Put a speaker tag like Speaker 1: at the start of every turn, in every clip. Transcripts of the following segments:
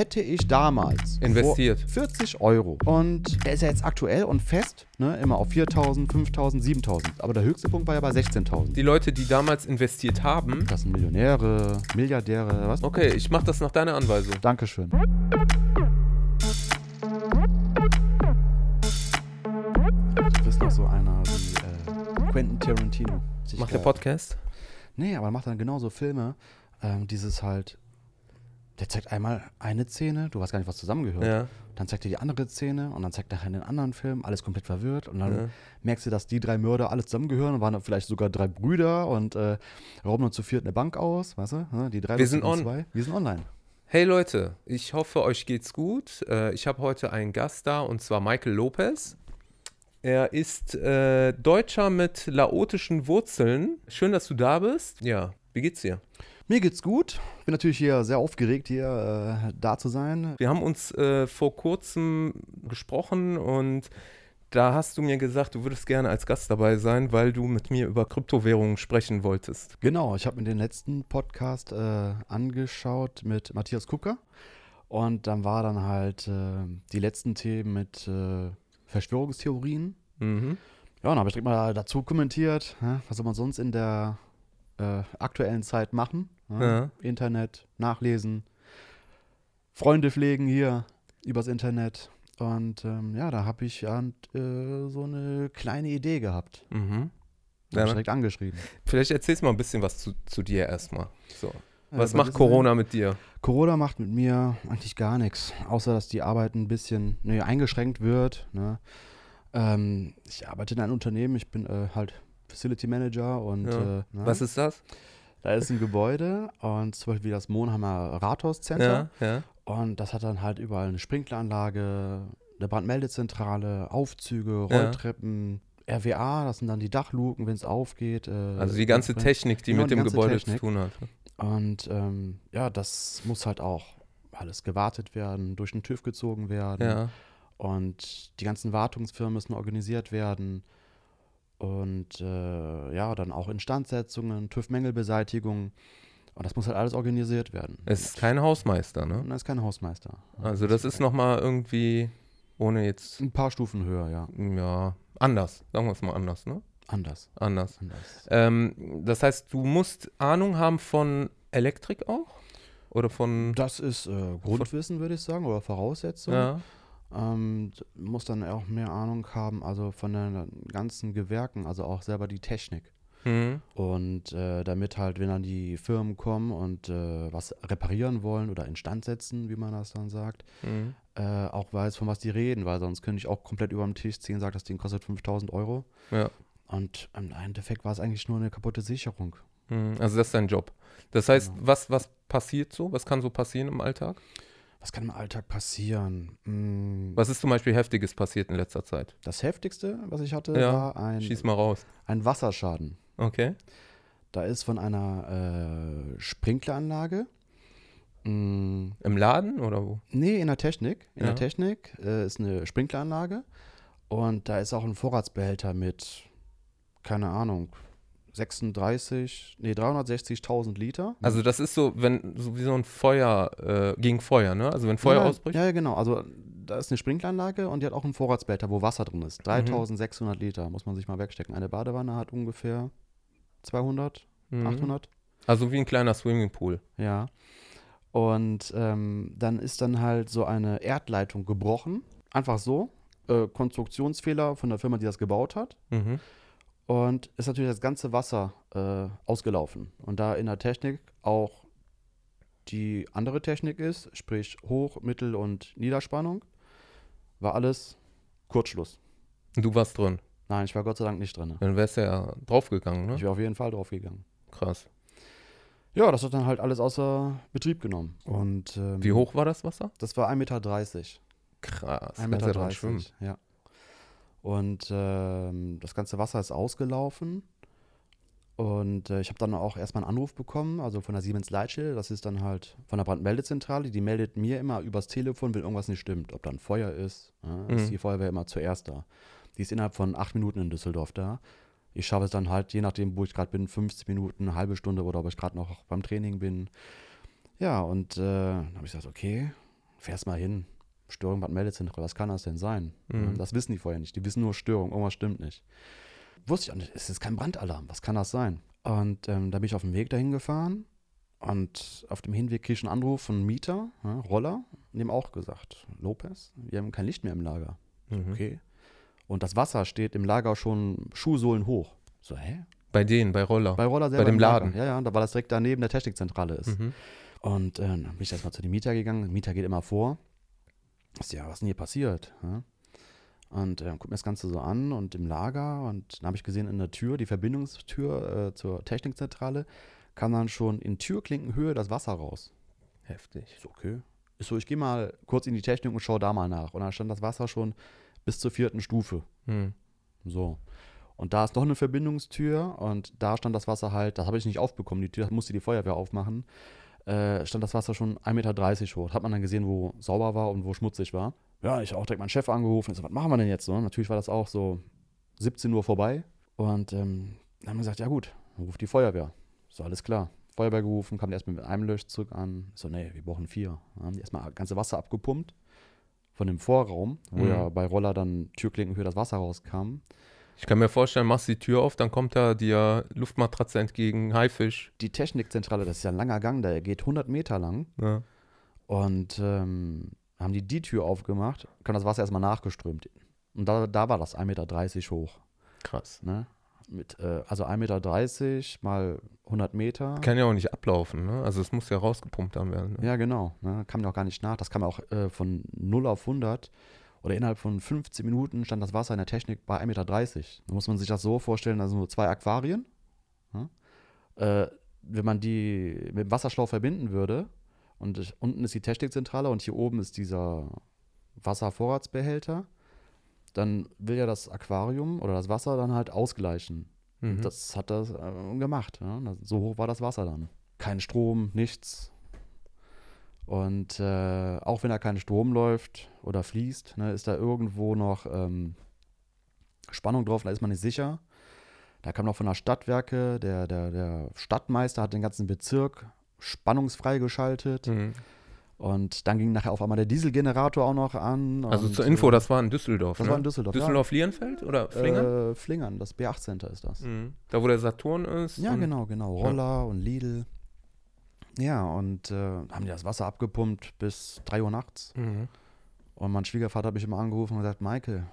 Speaker 1: hätte ich damals
Speaker 2: Investiert.
Speaker 1: vor 40 Euro und der ist ja jetzt aktuell und fest, ne, immer auf 4.000, 5.000, 7.000. Aber der höchste Punkt war ja bei 16.000.
Speaker 2: Die Leute, die damals investiert haben.
Speaker 1: Das sind Millionäre, Milliardäre, was?
Speaker 2: Okay, ich mach das nach deiner Anweisung.
Speaker 1: Dankeschön. Du bist noch so einer wie äh, Quentin Tarantino.
Speaker 2: Macht der Podcast?
Speaker 1: Nee, aber er macht dann genauso Filme. Ähm, dieses halt, der zeigt einmal eine Szene, du weißt gar nicht, was zusammengehört.
Speaker 2: Ja.
Speaker 1: Dann zeigt er die andere Szene und dann zeigt er einen anderen Film, alles komplett verwirrt. Und dann
Speaker 2: Ja.
Speaker 1: merkst du, dass die drei Mörder alle zusammengehören und waren vielleicht sogar drei Brüder und äh, rauben dann zu viert eine Bank aus, weißt du? Ne? Die drei
Speaker 2: Wir sind on.
Speaker 1: Zwei. Wir sind online.
Speaker 2: Hey Leute, ich hoffe, euch geht's gut. Äh, ich habe heute einen Gast da und zwar Michael Lopez. Er ist äh, Deutscher mit laotischen Wurzeln. Schön, dass du da bist. Ja, wie geht's dir?
Speaker 1: Mir geht's gut. Bin natürlich hier sehr aufgeregt, hier äh, da zu sein.
Speaker 2: Wir haben uns äh, vor kurzem gesprochen und da hast du mir gesagt, du würdest gerne als Gast dabei sein, weil du mit mir über Kryptowährungen sprechen wolltest.
Speaker 1: Genau, ich habe mir den letzten Podcast äh, angeschaut mit Matthias Kucker. Und dann war dann halt äh, die letzten Themen mit äh, Verschwörungstheorien.
Speaker 2: Mhm.
Speaker 1: Ja, und habe ich direkt mal dazu kommentiert, was soll man sonst in der äh, aktuellen Zeit machen? Ne?
Speaker 2: Ja.
Speaker 1: Internet, nachlesen, Freunde pflegen hier übers Internet. Und ähm, ja, da habe ich ja, äh, so eine kleine Idee gehabt.
Speaker 2: Mhm. Ja.
Speaker 1: direkt angeschrieben.
Speaker 2: Vielleicht erzählst du mal ein bisschen was zu, zu dir erstmal. So. Was
Speaker 1: Äh,
Speaker 2: macht Corona mit dir?
Speaker 1: Corona macht mit mir eigentlich gar nichts, außer dass die Arbeit ein bisschen nee, eingeschränkt wird. Ne? Ähm, ich arbeite in einem Unternehmen, ich bin äh, halt Facility Manager und
Speaker 2: Ja.
Speaker 1: äh, ne?
Speaker 2: Was ist das?
Speaker 1: Da ist ein Gebäude und zum Beispiel das Monheimer Rathaus Center
Speaker 2: Ja, ja.
Speaker 1: und das hat dann halt überall eine Sprinkleranlage, eine Brandmeldezentrale, Aufzüge,
Speaker 2: Ja.
Speaker 1: Rolltreppen, RWA, das sind dann die Dachluken, wenn es aufgeht. Äh,
Speaker 2: Also die ganze Technik, die
Speaker 1: Genau,
Speaker 2: mit
Speaker 1: die
Speaker 2: dem Gebäude
Speaker 1: Technik.
Speaker 2: zu tun hat.
Speaker 1: Und ähm, ja, das muss halt auch alles gewartet werden, durch den TÜV gezogen werden.
Speaker 2: Ja.
Speaker 1: Und die ganzen Wartungsfirmen müssen organisiert werden. Und äh, ja, dann auch Instandsetzungen, TÜV-Mängelbeseitigung. Und das muss halt alles organisiert werden.
Speaker 2: Es ist kein Hausmeister, ne?
Speaker 1: Da ist kein Hausmeister.
Speaker 2: Also das ist nochmal irgendwie, ohne jetzt,
Speaker 1: ein paar Stufen höher, ja.
Speaker 2: ja, anders. Sagen wir es mal anders, ne?
Speaker 1: Anders.
Speaker 2: Anders.
Speaker 1: anders.
Speaker 2: Ähm, das heißt, du musst Ahnung haben von Elektrik auch? Oder von,
Speaker 1: Das ist äh, Grundwissen, würde ich sagen, oder Voraussetzung.
Speaker 2: ja,
Speaker 1: Ähm, muss dann auch mehr Ahnung haben, also von den ganzen Gewerken, also auch selber die Technik.
Speaker 2: mhm.
Speaker 1: Und äh, damit halt, wenn dann die Firmen kommen und äh, was reparieren wollen oder instand setzen, wie man das dann sagt,
Speaker 2: Mhm.
Speaker 1: äh, auch weiß, von was die reden, weil sonst könnte ich auch komplett über den Tisch ziehen, sagt, das Ding kostet 5000 Euro.
Speaker 2: ja.
Speaker 1: Und im Endeffekt war es eigentlich nur eine kaputte Sicherung.
Speaker 2: Mhm. Also das ist dein Job. Das heißt,
Speaker 1: Genau.
Speaker 2: was, was passiert so? Was kann so passieren im Alltag?
Speaker 1: Was kann im Alltag passieren? Mm,
Speaker 2: Was ist zum Beispiel Heftiges passiert in letzter Zeit?
Speaker 1: Das heftigste, was ich hatte,
Speaker 2: Ja,
Speaker 1: war ein,
Speaker 2: Schieß mal raus.
Speaker 1: ein Wasserschaden.
Speaker 2: Okay.
Speaker 1: Da ist von einer äh, Sprinkleranlage. Mm,
Speaker 2: Im Laden oder wo?
Speaker 1: nee, in der Technik. In
Speaker 2: Ja.
Speaker 1: der Technik äh, ist eine Sprinkleranlage. Und da ist auch ein Vorratsbehälter mit, keine Ahnung, 36, nee, 360.000 Liter.
Speaker 2: Also das ist so, wenn, so wie so ein Feuer, äh, gegen Feuer, ne? Also wenn Feuer
Speaker 1: ja,
Speaker 2: ausbricht.
Speaker 1: Ja, ja, genau. Also da ist eine Sprinkleranlage und die hat auch einen Vorratsbehälter, wo Wasser drin ist. 3600 Liter, muss man sich mal wegstecken. Eine Badewanne hat ungefähr 200,
Speaker 2: Mhm.
Speaker 1: 800.
Speaker 2: Also wie ein kleiner Swimmingpool.
Speaker 1: Ja. Und ähm, dann ist dann halt so eine Erdleitung gebrochen. Einfach so. Äh, Konstruktionsfehler von der Firma, die das gebaut hat.
Speaker 2: Mhm.
Speaker 1: Und ist natürlich das ganze Wasser äh, ausgelaufen. Und da in der Technik auch die andere Technik ist, sprich Hoch-, Mittel- und Niederspannung, war alles Kurzschluss.
Speaker 2: Und du warst drin.
Speaker 1: Nein, ich war Gott sei Dank nicht drin.
Speaker 2: Dann wärst du ja draufgegangen,
Speaker 1: Ich
Speaker 2: ne?
Speaker 1: wäre auf jeden Fall draufgegangen.
Speaker 2: Krass.
Speaker 1: Ja, das hat dann halt alles außer Betrieb genommen. Und ähm,
Speaker 2: Wie hoch war das Wasser?
Speaker 1: Das war 1,30 Meter.
Speaker 2: Krass.
Speaker 1: 1,30
Speaker 2: kannst ja
Speaker 1: Meter.
Speaker 2: dran schwimmen.
Speaker 1: Ja. Und ähm, das ganze Wasser ist ausgelaufen. Und äh, ich habe dann auch erstmal einen Anruf bekommen, also von der Siemens Leitstelle. Das ist dann halt von der Brandmeldezentrale. Die meldet mir immer übers Telefon, wenn irgendwas nicht stimmt. Ob da ein Feuer ist, ja, ist
Speaker 2: Mhm.
Speaker 1: die Feuerwehr immer zuerst da. Die ist innerhalb von acht Minuten in Düsseldorf da. Ich schaffe es dann halt, je nachdem, wo ich gerade bin, 15 Minuten, eine halbe Stunde oder ob ich gerade noch beim Training bin. Ja, und äh, dann habe ich gesagt, okay, fährst mal hin. Störung Bad Meldezentrale, was kann das denn sein?
Speaker 2: Mhm.
Speaker 1: Das wissen die vorher nicht. Die wissen nur Störung, irgendwas stimmt nicht. Wusste ich auch nicht, es ist kein Brandalarm, was kann das sein? Und ähm, da bin ich auf dem Weg dahin gefahren und auf dem Hinweg kriege ich einen Anruf von einem Mieter, ja, Roller, und dem auch gesagt, Lopez, wir haben kein Licht mehr im Lager.
Speaker 2: Mhm.
Speaker 1: Okay. Und das Wasser steht im Lager schon Schuhsohlen hoch. So, hä?
Speaker 2: Bei denen, bei Roller.
Speaker 1: Bei Roller selber
Speaker 2: dem
Speaker 1: im Lager.
Speaker 2: Laden?
Speaker 1: Ja, ja, da weil das direkt daneben der Technikzentrale ist.
Speaker 2: Mhm.
Speaker 1: Und äh, dann bin ich erstmal zu dem Mieter gegangen. Der Mieter geht immer vor. Ja, was ist denn hier passiert? Ja? Und äh, guck mir das Ganze so an und im Lager. Und dann habe ich gesehen, in der Tür, die Verbindungstür äh, zur Technikzentrale, kam dann schon in Türklinkenhöhe das Wasser raus.
Speaker 2: Heftig.
Speaker 1: So, okay. Ich so, ich gehe mal kurz in die Technik und schaue da mal nach. Und dann stand das Wasser schon bis zur vierten Stufe.
Speaker 2: Mhm.
Speaker 1: So. Und da ist noch eine Verbindungstür und da stand das Wasser halt, das habe ich nicht aufbekommen, die Tür musste die Feuerwehr aufmachen, äh, stand das Wasser schon 1,30 Meter hoch. Hat man dann gesehen, wo sauber war und wo schmutzig war. Ja, ich habe auch direkt meinen Chef angerufen. Ich so, was machen wir denn jetzt? So, natürlich war das auch so 17 Uhr vorbei. Und ähm, dann haben wir gesagt, ja gut, dann ruft die Feuerwehr. So, alles klar. Feuerwehr gerufen, kam erstmal mit einem Löschzug an. Ich so, nee, wir brauchen vier. Dann haben die erstmal das ganze Wasser abgepumpt von dem Vorraum, wo
Speaker 2: Mhm.
Speaker 1: ja bei Roller dann Türklinken für das Wasser rauskam.
Speaker 2: Ich kann mir vorstellen, machst die Tür auf, dann kommt da dir Luftmatratze entgegen, Haifisch.
Speaker 1: Die Technikzentrale, das ist ja ein langer Gang, der geht 100 Meter lang.
Speaker 2: Ja.
Speaker 1: Und ähm, haben die die Tür aufgemacht, kam das Wasser erstmal nachgeströmt. Und da, da war das 1,30 Meter hoch.
Speaker 2: Krass.
Speaker 1: Ne? Mit, äh, also 1,30 Meter mal 100 Meter.
Speaker 2: Kann ja auch nicht ablaufen, ne? Also es muss ja rausgepumpt dann werden. Ne?
Speaker 1: Ja, genau. Ne? Kam ja auch gar nicht nach. Das kam ja auch äh, von 0 auf 100 oder innerhalb von 15 Minuten stand das Wasser in der Technik bei 1,30 Meter. Da muss man sich das so vorstellen, sind nur zwei Aquarien. Ja? Äh, wenn man die mit dem Wasserschlauch verbinden würde und ich, unten ist die Technikzentrale und hier oben ist dieser Wasservorratsbehälter, dann will ja das Aquarium oder das Wasser dann halt ausgleichen.
Speaker 2: Mhm.
Speaker 1: Das hat das äh, gemacht. Ja? So hoch war das Wasser dann. Kein Strom, nichts. Und äh, auch wenn da kein Strom läuft oder fließt, ne, ist da irgendwo noch ähm, Spannung drauf, da ist man nicht sicher. Da kam noch von der Stadtwerke, der, der, der Stadtmeister hat den ganzen Bezirk spannungsfrei geschaltet.
Speaker 2: Mhm.
Speaker 1: Und dann ging nachher auf einmal der Dieselgenerator auch noch an.
Speaker 2: Also zur Info,
Speaker 1: äh,
Speaker 2: das war in Düsseldorf.
Speaker 1: das
Speaker 2: ne?
Speaker 1: war in Düsseldorf. ja.
Speaker 2: Düsseldorf-Lierenfeld oder Flingern?
Speaker 1: Äh, Flingern, das B8-Center ist das.
Speaker 2: Mhm. Da, wo der Saturn ist.
Speaker 1: Ja, genau, genau. Roller und Lidl. Ja, und äh, haben die das Wasser abgepumpt bis 3 Uhr nachts.
Speaker 2: Mhm.
Speaker 1: Und mein Schwiegervater hat mich immer angerufen und gesagt, Michael,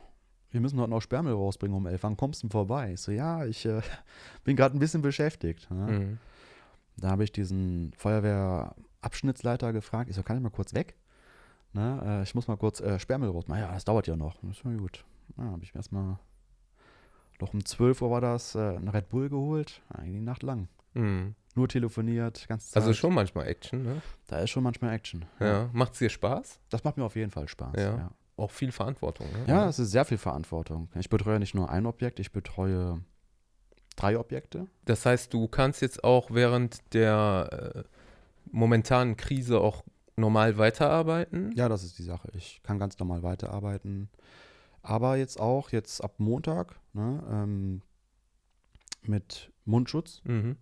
Speaker 1: wir müssen heute noch Sperrmüll rausbringen um 11. Wann kommst du denn vorbei? Ich so, ja, ich äh, bin gerade ein bisschen beschäftigt. Ne?
Speaker 2: Mhm.
Speaker 1: Da habe ich diesen Feuerwehrabschnittsleiter gefragt. Ich so, kann ich mal kurz weg? Ne? Äh, ich muss mal kurz äh, Sperrmüll rausmachen. Ja, das dauert ja noch. Das war gut. Ja, habe ich mir erstmal noch um 12 Uhr war das, äh, ein Red Bull geholt. Eigentlich die Nacht lang.
Speaker 2: Mhm.
Speaker 1: Nur telefoniert, Zeit.
Speaker 2: Also schon manchmal Action, ne?
Speaker 1: Da ist schon manchmal Action.
Speaker 2: Ja. Macht's dir Spaß?
Speaker 1: Das macht mir auf jeden Fall Spaß.
Speaker 2: Ja.
Speaker 1: Ja,
Speaker 2: Auch viel Verantwortung, ne?
Speaker 1: ja es ist sehr viel Verantwortung. Ich betreue nicht nur ein Objekt, ich betreue drei Objekte.
Speaker 2: Das heißt, du kannst jetzt auch während der äh, momentanen Krise auch normal weiterarbeiten?
Speaker 1: Ja, das ist die Sache. Ich kann ganz normal weiterarbeiten. Aber jetzt auch, jetzt ab Montag, ne, ähm, mit Mundschutz.
Speaker 2: Mhm.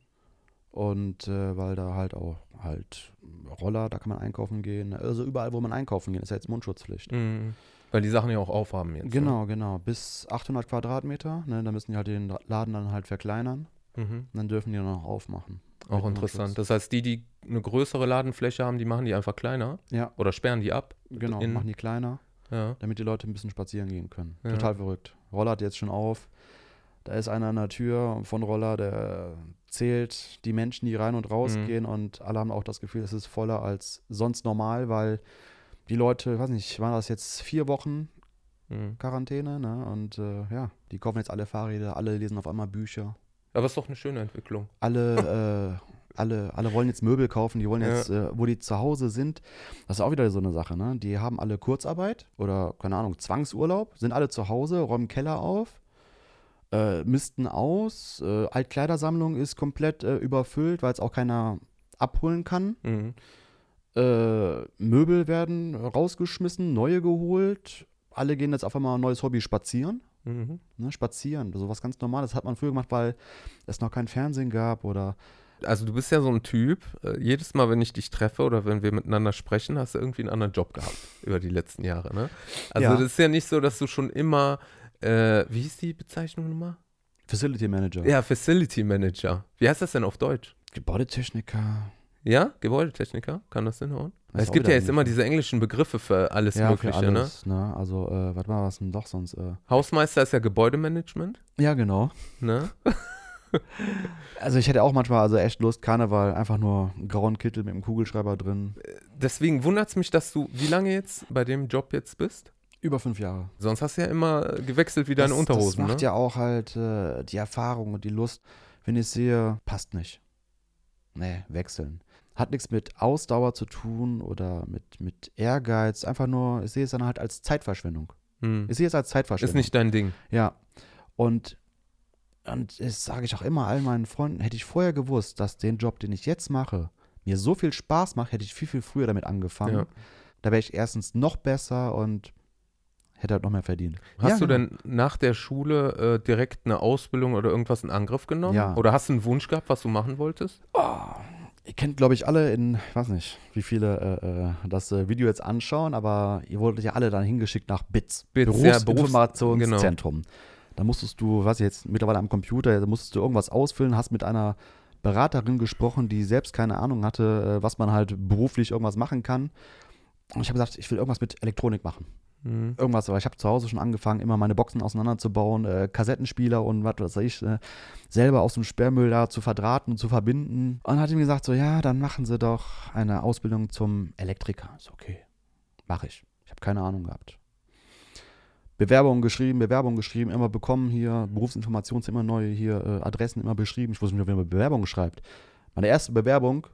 Speaker 1: Und äh, weil da halt auch halt Roller, da kann man einkaufen gehen. Also überall, wo man einkaufen geht, ist ja jetzt Mundschutzpflicht.
Speaker 2: Mhm. Weil die Sachen ja auch aufhaben jetzt.
Speaker 1: Genau, genau. Bis 800 Quadratmeter. Ne, da müssen die halt den Laden dann halt verkleinern.
Speaker 2: Ne? Mhm.
Speaker 1: Und dann dürfen die dann auch aufmachen.
Speaker 2: Auch interessant. Das heißt, die, die eine größere Ladenfläche haben, die machen die einfach kleiner
Speaker 1: Ja,
Speaker 2: oder sperren die ab.
Speaker 1: genau.
Speaker 2: In-
Speaker 1: machen die kleiner,
Speaker 2: Ja.
Speaker 1: damit die Leute ein bisschen spazieren gehen können.
Speaker 2: Ja.
Speaker 1: Total verrückt. Roller hat jetzt schon auf. Da ist einer an der Tür von Roller, der zählt die Menschen, die rein und rausgehen.
Speaker 2: Mhm.
Speaker 1: Und alle haben auch das Gefühl, es ist voller als sonst normal, weil die Leute, weiß nicht, waren das jetzt vier Wochen
Speaker 2: Mhm.
Speaker 1: Quarantäne, ne? Und äh, ja, die kaufen jetzt alle Fahrräder, alle lesen auf einmal Bücher.
Speaker 2: Aber ist doch eine schöne Entwicklung.
Speaker 1: Alle, äh, alle, alle wollen jetzt Möbel kaufen, die wollen
Speaker 2: Ja.
Speaker 1: jetzt, äh, wo die zu Hause sind. Das ist auch wieder so eine Sache, ne? Die haben alle Kurzarbeit oder, keine Ahnung, Zwangsurlaub, sind alle zu Hause, räumen Keller auf, äh, misten aus, äh, Altkleidersammlung ist komplett äh, überfüllt, weil es auch keiner abholen kann.
Speaker 2: Mhm.
Speaker 1: Äh, Möbel werden rausgeschmissen, neue geholt. Alle gehen jetzt auf einmal ein neues Hobby spazieren.
Speaker 2: Mhm.
Speaker 1: Ne, spazieren, so was ganz Normales hat man früher gemacht, weil es noch kein Fernsehen gab oder
Speaker 2: Also du bist ja so ein Typ, äh, jedes Mal, wenn ich dich treffe oder wenn wir miteinander sprechen, hast du irgendwie einen anderen Job gehabt über die letzten Jahre, ne? Also
Speaker 1: Ja.
Speaker 2: das ist ja nicht so, dass du schon immer, äh, wie hieß die Bezeichnung nochmal?
Speaker 1: Facility Manager.
Speaker 2: Ja, Facility Manager. Wie heißt das denn auf Deutsch?
Speaker 1: Gebäudetechniker.
Speaker 2: Ja, Gebäudetechniker, kann das hinhauen?
Speaker 1: Das
Speaker 2: Es gibt ja jetzt immer
Speaker 1: Englisch,
Speaker 2: diese englischen Begriffe für alles
Speaker 1: Ja,
Speaker 2: Mögliche,
Speaker 1: für
Speaker 2: ne?
Speaker 1: alles, ne? Also, äh, warte mal, was denn doch sonst? Äh,
Speaker 2: Hausmeister ist ja Gebäudemanagement,
Speaker 1: ja, genau.
Speaker 2: ne?
Speaker 1: Also ich hätte auch manchmal also echt Lust, Karneval, einfach nur einen grauen Kittel mit einem Kugelschreiber drin.
Speaker 2: Deswegen wundert es mich, dass du, wie lange jetzt bei dem Job jetzt bist?
Speaker 1: Über fünf Jahre.
Speaker 2: Sonst hast du ja immer gewechselt wie deine
Speaker 1: das,
Speaker 2: Unterhosen,
Speaker 1: Das macht
Speaker 2: ne?
Speaker 1: ja auch halt äh, die Erfahrung und die Lust, wenn ich sehe, passt nicht. Nee, wechseln. Hat nichts mit Ausdauer zu tun oder mit, mit Ehrgeiz. Einfach nur, ich sehe es dann halt als Zeitverschwendung.
Speaker 2: Hm.
Speaker 1: Ich sehe es als
Speaker 2: Ist
Speaker 1: Zeitverschwendung.
Speaker 2: nicht dein Ding.
Speaker 1: Ja. Und, und das sage ich auch immer allen meinen Freunden, hätte ich vorher gewusst, dass den Job, den ich jetzt mache, mir so viel Spaß macht, hätte ich viel, viel früher damit angefangen.
Speaker 2: Ja.
Speaker 1: Da wäre ich erstens noch besser und hätte halt noch mehr verdient.
Speaker 2: Hast
Speaker 1: Ja,
Speaker 2: du
Speaker 1: genau.
Speaker 2: denn nach der Schule äh, direkt eine Ausbildung oder irgendwas in Angriff genommen?
Speaker 1: Ja.
Speaker 2: Oder hast du einen Wunsch gehabt, was du machen wolltest?
Speaker 1: Ihr kennt, glaube ich, alle in, ich weiß nicht, wie viele äh, äh, das äh, Video jetzt anschauen, aber ihr wurdet ja alle dann hingeschickt nach BITS,
Speaker 2: BITS, ja, Berufs- genau.
Speaker 1: Berufsinformationszentrum. Da musstest du, ich jetzt, mittlerweile am Computer, da musstest du irgendwas ausfüllen, hast mit einer Beraterin gesprochen, die selbst keine Ahnung hatte, äh, was man halt beruflich irgendwas machen kann. Und ich habe gesagt, ich will irgendwas mit Elektronik machen.
Speaker 2: Hm.
Speaker 1: Irgendwas, aber ich habe zu Hause schon angefangen, immer meine Boxen auseinanderzubauen, äh, Kassettenspieler und was weiß ich, äh, selber aus dem Sperrmüll da zu verdrahten und zu verbinden. Und dann hat ihm gesagt, so, ja, dann machen Sie doch eine Ausbildung zum Elektriker. Ist okay, mache ich. Ich habe keine Ahnung gehabt. Bewerbungen geschrieben, Bewerbungen geschrieben, immer bekommen hier, Berufsinformationen sind immer neu hier, äh, Adressen immer beschrieben. Ich wusste nicht, wie man Bewerbungen schreibt. Meine erste Bewerbung,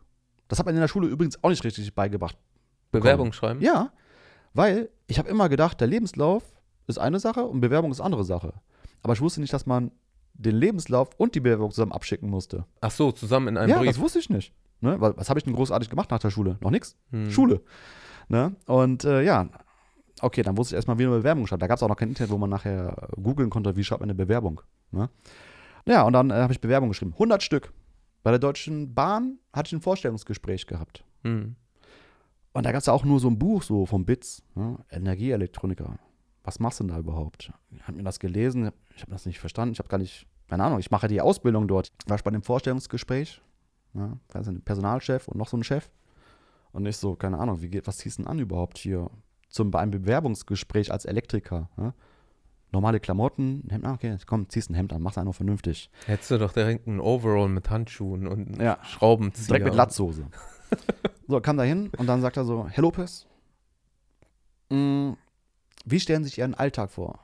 Speaker 1: das hat man in der Schule übrigens auch nicht richtig beigebracht.
Speaker 2: Bewerbung schreiben?
Speaker 1: Ja, weil ich habe immer gedacht, der Lebenslauf ist eine Sache und Bewerbung ist andere Sache. Aber ich wusste nicht, dass man den Lebenslauf und die Bewerbung zusammen abschicken musste.
Speaker 2: Ach so, zusammen in einem
Speaker 1: ja,
Speaker 2: Brief.
Speaker 1: das wusste ich nicht. Ne? Weil, was habe ich denn großartig gemacht nach der Schule? Noch nichts.
Speaker 2: Hm.
Speaker 1: Schule. Ne? Und äh, ja, okay, dann wusste ich erstmal, wie eine Bewerbung schreibt. Da gab es auch noch kein Internet, wo man nachher googeln konnte, wie schreibt man eine Bewerbung. Ne? Ja, und dann äh, habe ich Bewerbung geschrieben. 100 Stück. Bei der Deutschen Bahn hatte ich ein Vorstellungsgespräch gehabt.
Speaker 2: Hm.
Speaker 1: Und da gab es ja auch nur so ein Buch so vom BITS, ne? Energieelektroniker. Was machst du denn da überhaupt? Ich habe mir das gelesen, ich habe das nicht verstanden, ich habe gar nicht, keine Ahnung, ich mache die Ausbildung dort. War ich bei dem Vorstellungsgespräch, ne? da ist ein Personalchef und noch so ein Chef. Und ich so, keine Ahnung, wie geht, was ziehst du denn an überhaupt hier zum, bei einem Bewerbungsgespräch als Elektriker? Ne? Normale Klamotten, Hemd, ah, okay, komm, ziehst ein Hemd an, mach's einfach vernünftig.
Speaker 2: Hättest du doch direkt einen Overall mit Handschuhen und
Speaker 1: Ja.
Speaker 2: Schraubenzieher.
Speaker 1: Direkt mit Latzhose. so, kam da hin und dann sagt er so, Herr Lopez, mh, wie stellen Sie sich Ihren Alltag vor?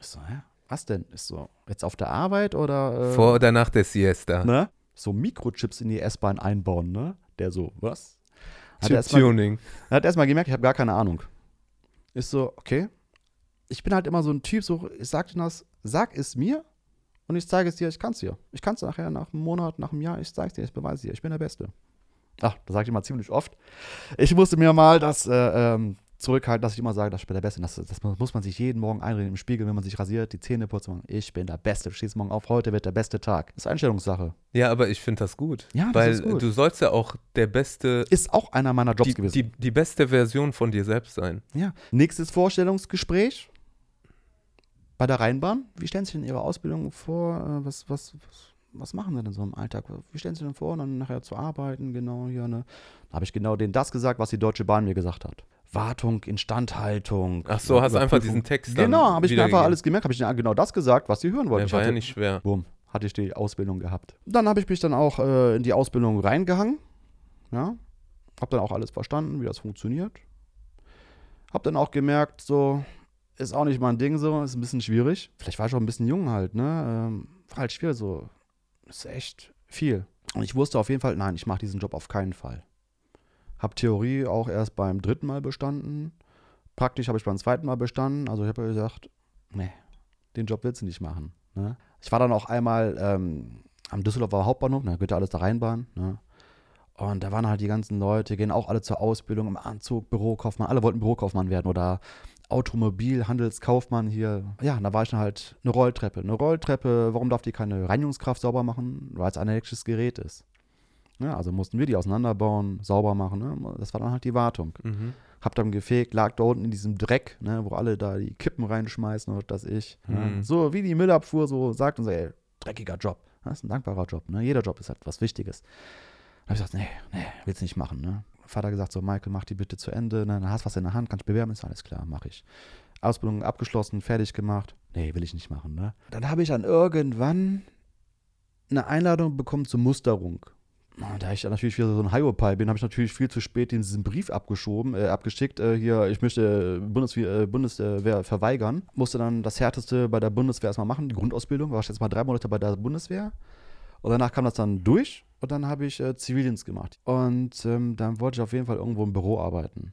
Speaker 1: Ich so, hä? Was denn? Ist so, jetzt auf der Arbeit oder? Äh,
Speaker 2: Vor oder nach der Siesta.
Speaker 1: ne? So Mikrochips in die S-Bahn einbauen, ne? Der so, was? Hat er erstmal
Speaker 2: Chip-Tuning.
Speaker 1: er hat erstmal gemerkt, ich habe gar keine Ahnung. Ist so, okay. Ich bin halt immer so ein Typ, so, ich sag dir das, sag es mir und ich zeige es dir, ich kann es dir. Ich kann es nachher nach einem Monat, nach einem Jahr, ich zeige es dir, ich beweise dir, ich bin der Beste. Ach, das sage ich immer ziemlich oft. Ich musste mir mal das äh, ähm, zurückhalten, dass ich immer sage, dass ich bin der Beste. Das, das muss man sich jeden Morgen einreden im Spiegel, wenn man sich rasiert, die Zähne putzt. man, Ich bin der Beste. Du stehst morgen auf, heute wird der beste Tag. Das ist Einstellungssache.
Speaker 2: Ja, aber ich finde das gut.
Speaker 1: Ja, das
Speaker 2: weil
Speaker 1: ist gut.
Speaker 2: du sollst ja auch der beste,
Speaker 1: Ist auch einer meiner Jobs
Speaker 2: die,
Speaker 1: gewesen.
Speaker 2: die, die beste Version von dir selbst sein.
Speaker 1: Ja. Nächstes Vorstellungsgespräch bei der Rheinbahn. Wie stellen Sie denn Ihre Ausbildung vor? Äh, Was, was, was, was machen Sie denn so im Alltag? Wie stellen Sie denn vor, dann nachher zu arbeiten? Genau hier, ne? Da habe ich genau denen das gesagt, was die Deutsche Bahn mir gesagt hat. Wartung, Instandhaltung.
Speaker 2: Ach so, hast einfach
Speaker 1: Überprüfung.
Speaker 2: diesen Text dann
Speaker 1: Genau, habe ich mir einfach alles gemerkt, habe ich denen genau das gesagt, was sie hören wollten.
Speaker 2: Ja,
Speaker 1: Ich
Speaker 2: war ja
Speaker 1: hatte-
Speaker 2: nicht schwer.
Speaker 1: Bumm, hatte ich die Ausbildung gehabt. Dann habe ich mich dann auch äh, in die Ausbildung reingehangen. Ja. Habe dann auch alles verstanden, wie das funktioniert. Habe dann auch gemerkt, so, ist auch nicht mein Ding so, ist ein bisschen schwierig. Vielleicht war ich auch ein bisschen jung halt, ne? Ähm, war halt schwierig so. Ist echt viel. Und ich wusste auf jeden Fall, nein, ich mache diesen Job auf keinen Fall. Hab Theorie auch erst beim dritten Mal bestanden. Praktisch habe ich beim zweiten Mal bestanden. Also ich habe gesagt, nee, den Job willst du nicht machen. Ne? Ich war dann auch einmal ähm, am Düsseldorfer Hauptbahnhof, da gehört ja alles der Rheinbahn. Ne? Und da waren halt die ganzen Leute, gehen auch alle zur Ausbildung im Anzug, Bürokaufmann, alle wollten Bürokaufmann werden oder Automobilhandelskaufmann hier. Ja, da war ich dann halt eine Rolltreppe. Eine Rolltreppe, warum darf die keine Reinigungskraft sauber machen? Weil es ein elektrisches Gerät ist. Ja, also mussten wir die auseinanderbauen, sauber machen. Ne? Das war dann halt die Wartung.
Speaker 2: Mhm.
Speaker 1: Hab dann gefegt, lag da unten in diesem Dreck, ne, wo alle da die Kippen reinschmeißen oder das ich.
Speaker 2: Mhm.
Speaker 1: Ja. So wie die Müllabfuhr so sagt und so, ey, dreckiger Job. Das ist ein dankbarer Job. Ne? Jeder Job ist halt was Wichtiges. Da habe ich gesagt, nee, nee, will's nicht machen. Ne? Vater gesagt, so, Michael, mach die bitte zu Ende. Ne? Dann hast du was in der Hand, kannst bewerben, ist alles klar, mache ich. Ausbildung abgeschlossen, fertig gemacht. Nee, will ich nicht machen. Ne? Dann habe ich dann irgendwann eine Einladung bekommen zur Musterung. Ah, Da ich natürlich wieder so ein Hiopai bin, habe ich natürlich viel zu spät diesen Brief abgeschoben, äh, abgeschickt. Äh, hier, ich möchte Bundeswehr, äh, Bundeswehr verweigern. Musste dann das Härteste bei der Bundeswehr erstmal machen, die Grundausbildung. War ich jetzt mal drei Monate bei der Bundeswehr. Und danach kam das dann durch und dann habe ich äh, Zivildienst gemacht. Und ähm, dann wollte ich auf jeden Fall irgendwo im Büro arbeiten.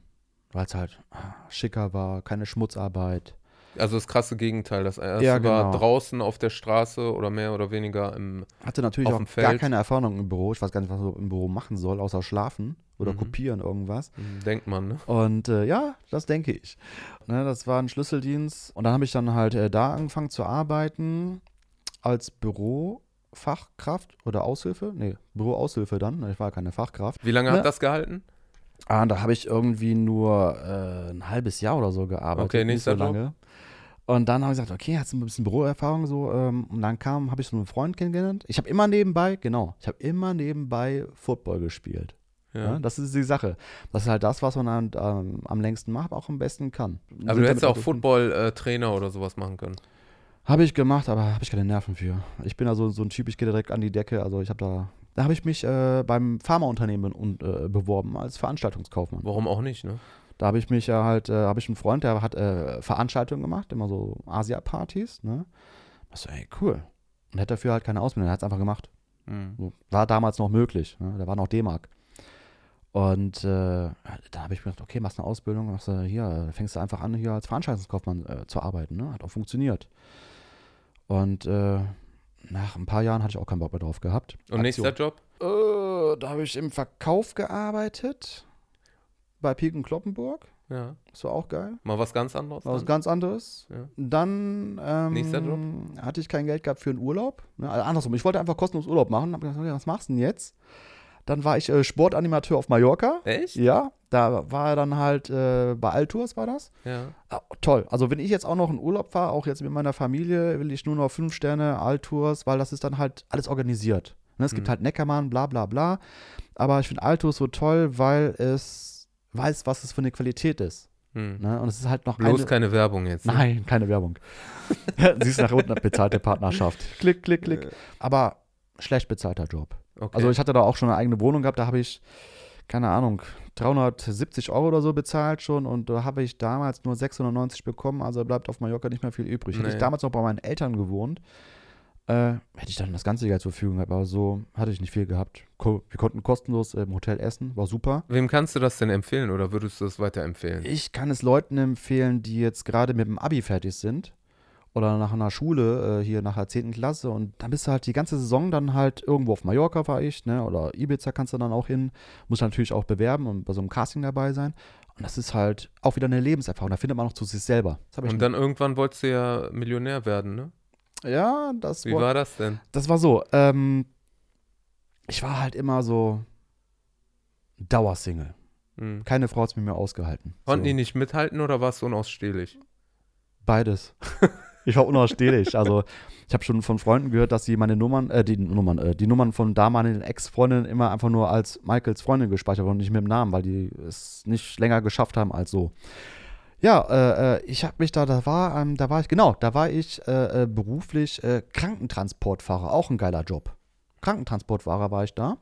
Speaker 1: Weil es halt ah, schicker war, keine Schmutzarbeit.
Speaker 2: Also das krasse Gegenteil. Das erste
Speaker 1: Ja,
Speaker 2: war
Speaker 1: genau.
Speaker 2: draußen auf der Straße oder mehr oder weniger im.
Speaker 1: Hatte natürlich auch gar keine Erfahrung im Büro. Ich weiß gar nicht, was man im Büro machen soll, außer schlafen oder
Speaker 2: Mhm.
Speaker 1: kopieren irgendwas.
Speaker 2: Denkt man, ne?
Speaker 1: Und äh, ja, das denke ich. Ne, das war ein Schlüsseldienst. Und dann habe ich dann halt äh, da angefangen zu arbeiten als Bürofachkraft oder Aushilfe. Nee, Büroaushilfe dann. Ich war keine Fachkraft.
Speaker 2: Wie lange
Speaker 1: Ne?
Speaker 2: hat das gehalten?
Speaker 1: Ah, da habe ich irgendwie nur äh, ein halbes Jahr oder so gearbeitet.
Speaker 2: Okay,
Speaker 1: nicht so
Speaker 2: Job.
Speaker 1: lange. Und dann habe ich gesagt, okay, hast du ein bisschen Büroerfahrung so. Ähm, und dann kam, habe ich so einen Freund kennengelernt. Ich habe immer nebenbei, genau, ich habe immer nebenbei Football gespielt. Ja.
Speaker 2: Ja.
Speaker 1: das ist die Sache. Das ist halt das, was man dann, ähm, am längsten macht, auch am besten kann.
Speaker 2: Aber du hättest auch Football-Trainer oder sowas machen können.
Speaker 1: Habe ich gemacht, aber habe ich keine Nerven für. Ich bin da so, so ein Typ, ich gehe direkt an die Decke. Also ich habe da, da habe ich mich äh, beim Pharmaunternehmen und, äh, beworben als Veranstaltungskaufmann.
Speaker 2: Warum auch nicht, ne?
Speaker 1: Da habe ich mich ja halt, äh, habe ich einen Freund, der hat äh, Veranstaltungen gemacht, immer so Asia-Partys, ne? Ich so, ey, cool. Und hätte dafür halt keine Ausbildung, er hat es einfach gemacht.
Speaker 2: Mhm.
Speaker 1: So, war damals noch möglich, ne? da war noch D-Mark. Und äh, da habe ich mir gedacht, okay, machst eine Ausbildung, machst du hier, fängst du einfach an, hier als Veranstaltungskaufmann äh, zu arbeiten, ne? Hat auch funktioniert. Und äh, nach ein paar Jahren hatte ich auch keinen Bock mehr drauf gehabt.
Speaker 2: Und nächster Job?
Speaker 1: Äh, da habe ich im Verkauf gearbeitet. Bei Piken Kloppenburg.
Speaker 2: Ja.
Speaker 1: Das war auch geil.
Speaker 2: Mal was ganz anderes.
Speaker 1: War was
Speaker 2: dann?
Speaker 1: ganz anderes.
Speaker 2: Ja.
Speaker 1: Dann ähm,
Speaker 2: Nächster Job?
Speaker 1: hatte ich kein Geld gehabt für einen Urlaub. Ne, also andersrum, ich wollte einfach kostenlos Urlaub machen. Hab gedacht, okay, was machst du denn jetzt? Dann war ich äh, Sportanimateur auf Mallorca.
Speaker 2: Echt?
Speaker 1: Ja, da war er dann halt äh, bei Altours war das.
Speaker 2: Ja.
Speaker 1: Ah, toll. Also wenn ich jetzt auch noch in Urlaub fahre, auch jetzt mit meiner Familie, will ich nur noch fünf Sterne Altours, weil das ist dann halt alles organisiert. Ne, es gibt
Speaker 2: Mhm.
Speaker 1: halt Neckermann, bla bla bla. Aber ich finde Altours so toll, weil es weiß, was es für eine Qualität ist.
Speaker 2: Hm.
Speaker 1: Ne? Und es ist halt noch
Speaker 2: Bloß
Speaker 1: eine,
Speaker 2: keine Werbung jetzt. Ne?
Speaker 1: Nein, keine Werbung. Siehst nach unten, bezahlte Partnerschaft. Klick, klick, klick. Aber schlecht bezahlter Job.
Speaker 2: Okay.
Speaker 1: Also ich hatte da auch schon eine eigene Wohnung gehabt, da habe ich, keine Ahnung, 370 Euro oder so bezahlt schon und da habe ich damals nur 690 bekommen, also bleibt auf Mallorca nicht mehr viel übrig. Hätte ich
Speaker 2: Nee.
Speaker 1: damals noch bei meinen Eltern gewohnt, äh, hätte ich dann das ganze Geld zur Verfügung gehabt, aber so hatte ich nicht viel gehabt. Wir konnten kostenlos im Hotel essen, war super.
Speaker 2: Wem kannst du das denn empfehlen oder würdest du das weiterempfehlen?
Speaker 1: Ich kann es Leuten empfehlen, die jetzt gerade mit dem Abi fertig sind oder nach einer Schule, äh, hier nach der 10. Klasse und dann bist du halt die ganze Saison dann halt irgendwo auf Mallorca war ich, ne, oder Ibiza kannst du dann auch hin, musst natürlich auch bewerben und bei so einem Casting dabei sein und das ist halt auch wieder eine Lebenserfahrung, da findet man noch zu sich selber.
Speaker 2: Und dann irgendwann wolltest du ja Millionär werden, ne?
Speaker 1: ja, das
Speaker 2: Wie
Speaker 1: war,
Speaker 2: war das denn?
Speaker 1: das war so, ähm, ich war halt immer so Dauersingle.
Speaker 2: Hm.
Speaker 1: Keine Frau hat es mit mir ausgehalten.
Speaker 2: Konnten
Speaker 1: so.
Speaker 2: die nicht mithalten oder warst du unausstehlich?
Speaker 1: Beides. ich war unausstehlich. Also ich habe schon von Freunden gehört, dass sie meine Nummern, äh, die Nummern, äh, die Nummern von damaligen Ex-Freundinnen immer einfach nur als Michaels Freundin gespeichert wurden und nicht mit dem Namen, weil die es nicht länger geschafft haben als so. Ja, äh, äh, ich habe mich da, da war, ähm, da war ich, genau, da war ich äh, äh, beruflich äh, Krankentransportfahrer, auch ein geiler Job. Krankentransportfahrer war ich da.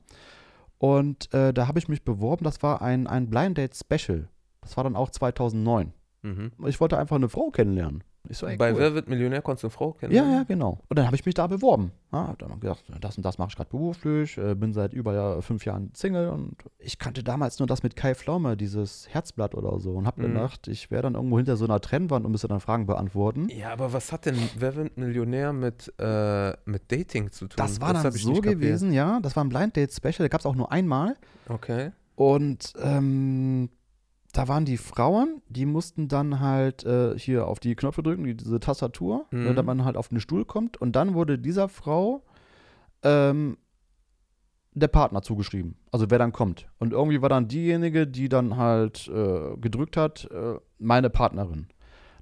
Speaker 1: Und äh, da habe ich mich beworben, das war ein, ein Blind Date Special. Das war dann auch 2009.
Speaker 2: Mhm.
Speaker 1: Ich wollte einfach eine Frau kennenlernen. Ich so, ey,
Speaker 2: Bei
Speaker 1: cool.
Speaker 2: Wer wird Millionär konntest du eine Frau
Speaker 1: Ja,
Speaker 2: kennenlernen?
Speaker 1: ja, genau. Und dann habe ich mich da beworben. Ja, hab dann gedacht, das und das mache ich gerade beruflich, äh, bin seit über ja, fünf Jahren Single und ich kannte damals nur das mit Kai Pflaume, dieses Herzblatt oder so und habe
Speaker 2: Mhm.
Speaker 1: gedacht, ich wäre dann irgendwo hinter so einer Trennwand und müsste dann Fragen beantworten.
Speaker 2: Ja, aber was hat denn Wer wird Millionär mit, äh, mit Dating zu tun?
Speaker 1: Das war
Speaker 2: hab
Speaker 1: dann
Speaker 2: ich
Speaker 1: so gewesen, ja. Das war ein Blind Date Special, da gab es auch nur einmal.
Speaker 2: Okay.
Speaker 1: Und ähm, da waren die Frauen, die mussten dann halt äh, hier auf die Knöpfe drücken, die, diese Tastatur,
Speaker 2: Mhm.
Speaker 1: ne, damit man halt auf den Stuhl kommt. Und dann wurde dieser Frau ähm, der Partner zugeschrieben. Also wer dann kommt. Und irgendwie war dann diejenige, die dann halt äh, gedrückt hat, äh, meine Partnerin.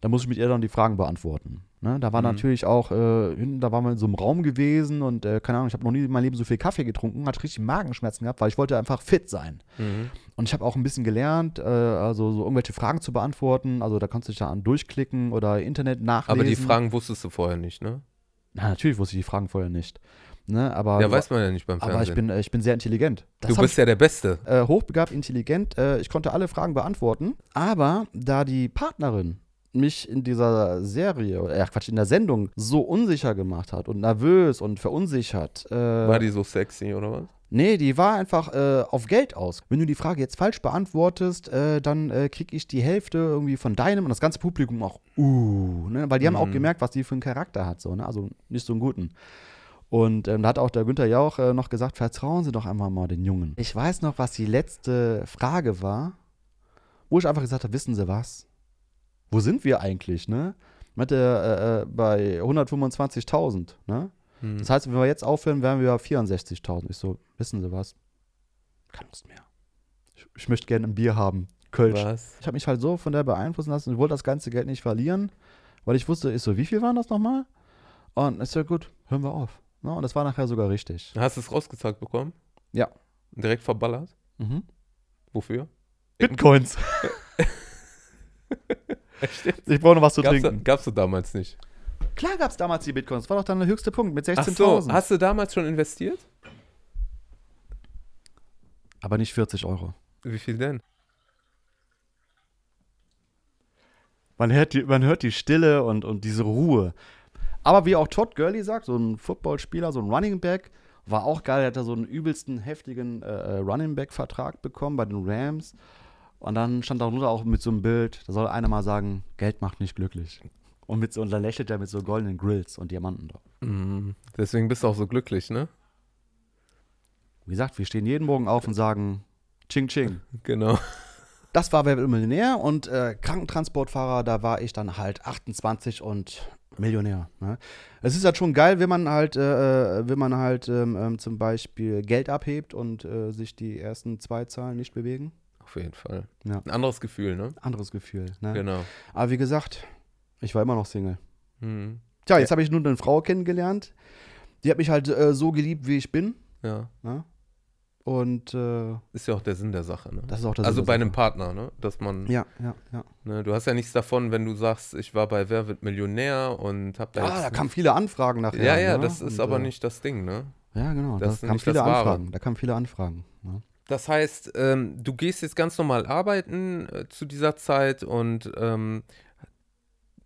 Speaker 1: Da muss ich mit ihr dann die Fragen beantworten. Ne? Da war
Speaker 2: Mhm.
Speaker 1: natürlich auch, äh, hinten, da waren wir in so einem Raum gewesen und äh, keine Ahnung, ich habe noch nie in meinem Leben so viel Kaffee getrunken, hatte richtig Magenschmerzen gehabt, weil ich wollte einfach fit sein.
Speaker 2: Mhm.
Speaker 1: Und ich habe auch ein bisschen gelernt, äh, also so irgendwelche Fragen zu beantworten. Also da kannst du dich da an durchklicken oder Internet nachlesen.
Speaker 2: Aber die Fragen wusstest du vorher nicht, ne?
Speaker 1: Na, natürlich wusste ich die Fragen vorher nicht. Ne? Aber,
Speaker 2: Ja, weiß man ja nicht beim
Speaker 1: aber
Speaker 2: Fernsehen.
Speaker 1: ich bin, äh, ich bin sehr intelligent. Das
Speaker 2: du bist ja der Beste.
Speaker 1: ich, äh, hochbegabt, intelligent. Äh, ich konnte alle Fragen beantworten. Aber da die Partnerin mich in dieser Serie, oder äh, Quatsch, in der Sendung so unsicher gemacht hat und nervös und verunsichert. Äh,
Speaker 2: War die so sexy oder was?
Speaker 1: Nee, die war einfach äh, auf Geld aus. Wenn du die Frage jetzt falsch beantwortest, äh, dann äh, krieg ich die Hälfte irgendwie von deinem und das ganze Publikum auch, uh, ne? weil die haben auch
Speaker 2: Mhm.
Speaker 1: gemerkt, was die für einen Charakter hat, so, ne? also nicht so einen guten. Und ähm, da hat auch der Günther Jauch äh, noch gesagt, vertrauen Sie doch einfach mal den Jungen. Ich weiß noch, was die letzte Frage war, wo ich einfach gesagt habe, wissen Sie was? Wo sind wir eigentlich, ne? Mit der, äh, äh, bei 125.000, ne?
Speaker 2: Hm.
Speaker 1: Das heißt, wenn wir jetzt aufhören, wären wir bei 64.000. Ich so, wissen Sie was? Keine Lust mehr. Ich, ich möchte gerne ein Bier haben. Kölsch.
Speaker 2: Was?
Speaker 1: Ich habe mich halt so von der beeinflussen lassen und wollte das ganze Geld nicht verlieren, weil ich wusste, ich so, wie viel waren das nochmal? Und ist ja gut, hören wir auf. Ne? Und das war nachher sogar richtig.
Speaker 2: Hast du es rausgezahlt bekommen?
Speaker 1: Ja.
Speaker 2: Direkt verballert?
Speaker 1: Mhm.
Speaker 2: Wofür?
Speaker 1: Bitcoins. ich brauche noch was zu
Speaker 2: Gab's,
Speaker 1: trinken.
Speaker 2: gab's du damals nicht.
Speaker 1: Klar gab es damals die Bitcoins. Das war doch dann der höchste Punkt mit
Speaker 2: Ach so,
Speaker 1: 16.000.
Speaker 2: hast du damals schon investiert?
Speaker 1: Aber nicht 40 Euro.
Speaker 2: Wie viel denn?
Speaker 1: Man hört die, man hört die Stille und, und diese Ruhe. Aber wie auch Todd Gurley sagt, so ein Footballspieler, so ein Running Back, war auch geil. Er hat da so einen übelsten, heftigen äh, Running Back-Vertrag bekommen bei den Rams. Und dann stand darunter auch mit so einem Bild, da soll einer mal sagen, Geld macht nicht glücklich. Und, mit so, und da lächelt er mit so goldenen Grills und Diamanten drauf.
Speaker 2: Mhm. Deswegen bist du auch so glücklich, ne?
Speaker 1: Wie gesagt, wir stehen jeden Morgen auf und sagen, Ching Ching.
Speaker 2: Genau.
Speaker 1: Das war Wer wird Millionär und äh, Krankentransportfahrer, da war ich dann halt 28 und Millionär. Ne? Es ist halt schon geil, wenn man halt, äh, wenn man halt ähm, ähm, zum Beispiel Geld abhebt und äh, sich die ersten zwei Zahlen nicht bewegen.
Speaker 2: Auf jeden Fall.
Speaker 1: Ja.
Speaker 2: Ein anderes Gefühl, ne?
Speaker 1: Anderes Gefühl. Ne?
Speaker 2: Genau.
Speaker 1: Aber wie gesagt, ich war immer noch Single.
Speaker 2: Mhm.
Speaker 1: Tja, jetzt habe ich nun eine Frau kennengelernt. Die hat mich halt äh, so geliebt, wie ich bin.
Speaker 2: Ja.
Speaker 1: Ne? Und äh,
Speaker 2: Ist ja auch der Sinn der Sache, ne?
Speaker 1: das ist auch das
Speaker 2: also bei einem Partner, ne? Dass man,
Speaker 1: Ja, ja, ja.
Speaker 2: ne? Du hast ja nichts davon, wenn du sagst, ich war bei Wer wird Millionär und hab da
Speaker 1: Ah, da kamen viele Anfragen nachher.
Speaker 2: Ja, ja,
Speaker 1: ne?
Speaker 2: das ist
Speaker 1: Und,
Speaker 2: aber
Speaker 1: äh,
Speaker 2: nicht das Ding, ne?
Speaker 1: Ja, genau.
Speaker 2: Das
Speaker 1: Da kamen viele. Anfragen. Da kamen viele Anfragen. Ne?
Speaker 2: Das heißt, ähm, du gehst jetzt ganz normal arbeiten äh, zu dieser Zeit und ähm,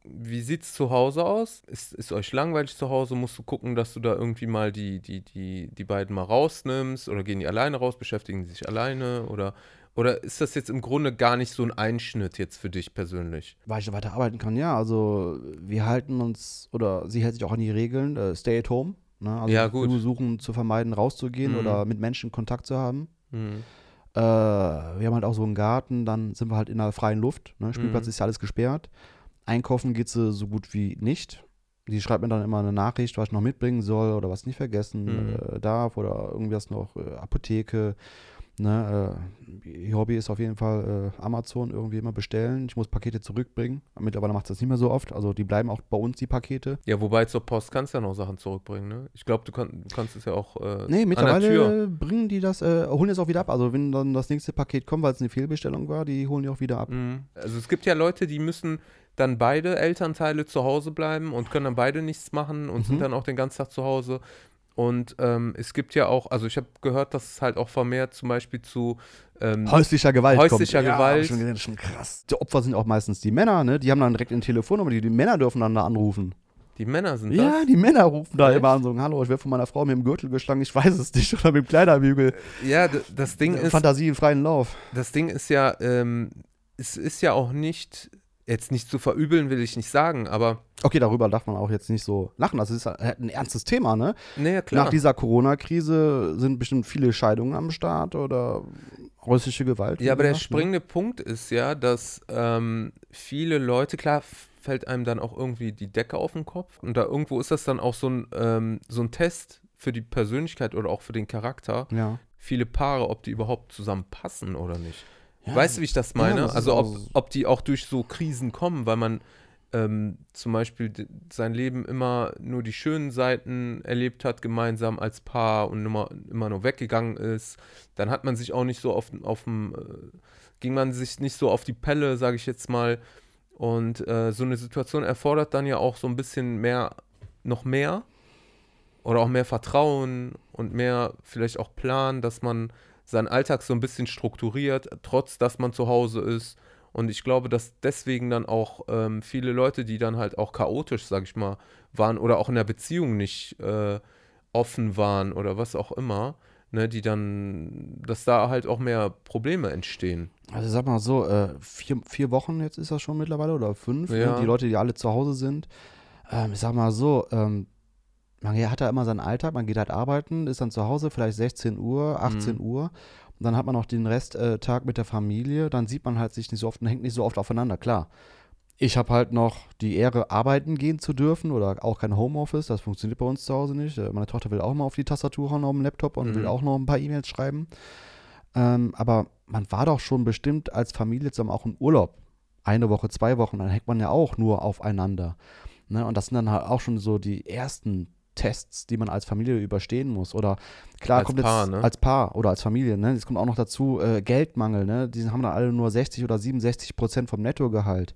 Speaker 2: wie sieht's zu Hause aus? Ist, ist euch langweilig zu Hause? Musst du gucken, dass du da irgendwie mal die, die, die, die beiden mal rausnimmst oder gehen die alleine raus, beschäftigen die sich alleine oder, oder ist das jetzt im Grunde gar nicht so ein Einschnitt jetzt für dich persönlich?
Speaker 1: Weil ich weiter arbeiten kann, ja. Also wir halten uns, oder sie hält sich auch an die Regeln, äh, stay at home. Ne? Also
Speaker 2: Ja, gut.
Speaker 1: wir versuchen zu vermeiden, rauszugehen
Speaker 2: Mhm.
Speaker 1: oder mit Menschen Kontakt zu haben.
Speaker 2: Hm.
Speaker 1: Äh, wir haben halt auch so einen Garten, dann sind wir halt in der freien Luft. Ne? Spielplatz
Speaker 2: Mhm.
Speaker 1: ist ja alles gesperrt. Einkaufen geht sie so gut wie nicht. Die schreibt mir dann immer eine Nachricht, was ich noch mitbringen soll oder was nicht vergessen
Speaker 2: Mhm.
Speaker 1: äh, darf oder irgendwas noch, äh, Apotheke. Ne, äh, ihr Hobby ist auf jeden Fall äh, Amazon irgendwie immer bestellen. Ich muss Pakete zurückbringen. Mittlerweile macht das nicht mehr so oft. Also die bleiben auch bei uns, die Pakete.
Speaker 2: Ja, wobei zur Post kannst du ja noch Sachen zurückbringen, ne? Ich glaube, du, kann, du kannst es ja auch äh,
Speaker 1: Nee, mittlerweile bringen die das, äh, holen es auch wieder ab. Also wenn dann das nächste Paket kommt, weil es eine Fehlbestellung war, die holen die auch wieder ab.
Speaker 2: Mhm. Also es gibt ja Leute, die müssen dann beide Elternteile zu Hause bleiben und können dann beide nichts machen und sind
Speaker 1: Mhm.
Speaker 2: dann auch den ganzen Tag zu Hause. Und ähm, es gibt ja auch, also ich habe gehört, dass es halt auch vermehrt zum Beispiel zu ähm,
Speaker 1: Häuslicher Gewalt
Speaker 2: Häuslicher
Speaker 1: kommt.
Speaker 2: Gewalt.
Speaker 1: Ja, schon, gesehen, das ist schon krass. Die Opfer sind auch meistens die Männer, ne? Die haben dann direkt ein Telefonnummer, die, die Männer dürfen dann da anrufen.
Speaker 2: die Männer sind
Speaker 1: Ja, die Männer rufen da
Speaker 2: Echt?
Speaker 1: immer an und sagen, hallo, ich werde von meiner Frau mit dem Gürtel geschlagen, ich weiß es nicht, oder mit dem Kleiderbügel.
Speaker 2: das. Ja, das Ding ist,
Speaker 1: Fantasie im freien Lauf.
Speaker 2: das Ding ist ja, ähm, es ist ja auch nicht, jetzt nicht zu verübeln will ich nicht sagen, aber
Speaker 1: Okay, darüber darf man auch jetzt nicht so lachen. Das ist halt ein ernstes Thema, ne?
Speaker 2: naja, klar.
Speaker 1: Nach dieser Corona-Krise sind bestimmt viele Scheidungen am Start oder häusliche Gewalt.
Speaker 2: Ja, aber der
Speaker 1: gesagt, ne?
Speaker 2: springende Punkt ist ja, dass ähm, viele Leute, klar, fällt einem dann auch irgendwie die Decke auf den Kopf. Und da irgendwo ist das dann auch so ein, ähm, so ein Test für die Persönlichkeit oder auch für den Charakter
Speaker 1: Ja.
Speaker 2: viele Paare, ob die überhaupt zusammenpassen oder nicht.
Speaker 1: Ja,
Speaker 2: weißt du, wie ich das meine?
Speaker 1: das ist
Speaker 2: also ob, ob die auch durch so Krisen kommen, weil man ähm, zum Beispiel sein Leben immer nur die schönen Seiten erlebt hat, gemeinsam als Paar und immer, immer nur weggegangen ist. Dann hat man sich auch nicht so auf, auf dem, äh, ging man sich nicht so auf die Pelle, sage ich jetzt mal. Und äh, so eine Situation erfordert dann ja auch so ein bisschen mehr, noch mehr oder auch mehr Vertrauen und mehr vielleicht auch Plan, dass man seinen Alltag so ein bisschen strukturiert, trotz dass man zu Hause ist. Und ich glaube, dass deswegen dann auch ähm, viele Leute, die dann halt auch chaotisch, sag ich mal, waren oder auch in der Beziehung nicht äh, offen waren oder was auch immer, ne, die dann, dass da halt auch mehr Probleme entstehen.
Speaker 1: Also sag mal so, äh, vier, vier Wochen jetzt ist das schon mittlerweile oder fünf,
Speaker 2: Ja.
Speaker 1: ne? die Leute, die alle zu Hause sind. Ähm, ich sag mal so, ähm, man hat ja immer seinen Alltag, man geht halt arbeiten, ist dann zu Hause, vielleicht 16 Uhr, 18
Speaker 2: Mhm.
Speaker 1: Uhr. Und dann hat man noch den Resttag äh, mit der Familie, dann sieht man halt sich nicht so oft und hängt nicht so oft aufeinander, klar. Ich habe halt noch die Ehre, arbeiten gehen zu dürfen oder auch kein Homeoffice. Das funktioniert bei uns zu Hause nicht. Äh, Meine Tochter will auch mal auf die Tastatur hauen auf dem Laptop und
Speaker 2: Mhm.
Speaker 1: will auch noch ein paar E-Mails schreiben. Ähm, aber man war doch schon bestimmt als Familie zusammen auch im Urlaub. Eine Woche, zwei Wochen, dann hängt man ja auch nur aufeinander. Ne? Und das sind dann halt auch schon so die ersten Tests, die man als Familie überstehen muss. Oder klar
Speaker 2: Als
Speaker 1: kommt
Speaker 2: Paar,
Speaker 1: jetzt
Speaker 2: ne?
Speaker 1: als Paar oder als Familie, ne? Es kommt auch noch dazu äh, Geldmangel, ne? Die haben dann alle nur 60 oder 67 Prozent vom Nettogehalt.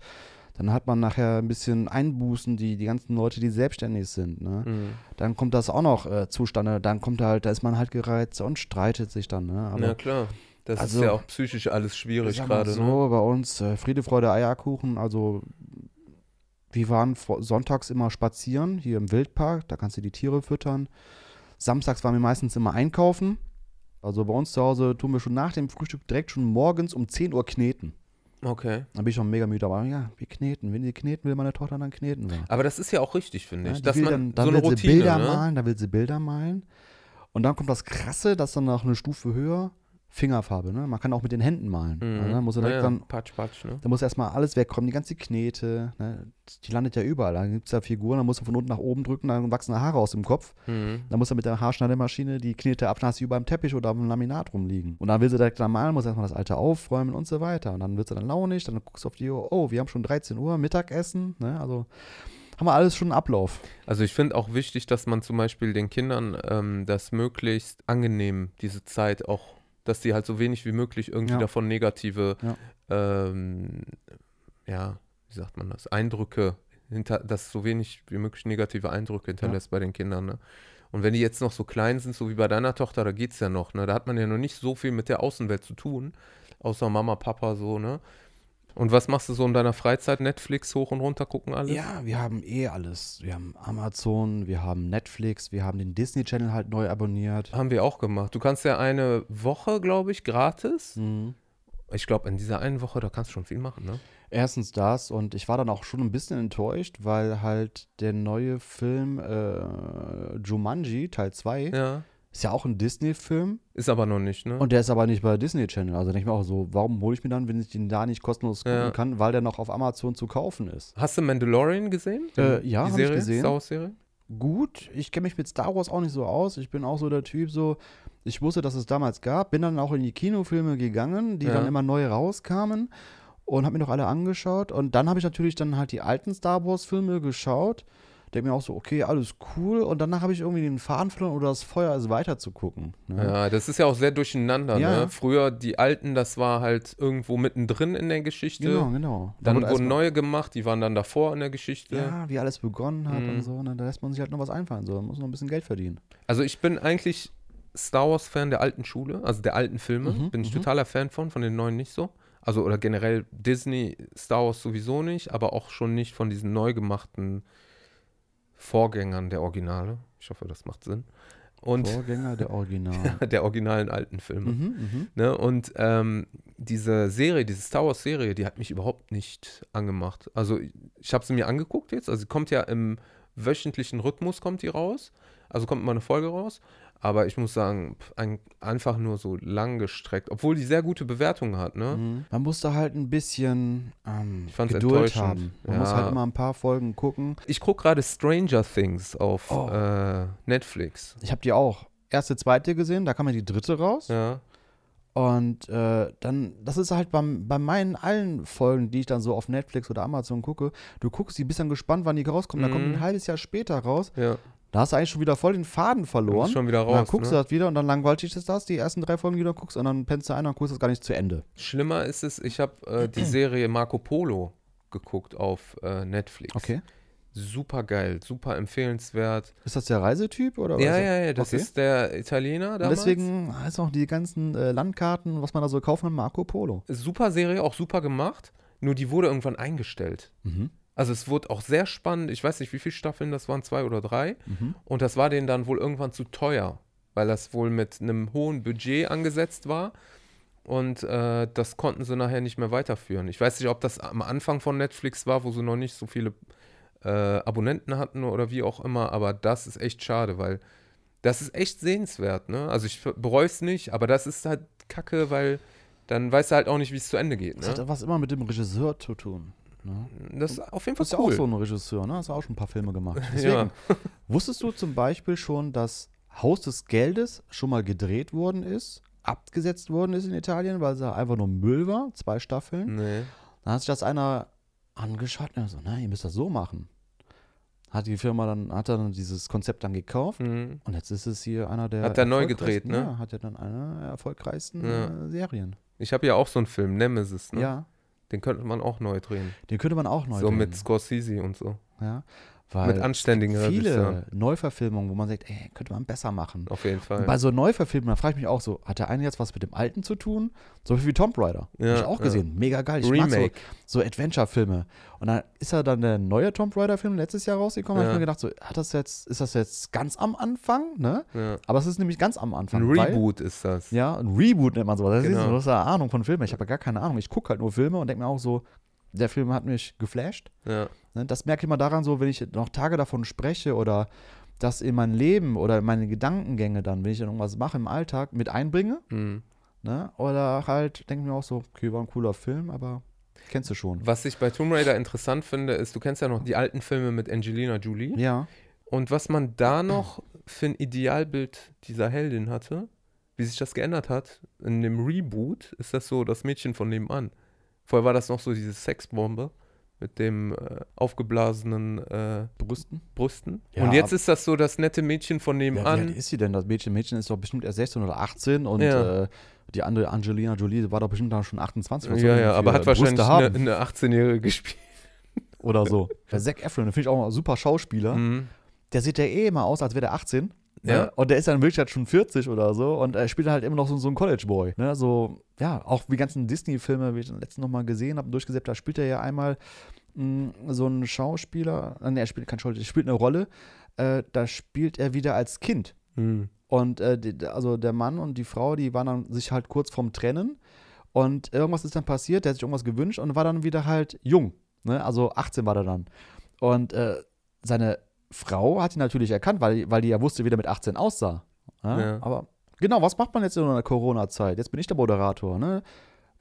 Speaker 1: Dann hat man nachher ein bisschen Einbußen, die, die ganzen Leute, die selbstständig sind, ne?
Speaker 2: Mhm.
Speaker 1: Dann kommt das auch noch äh, zustande. Dann kommt halt, da ist man halt gereizt und streitet sich dann, ne? Aber
Speaker 2: ja, klar. Das
Speaker 1: Also,
Speaker 2: ist ja auch psychisch alles schwierig gerade.
Speaker 1: so,
Speaker 2: Ne?
Speaker 1: bei uns äh, Friede, Freude, Eierkuchen. Also wir waren vor, sonntags immer spazieren, hier im Wildpark. Da kannst du die Tiere füttern. Samstags waren wir meistens immer einkaufen. Also bei uns zu Hause tun wir schon nach dem Frühstück direkt schon morgens um 10 Uhr kneten.
Speaker 2: Okay.
Speaker 1: Da bin ich schon mega müde, aber ja, wir kneten. Wenn sie kneten will, meine Tochter dann kneten wir.
Speaker 2: Aber das ist ja auch richtig, finde
Speaker 1: Ja,
Speaker 2: ich. dass
Speaker 1: will
Speaker 2: man
Speaker 1: dann, dann
Speaker 2: so
Speaker 1: will
Speaker 2: Routine,
Speaker 1: sie Bilder
Speaker 2: ne?
Speaker 1: malen, dann will sie Bilder malen. Und dann kommt das Krasse, dass dann noch eine Stufe höher Fingerfarbe, ne? Man kann auch mit den Händen malen.
Speaker 2: Mhm.
Speaker 1: Ne? Muss er direkt
Speaker 2: ja,
Speaker 1: dann,
Speaker 2: patsch, patsch, ne?
Speaker 1: da muss erstmal alles wegkommen, die ganze Knete, ne? Die landet ja überall. Da gibt es ja Figuren, da muss er von unten nach oben drücken, dann wachsen Haare aus dem Kopf.
Speaker 2: Mhm.
Speaker 1: Dann muss er mit der Haarschneidemaschine die Knete abschneiden, sie über dem Teppich oder am Laminat rumliegen. Und dann will sie direkt dann malen, muss erstmal das alte aufräumen und so weiter. Und dann wird sie dann launig, dann guckst du auf die Uhr, oh, wir haben schon 13 Uhr, Mittagessen, ne? Also haben wir alles schon einen Ablauf.
Speaker 2: Also ich finde auch wichtig, dass man zum Beispiel den Kindern ähm, das möglichst angenehm, diese Zeit auch, dass die halt so wenig wie möglich irgendwie
Speaker 1: Ja.
Speaker 2: davon negative,
Speaker 1: Ja.
Speaker 2: ähm, ja, wie sagt man das, Eindrücke, hinter, dass so wenig wie möglich negative Eindrücke hinterlässt bei den Kindern, ne? Und wenn die jetzt noch so klein sind, so wie bei deiner Tochter, da geht es ja noch, ne? Da hat man ja noch nicht so viel mit der Außenwelt zu tun, außer Mama, Papa, so, ne? Und was machst du so in deiner Freizeit? Netflix hoch und runter gucken alles?
Speaker 1: Ja, wir haben eh alles. Wir haben Amazon, wir haben Netflix, wir haben den Disney Channel halt neu abonniert.
Speaker 2: Haben wir auch gemacht. Du kannst ja eine Woche, glaube ich, gratis.
Speaker 1: Mhm.
Speaker 2: Ich glaube, in dieser einen Woche, da kannst du schon viel machen, ne?
Speaker 1: Erstens das und ich war dann auch schon ein bisschen enttäuscht, weil halt der neue Film äh, Jumanji Teil 2
Speaker 2: Ja.
Speaker 1: Ist ja auch ein Disney-Film
Speaker 2: Ist aber noch nicht, ne?
Speaker 1: und der ist aber nicht bei Disney Channel. Also denke ich mir auch so, warum hole ich mir dann, wenn ich den da nicht kostenlos gucken
Speaker 2: Ja.
Speaker 1: kann, weil der noch auf Amazon zu kaufen ist.
Speaker 2: Hast du Mandalorian gesehen?
Speaker 1: Äh, ja,
Speaker 2: Die
Speaker 1: hab ich
Speaker 2: Serie,
Speaker 1: gesehen.
Speaker 2: Star Wars Serie?
Speaker 1: gut. Ich kenne mich mit Star Wars auch nicht so aus. Ich bin auch so der Typ, so, ich wusste, dass es damals gab, bin dann auch in die Kinofilme gegangen, die
Speaker 2: Ja.
Speaker 1: dann immer neu rauskamen und habe mir noch alle angeschaut. Und dann habe ich natürlich dann halt die alten Star Wars-Filme geschaut. Denke mir auch so, okay, alles cool. Und danach habe ich irgendwie den Faden verloren oder das Feuer ist weiter zu gucken. Ne?
Speaker 2: Ja, das ist ja auch sehr durcheinander,
Speaker 1: Ja.
Speaker 2: ne? Früher, die alten, das war halt irgendwo mittendrin in der Geschichte.
Speaker 1: Genau, genau. Da
Speaker 2: Dann
Speaker 1: wurde
Speaker 2: wurden neue gemacht, die waren dann davor in der Geschichte.
Speaker 1: Ja, wie alles begonnen hat
Speaker 2: Mhm.
Speaker 1: und so. Und da lässt man sich halt noch was einfallen. So, man muss noch ein bisschen Geld verdienen.
Speaker 2: Also ich bin eigentlich Star Wars-Fan der alten Schule, also der alten Filme.
Speaker 1: Mhm,
Speaker 2: bin ich
Speaker 1: mhm.
Speaker 2: totaler Fan von, von den neuen nicht so. Also oder generell Disney, Star Wars sowieso nicht, aber auch schon nicht von diesen neu gemachten Vorgängern der Originale. Ich hoffe, das macht Sinn. Und
Speaker 1: Vorgänger der Original.
Speaker 2: der originalen alten Filme.
Speaker 1: mhm, mhm.
Speaker 2: Ne? Und ähm, diese Serie, diese Star Wars Serie, die hat mich überhaupt nicht angemacht. Also ich, ich habe sie mir angeguckt jetzt. Also sie kommt ja im wöchentlichen Rhythmus kommt die raus. Also kommt immer eine Folge raus. Aber ich muss sagen, ein, einfach nur so lang gestreckt, obwohl die sehr gute Bewertungen hat, ne?
Speaker 1: Mhm. Man muss da halt ein bisschen ähm, Geduld haben. Man
Speaker 2: Ja.
Speaker 1: muss halt immer ein paar Folgen gucken.
Speaker 2: Ich gucke gerade Stranger Things auf
Speaker 1: Oh.
Speaker 2: äh, Netflix.
Speaker 1: Ich habe die auch erste, zweite gesehen, da kam ja die dritte raus.
Speaker 2: Ja.
Speaker 1: Und äh, dann, das ist halt beim, bei meinen allen Folgen, die ich dann so auf Netflix oder Amazon gucke, du guckst die, bist dann gespannt, wann die rauskommen. Dann kommt
Speaker 2: Mhm.
Speaker 1: ein halbes Jahr später raus.
Speaker 2: Ja.
Speaker 1: Da hast du eigentlich schon wieder voll den Faden
Speaker 2: Du
Speaker 1: verloren.
Speaker 2: schon wieder
Speaker 1: Und dann
Speaker 2: raus.
Speaker 1: guckst
Speaker 2: ne?
Speaker 1: du das wieder und dann langweilt dich das, die ersten drei Folgen, die du guckst, und dann pennst du ein und guckst das gar nicht zu Ende.
Speaker 2: Schlimmer ist es, ich habe äh, die Serie Marco Polo geguckt auf äh, Netflix.
Speaker 1: Okay.
Speaker 2: Super geil, super empfehlenswert.
Speaker 1: Ist das der Reisetyp oder was?
Speaker 2: Ja, ja, ja, das
Speaker 1: Okay.
Speaker 2: ist der Italiener
Speaker 1: Und
Speaker 2: damals.
Speaker 1: deswegen heißt auch die ganzen äh, Landkarten, was man da so kaufen kann, Marco Polo.
Speaker 2: Super Serie, auch super gemacht, nur die wurde irgendwann eingestellt.
Speaker 1: Mhm.
Speaker 2: Also es wurde auch sehr spannend, ich weiß nicht, wie viele Staffeln das waren, zwei oder drei.
Speaker 1: Mhm.
Speaker 2: Und das war denen dann wohl irgendwann zu teuer, weil das wohl mit einem hohen Budget angesetzt war. Und äh, das konnten sie nachher nicht mehr weiterführen. Ich weiß nicht, ob das am Anfang von Netflix war, wo sie noch nicht so viele äh, Abonnenten hatten oder wie auch immer, aber das ist echt schade, weil das ist echt sehenswert. Ne? Also ich bereue es nicht, aber das ist halt kacke, weil dann weißt du halt auch nicht, wie es zu Ende geht.
Speaker 1: Das hat
Speaker 2: Ne?
Speaker 1: was immer mit dem Regisseur zu tun. Ne?
Speaker 2: Das ist auf jeden
Speaker 1: Du
Speaker 2: Fall
Speaker 1: bist ja
Speaker 2: cool.
Speaker 1: auch so ein Regisseur, ne? Hast du auch schon ein paar Filme gemacht. Deswegen,
Speaker 2: Ja.
Speaker 1: wusstest du zum Beispiel schon, dass Haus des Geldes schon mal gedreht worden ist, abgesetzt worden ist in Italien, weil es einfach nur Müll war, zwei Staffeln.
Speaker 2: Nee.
Speaker 1: Dann hat sich das einer angeschaut und er so, nein, ihr müsst das so machen. Hat die Firma dann, hat dann dieses Konzept dann gekauft
Speaker 2: Mhm.
Speaker 1: und jetzt ist es hier einer der
Speaker 2: Hat er neu gedreht, ne?
Speaker 1: Ja, hat er dann eine der erfolgreichsten
Speaker 2: Ja.
Speaker 1: Serien.
Speaker 2: Ich habe ja auch so einen Film, Nemesis, ne?
Speaker 1: Ja,
Speaker 2: Den könnte man auch neu drehen.
Speaker 1: den könnte man auch neu
Speaker 2: so
Speaker 1: drehen.
Speaker 2: mit Scorsese und so.
Speaker 1: ja, weil
Speaker 2: mit anständigen Regisseuren.
Speaker 1: viele Neuverfilmungen, wo man sagt, ey, könnte man besser machen.
Speaker 2: Auf jeden Fall.
Speaker 1: Und bei so Neuverfilmungen, da frage ich mich auch so, hat der eine jetzt was mit dem Alten zu tun? So wie Tomb Raider.
Speaker 2: Ja,
Speaker 1: Hab ich auch
Speaker 2: ja.
Speaker 1: gesehen. Mega geil. Ich mag so,
Speaker 2: Remake.
Speaker 1: so Adventure-Filme. Und dann ist ja dann der neue Tomb Raider-Film letztes Jahr rausgekommen. Da
Speaker 2: Ja.
Speaker 1: habe ich mir gedacht, so, hat das jetzt, ist das jetzt ganz am Anfang? Ne?
Speaker 2: Ja.
Speaker 1: Aber es ist nämlich ganz am Anfang.
Speaker 2: Ein
Speaker 1: weil-
Speaker 2: Reboot ist das.
Speaker 1: Ja, ein Reboot nennt man sowas. Das
Speaker 2: Genau.
Speaker 1: ist, ja Ahnung von Filmen. Ich habe ja gar keine Ahnung. Ich gucke halt nur Filme und denke mir auch so, der Film hat mich geflasht.
Speaker 2: Ja.
Speaker 1: Ne, Das merke ich mal daran so, wenn ich noch Tage davon spreche oder das in mein Leben oder in meine Gedankengänge dann, wenn ich dann irgendwas mache im Alltag, mit einbringe.
Speaker 2: Hm.
Speaker 1: Ne? Oder halt denke mir auch so, okay, war ein cooler Film, aber kennst du schon.
Speaker 2: Was ich bei Tomb Raider interessant finde, ist, du kennst ja noch die alten Filme mit Angelina Jolie.
Speaker 1: Ja.
Speaker 2: Und was man da noch für ein Idealbild dieser Heldin hatte, wie sich das geändert hat, in dem Reboot ist das so das Mädchen von nebenan. Vorher war das noch so diese Sexbombe mit dem äh, aufgeblasenen äh,
Speaker 1: Brüsten.
Speaker 2: Brüsten.
Speaker 1: Ja,
Speaker 2: Und jetzt ist das so das nette Mädchen von
Speaker 1: Ja, wie
Speaker 2: nebenan.
Speaker 1: alt ist sie denn? Das Mädchen, Mädchen ist doch bestimmt erst 16 oder 18 und
Speaker 2: Ja.
Speaker 1: äh, die andere Angelina Jolie war doch bestimmt dann schon 28. Was
Speaker 2: ja, ja, aber hat
Speaker 1: Brüste
Speaker 2: wahrscheinlich
Speaker 1: haben?
Speaker 2: eine, eine 18-Jährige gespielt.
Speaker 1: Oder so. Der Zac Efron, den finde ich auch ein super Schauspieler.
Speaker 2: Mhm.
Speaker 1: Der sieht ja eh immer aus, als wäre der 18. Ne?
Speaker 2: Ja.
Speaker 1: Und der ist dann in Wirklichkeit schon 40 oder so und er spielt halt immer noch so, so ein College-Boy. Ne? So, ja, auch wie ganzen Disney-Filme, wie ich letztens noch mal gesehen habe, durchgesetzt, da spielt er ja einmal mh, so einen Schauspieler, äh, ne, er spielt kein Schauspieler, er spielt eine Rolle, äh, da spielt er wieder als Kind.
Speaker 2: Mhm.
Speaker 1: Und äh, die, also der Mann und die Frau, die waren dann sich halt kurz vorm Trennen. Und irgendwas ist dann passiert, der hat sich irgendwas gewünscht und war dann wieder halt jung. Ne? Also 18 war er dann. Und äh, seine Frau hat ihn natürlich erkannt, weil, weil die ja wusste, wie der mit 18 aussah. Ja?
Speaker 2: Ja.
Speaker 1: Aber genau, was macht man jetzt in der Corona-Zeit? Jetzt bin ich der Moderator. Ne?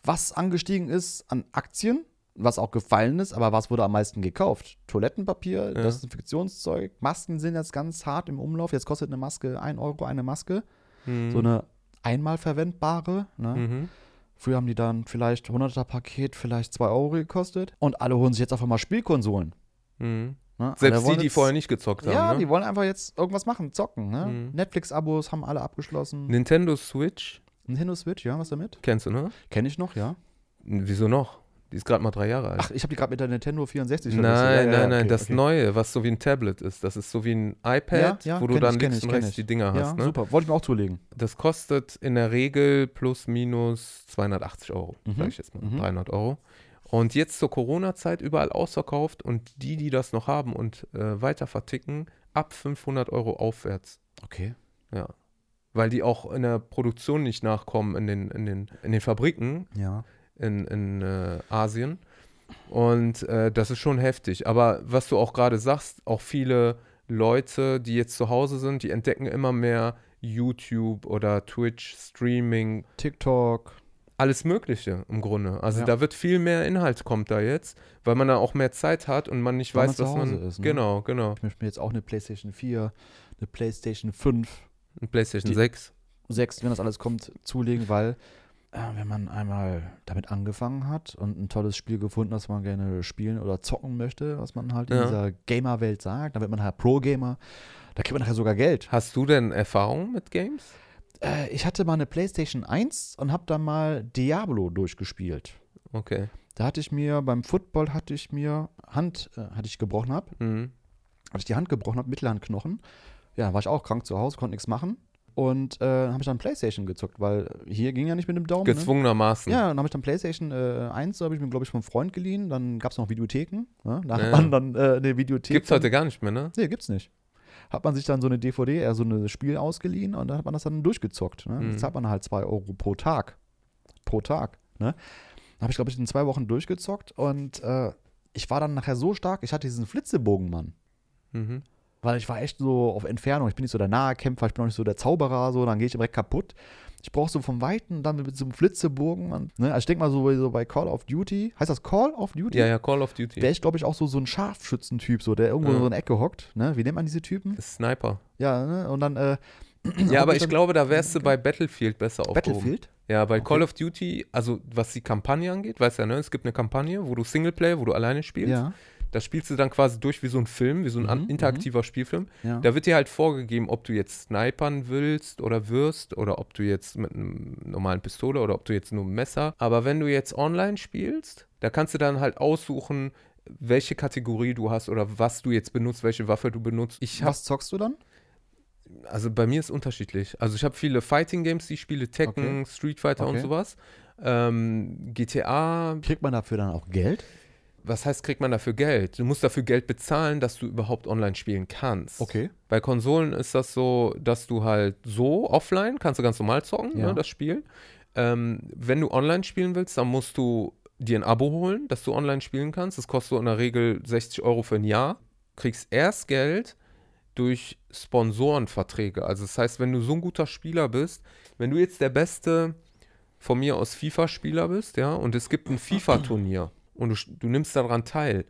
Speaker 1: Was angestiegen ist an Aktien, was auch gefallen ist, aber was wurde am meisten gekauft? Toilettenpapier,
Speaker 2: Ja.
Speaker 1: Desinfektionszeug, Masken sind jetzt ganz hart im Umlauf. Jetzt kostet eine Maske 1 Euro eine Maske.
Speaker 2: Mhm.
Speaker 1: So eine einmal verwendbare. Ne?
Speaker 2: Mhm.
Speaker 1: Früher haben die dann vielleicht 100er Paket vielleicht 2 Euro gekostet. Und alle holen sich jetzt auf einmal Spielkonsolen.
Speaker 2: Mhm.
Speaker 1: Ne?
Speaker 2: Selbst die, die
Speaker 1: jetzt-
Speaker 2: vorher nicht gezockt haben.
Speaker 1: Ja,
Speaker 2: ne?
Speaker 1: die wollen einfach jetzt irgendwas machen, zocken. Ne?
Speaker 2: Mhm.
Speaker 1: Netflix-Abos haben alle abgeschlossen.
Speaker 2: Nintendo Switch,
Speaker 1: Nintendo Switch, ja, was damit?
Speaker 2: kennst du, ne?
Speaker 1: Kenne ich noch, ja.
Speaker 2: Wieso noch? Die ist gerade mal drei Jahre alt.
Speaker 1: Ach, ich habe die gerade mit der Nintendo 64
Speaker 2: nein.
Speaker 1: Ja, ja,
Speaker 2: nein,
Speaker 1: ja,
Speaker 2: nein,
Speaker 1: okay,
Speaker 2: das
Speaker 1: okay.
Speaker 2: Neue, was so wie ein Tablet ist. Das ist so wie ein iPad, wo du
Speaker 1: kenn
Speaker 2: dann
Speaker 1: ich, kenn
Speaker 2: links und
Speaker 1: kenn
Speaker 2: rechts die Dinger hast. Ne?
Speaker 1: super. Wollte ich mir auch zulegen.
Speaker 2: Das kostet in der Regel plus minus 280 Euro,
Speaker 1: Mhm,
Speaker 2: sag ich jetzt mal,
Speaker 1: mhm.
Speaker 2: 300 Euro. Und jetzt zur Corona-Zeit überall ausverkauft und die, die das noch haben und äh, weiter verticken, ab 500 Euro aufwärts.
Speaker 1: Okay.
Speaker 2: Ja. Weil die auch in der Produktion nicht nachkommen in den, in den, in den Fabriken
Speaker 1: Ja.
Speaker 2: in, in äh, Asien. Und äh, das ist schon heftig. Aber was du auch gerade sagst, auch viele Leute, die jetzt zu Hause sind, die entdecken immer mehr YouTube oder Twitch, Streaming,
Speaker 1: TikTok.
Speaker 2: Alles Mögliche im Grunde. Also
Speaker 1: Ja.
Speaker 2: da wird viel mehr Inhalt kommt da jetzt, weil man da auch mehr Zeit hat und man nicht
Speaker 1: Weil man
Speaker 2: weiß,
Speaker 1: zu
Speaker 2: was man.
Speaker 1: Ist, ne?
Speaker 2: Genau, genau.
Speaker 1: Ich möchte mir jetzt auch eine PlayStation 4, eine PlayStation 5,
Speaker 2: Ein PlayStation
Speaker 1: Die-
Speaker 2: 6.
Speaker 1: 6, wenn das alles kommt, zulegen, weil äh, wenn man einmal damit angefangen hat und ein tolles Spiel gefunden, das man gerne spielen oder zocken möchte, was man halt in
Speaker 2: Ja.
Speaker 1: dieser Gamer-Welt sagt, dann wird man halt Pro-Gamer, da kriegt man nachher sogar Geld.
Speaker 2: Hast du denn Erfahrung mit Games?
Speaker 1: Äh, ich hatte mal eine PlayStation 1 und habe da mal Diablo durchgespielt.
Speaker 2: Okay.
Speaker 1: Da hatte ich mir beim Football hatte ich mir Hand äh, hatte ich gebrochen hab,
Speaker 2: Mhm.
Speaker 1: hatte ich die Hand gebrochen habe, Mittelhandknochen. Ja, war ich auch krank zu Hause, konnte nichts machen und äh, habe ich dann PlayStation gezockt, weil hier ging ja nicht mit dem Daumen. Ne?
Speaker 2: Gezwungenermaßen.
Speaker 1: Ja, dann habe ich dann PlayStation äh, 1, so habe ich mir, glaube ich, vom Freund geliehen. Dann gab es noch Videotheken. Ne? Da
Speaker 2: Ja.
Speaker 1: hat man dann äh, eine Videothek.
Speaker 2: Gibt's heute gar nicht mehr, ne?
Speaker 1: Nee, gibt's nicht. Hat man sich dann so eine DVD, äh, so ein Spiel ausgeliehen und dann hat man das dann durchgezockt. Ne?
Speaker 2: Mhm.
Speaker 1: Jetzt zahlt man halt 2 Euro pro Tag. Pro Tag. Ne? Habe ich, glaube ich, in zwei Wochen durchgezockt und äh, ich war dann nachher so stark, ich hatte diesen Flitzebogenmann.
Speaker 2: Mhm.
Speaker 1: Weil ich war echt so auf Entfernung. Ich bin nicht so der Nahkämpfer, ich bin auch nicht so der Zauberer, so, dann gehe ich direkt kaputt. Ich brauche so vom Weiten dann mit so einem Flitzebogen. Und, ne? Also ich denke mal so, so bei Call of Duty. Heißt das Call of Duty?
Speaker 2: Ja, ja, Call of Duty.
Speaker 1: Wäre ich, glaube ich, auch so, so ein Scharfschützentyp, so, der irgendwo
Speaker 2: Ja.
Speaker 1: in so einer Ecke hockt. Ne? Wie nennt man diese Typen?
Speaker 2: Sniper.
Speaker 1: Ja, ne? Und dann, äh,
Speaker 2: Ja, aber ich
Speaker 1: dann-
Speaker 2: glaube, da wärst du bei Battlefield besser aufgehoben.
Speaker 1: Battlefield?
Speaker 2: Ja, bei
Speaker 1: Okay.
Speaker 2: Call of Duty, also was die Kampagne angeht, weißt du ja, ne? Es gibt eine Kampagne, wo du Singleplayer, wo du alleine spielst.
Speaker 1: Ja.
Speaker 2: Da spielst du dann quasi durch wie so ein Film, wie so ein
Speaker 1: Mhm,
Speaker 2: an- interaktiver Spielfilm.
Speaker 1: ja.
Speaker 2: Da wird dir halt vorgegeben, ob du jetzt snipern willst oder wirst oder ob du jetzt mit einem normalen Pistole oder ob du jetzt nur ein Messer. Aber wenn du jetzt online spielst, da kannst du dann halt aussuchen, welche Kategorie du hast oder was du jetzt benutzt, welche Waffe du benutzt. Ich
Speaker 1: Was zockst du dann?
Speaker 2: also bei mir ist unterschiedlich. Also ich habe viele Fighting Games, die ich spiele, Tekken, Street Fighter und
Speaker 1: Okay.
Speaker 2: sowas. Ähm, GTA,
Speaker 1: Kriegt man dafür dann auch Geld?
Speaker 2: Was heißt, kriegt man dafür Geld? Du musst dafür Geld bezahlen, dass du überhaupt online spielen kannst.
Speaker 1: Okay.
Speaker 2: Bei Konsolen ist das so, dass du halt so offline kannst du ganz normal zocken,
Speaker 1: Ja.
Speaker 2: ne, das Spiel. Ähm, wenn du online spielen willst, dann musst du dir ein Abo holen, dass du online spielen kannst. Das kostet so in der Regel 60 Euro für ein Jahr. Kriegst erst Geld durch Sponsorenverträge. Also das heißt, wenn du so ein guter Spieler bist, wenn du jetzt der beste von mir aus FIFA-Spieler bist, ja, und es gibt ein FIFA-Turnier und du, du nimmst daran teil,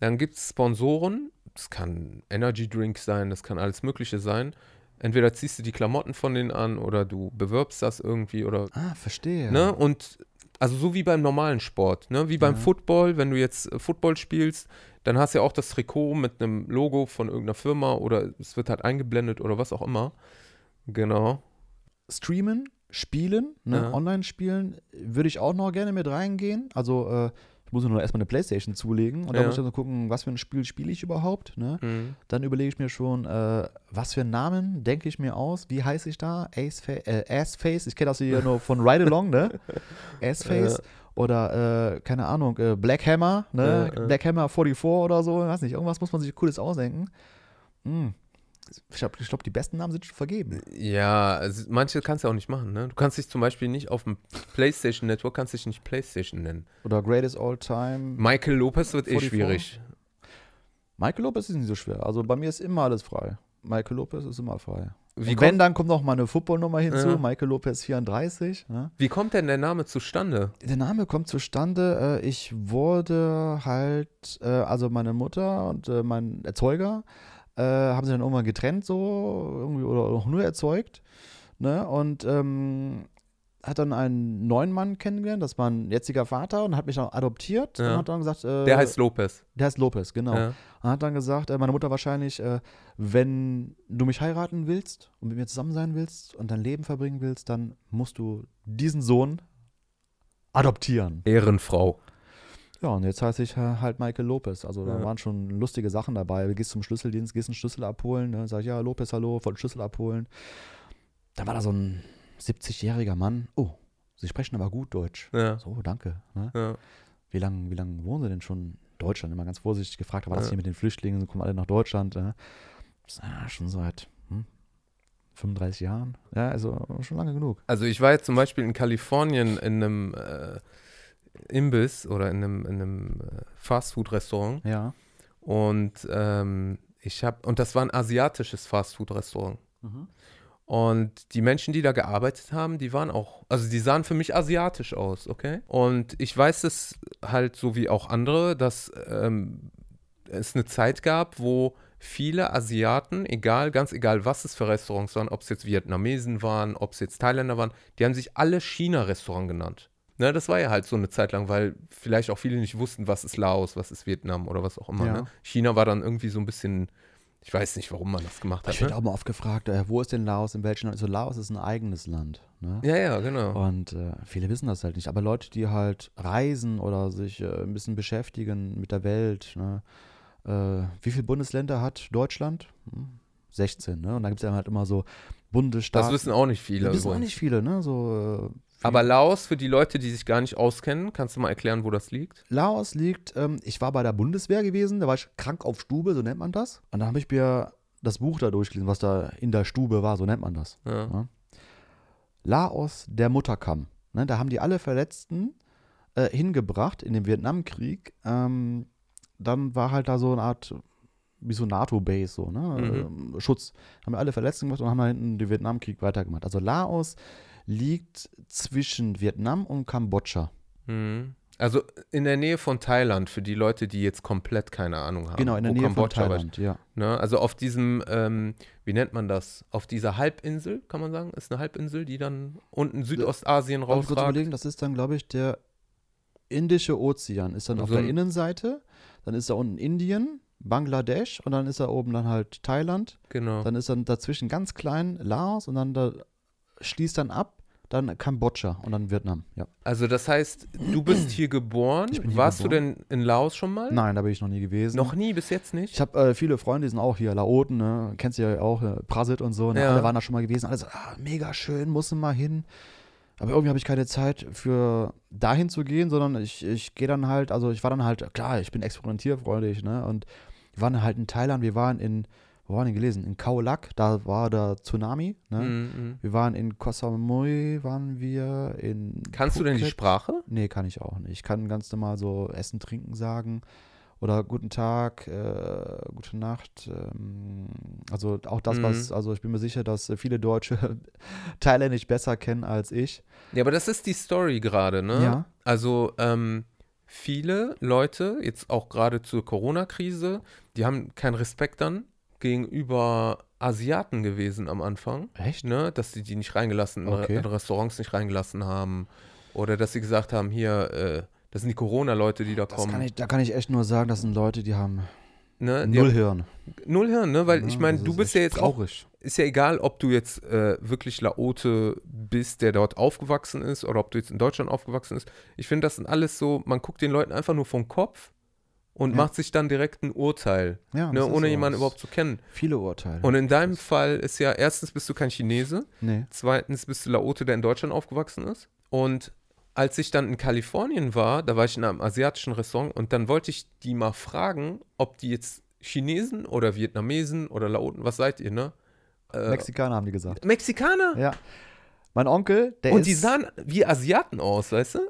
Speaker 2: dann gibt es Sponsoren, das kann Energy Drink sein, das kann alles Mögliche sein. Entweder ziehst du die Klamotten von denen an oder du bewirbst das irgendwie oder
Speaker 1: Ah, verstehe.
Speaker 2: Ne? Und also so wie beim normalen Sport, ne? Wie beim
Speaker 1: Ja.
Speaker 2: Football, wenn du jetzt äh, Football spielst, dann hast du ja auch das Trikot mit einem Logo von irgendeiner Firma oder es wird halt eingeblendet oder was auch immer. Genau.
Speaker 1: Streamen, spielen, ne?
Speaker 2: Ja.
Speaker 1: online spielen, würde ich auch noch gerne mit reingehen. Also, äh, ich muss mir nur erstmal eine Playstation zulegen und dann
Speaker 2: Ja.
Speaker 1: muss ich dann so gucken, was für ein Spiel spiele ich überhaupt. Ne?
Speaker 2: Mhm.
Speaker 1: Dann überlege ich mir schon, äh, was für einen Namen denke ich mir aus, wie heiße ich da? Ace Fa äh, Assface, ich kenne das hier nur von Ride Along, ne? Assface. Oder, äh, keine Ahnung, äh, Black Hammer, ne?
Speaker 2: Ja, ja.
Speaker 1: Black Hammer 44 oder so, weiß nicht, irgendwas muss man sich Cooles ausdenken. Hm. Ich glaube, glaub, die besten Namen sind schon vergeben.
Speaker 2: Ja, also manche kannst du auch nicht machen, ne? Du kannst dich zum Beispiel nicht auf dem PlayStation Network, kannst dich nicht PlayStation nennen.
Speaker 1: Oder Greatest All Time.
Speaker 2: Michael Lopez wird eh
Speaker 1: 44.
Speaker 2: schwierig.
Speaker 1: Michael Lopez ist nicht so schwer. Also bei mir ist immer alles frei. Michael Lopez ist immer frei.
Speaker 2: Wie
Speaker 1: wenn, dann kommt noch mal eine Footballnummer hinzu.
Speaker 2: Ja.
Speaker 1: Michael Lopez 34. Ne?
Speaker 2: wie kommt denn der Name zustande?
Speaker 1: Der Name kommt zustande. Äh, ich wurde halt, äh, also meine Mutter und äh, mein Erzeuger äh, haben sich dann irgendwann getrennt, so irgendwie oder auch nur erzeugt. Ne? Und ähm, hat dann einen neuen Mann kennengelernt, das war ein jetziger Vater und hat mich dann adoptiert
Speaker 2: Ja.
Speaker 1: und hat dann gesagt, äh,
Speaker 2: Der heißt Lopez.
Speaker 1: der heißt Lopez, genau.
Speaker 2: Ja.
Speaker 1: Und hat dann gesagt, äh, meine Mutter wahrscheinlich, äh, wenn du mich heiraten willst und mit mir zusammen sein willst und dein Leben verbringen willst, dann musst du diesen Sohn adoptieren.
Speaker 2: Ehrenfrau.
Speaker 1: Ja, und jetzt heiße ich äh, halt Michael Lopez. Also da
Speaker 2: Ja.
Speaker 1: waren schon lustige Sachen dabei. Du gehst zum Schlüsseldienst, gehst einen Schlüssel abholen, ne? sag ich, ja, Lopez, hallo, voll Schlüssel abholen. Da war da so ein 70-jähriger Mann. Oh, sie sprechen aber gut Deutsch.
Speaker 2: Ja.
Speaker 1: So, danke. Ne?
Speaker 2: ja.
Speaker 1: Wie lange wie lang wohnen sie denn schon in Deutschland? Immer ganz vorsichtig gefragt, war das hier mit den Flüchtlingen, sie kommen alle nach Deutschland. Ne? Ja, schon seit hm, 35 Jahren. Ja, also schon lange genug.
Speaker 2: Also ich war jetzt zum Beispiel in Kalifornien in einem äh, Imbiss oder in einem, in einem äh, Fastfood-Restaurant
Speaker 1: Ja.
Speaker 2: und ähm, ich habe und das war ein asiatisches Fastfood-Restaurant Und die Menschen, die da gearbeitet haben, die waren auch, also die sahen für mich asiatisch aus, okay? Und ich weiß es halt so wie auch andere, dass ähm, es eine Zeit gab, wo viele Asiaten, egal, ganz egal, was es für Restaurants waren, ob es jetzt Vietnamesen waren, ob es jetzt Thailänder waren, die haben sich alle China-Restaurant genannt. Ne, das war ja halt so eine Zeit lang, weil vielleicht auch viele nicht wussten, was ist Laos, was ist Vietnam oder was auch immer.
Speaker 1: Ja.
Speaker 2: Ne? China war dann irgendwie so ein bisschen, ich weiß nicht, warum man das gemacht hat.
Speaker 1: Ich werde
Speaker 2: Ne?
Speaker 1: auch mal oft gefragt, äh, wo ist denn Laos, in welchem Land? Also Laos ist ein eigenes Land. Ne?
Speaker 2: Ja, ja, genau.
Speaker 1: Und äh, viele wissen das halt nicht. Aber Leute, die halt reisen oder sich äh, ein bisschen beschäftigen mit der Welt, ne? äh, wie viele Bundesländer hat Deutschland? Hm? 16, ne? Und da gibt es ja halt immer so Bundesstaaten.
Speaker 2: Das wissen auch nicht viele.
Speaker 1: Das wissen auch
Speaker 2: übrigens.
Speaker 1: nicht viele, ne? So, äh,
Speaker 2: Aber Laos, für die Leute, die sich gar nicht auskennen, kannst du mal erklären, wo das liegt?
Speaker 1: Laos liegt, ähm, ich war bei der Bundeswehr gewesen, da war ich krank auf Stube, so nennt man das. Und da habe ich mir das Buch da durchgelesen, was da in der Stube war, so nennt man das.
Speaker 2: Ja.
Speaker 1: Laos, der Mutterkamm. Ne, da haben die alle Verletzten äh, hingebracht in den Vietnamkrieg. Ähm, dann war halt da so eine Art, wie so NATO-Base, so, ne? Ähm, Schutz. Haben wir alle Verletzten gemacht und haben da hinten den Vietnamkrieg weitergemacht. Also Laos liegt zwischen Vietnam und Kambodscha.
Speaker 2: Mhm. Also in der Nähe von Thailand, für die Leute, die jetzt komplett keine Ahnung haben.
Speaker 1: Genau, in der Nähe von
Speaker 2: Kambodscha war.
Speaker 1: Thailand, ja.
Speaker 2: Ne? Also auf diesem, ähm, wie nennt man das? Auf dieser Halbinsel, kann man sagen? Ist eine Halbinsel, die dann unten Südostasien
Speaker 1: Darf ich kurz
Speaker 2: rausragt.
Speaker 1: überlegen, das ist dann, glaube ich, der Indische Ozean. Ist dann auf
Speaker 2: So
Speaker 1: der Innenseite, dann ist da unten Indien, Bangladesch und dann ist da oben dann halt Thailand.
Speaker 2: Genau.
Speaker 1: Dann ist dann dazwischen ganz klein Laos und dann da schließt dann ab, dann Kambodscha und dann Vietnam. Ja.
Speaker 2: Also das heißt, du bist hier geboren.
Speaker 1: Ich bin hier
Speaker 2: Warst
Speaker 1: geboren.
Speaker 2: du denn in Laos schon mal?
Speaker 1: Nein, da bin ich noch nie gewesen.
Speaker 2: Noch nie, bis jetzt nicht?
Speaker 1: Ich habe äh, viele Freunde, die sind auch hier, Laoten, ne? kennst du ja auch, äh, Prasit und so, ne?
Speaker 2: Ja.
Speaker 1: alle waren da schon mal gewesen, alle so, ah, mega schön, muss mal hin. Aber irgendwie habe ich keine Zeit für dahin zu gehen, sondern ich, ich gehe dann halt, also ich war dann halt, klar, ich bin experimentierfreudig, ne? Und wir waren halt in Thailand, wir waren in, wo waren die gelesen? In Khao Lak, da war der Tsunami, ne?
Speaker 2: Mhm, mhm.
Speaker 1: Wir waren in Koh Samui, waren wir in
Speaker 2: Kannst du denn die
Speaker 1: Phuket.
Speaker 2: Sprache?
Speaker 1: Nee, kann ich auch nicht. Ich kann ganz normal so Essen, Trinken sagen. Oder guten Tag, äh, gute Nacht. Ähm, also auch das,
Speaker 2: Mhm.
Speaker 1: was, also ich bin mir sicher, dass viele Deutsche Thailändisch besser kennen als ich.
Speaker 2: Ja, aber das ist die Story gerade, ne?
Speaker 1: Ja.
Speaker 2: Also ähm, viele Leute, jetzt auch gerade zur Corona-Krise, die haben keinen Respekt dann gegenüber Asiaten gewesen am Anfang.
Speaker 1: Echt?
Speaker 2: Ne? Dass sie die nicht reingelassen, in Re-
Speaker 1: Okay.
Speaker 2: in Restaurants nicht reingelassen haben. Oder dass sie gesagt haben, hier, äh, das sind die Corona-Leute, die da
Speaker 1: Das
Speaker 2: kommen.
Speaker 1: kann ich, da kann ich echt nur sagen, das sind Leute, die haben
Speaker 2: ne? die
Speaker 1: null
Speaker 2: haben
Speaker 1: Hirn.
Speaker 2: null Hirn, ne? Weil ich
Speaker 1: Ja,
Speaker 2: meine,
Speaker 1: das
Speaker 2: du
Speaker 1: ist
Speaker 2: bist ja jetzt auch
Speaker 1: traurig.
Speaker 2: ist ja egal, ob du jetzt äh, wirklich Laote bist, der dort aufgewachsen ist, oder ob du jetzt in Deutschland aufgewachsen bist. Ich finde, das sind alles so, man guckt den Leuten einfach nur vom Kopf und
Speaker 1: Ja.
Speaker 2: macht sich dann direkt ein Urteil,
Speaker 1: Ja,
Speaker 2: ne, ohne jemanden überhaupt zu kennen.
Speaker 1: Viele Urteile.
Speaker 2: Und in deinem Fall ist ja, erstens bist du kein Chinese,
Speaker 1: nee.
Speaker 2: zweitens bist du Laote, der in Deutschland aufgewachsen ist. Und als ich dann in Kalifornien war, da war ich in einem asiatischen Restaurant und dann wollte ich die mal fragen, ob die jetzt Chinesen oder Vietnamesen oder Laoten, was seid ihr, ne? Äh,
Speaker 1: Mexikaner haben die gesagt.
Speaker 2: Mexikaner.
Speaker 1: Ja. Mein Onkel, der
Speaker 2: Und
Speaker 1: ist.
Speaker 2: die sahen wie Asiaten aus, weißt du?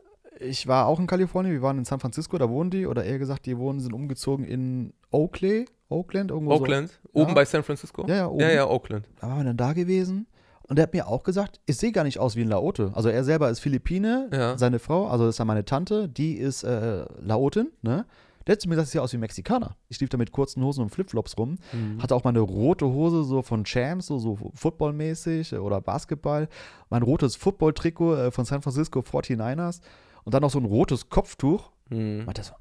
Speaker 1: Ich war auch in Kalifornien, wir waren in San Francisco, da wohnen die, oder eher gesagt, die wohnen, sind umgezogen in Oakley, Oakland, irgendwo
Speaker 2: Oakland.
Speaker 1: so.
Speaker 2: Oben
Speaker 1: Ja.
Speaker 2: bei San Francisco?
Speaker 1: Ja, ja, oben.
Speaker 2: Ja, ja, Oakland.
Speaker 1: Da waren wir dann da gewesen und der hat mir auch gesagt, ich sehe gar nicht aus wie ein Laote. Also er selber ist Philippine,
Speaker 2: Ja.
Speaker 1: seine Frau, also das ist ja meine Tante, die ist äh, Laotin, ne? Der hat zu mir gesagt, ich sehe aus wie ein Mexikaner. Ich lief da mit kurzen Hosen und Flipflops rum.
Speaker 2: Mhm.
Speaker 1: Hatte auch meine rote Hose so von Champs, so, so footballmäßig oder Basketball. Mein rotes Football-Trikot äh, von San Francisco 49ers. Und dann noch so ein rotes Kopftuch.
Speaker 2: Mhm.
Speaker 1: Meinte er so,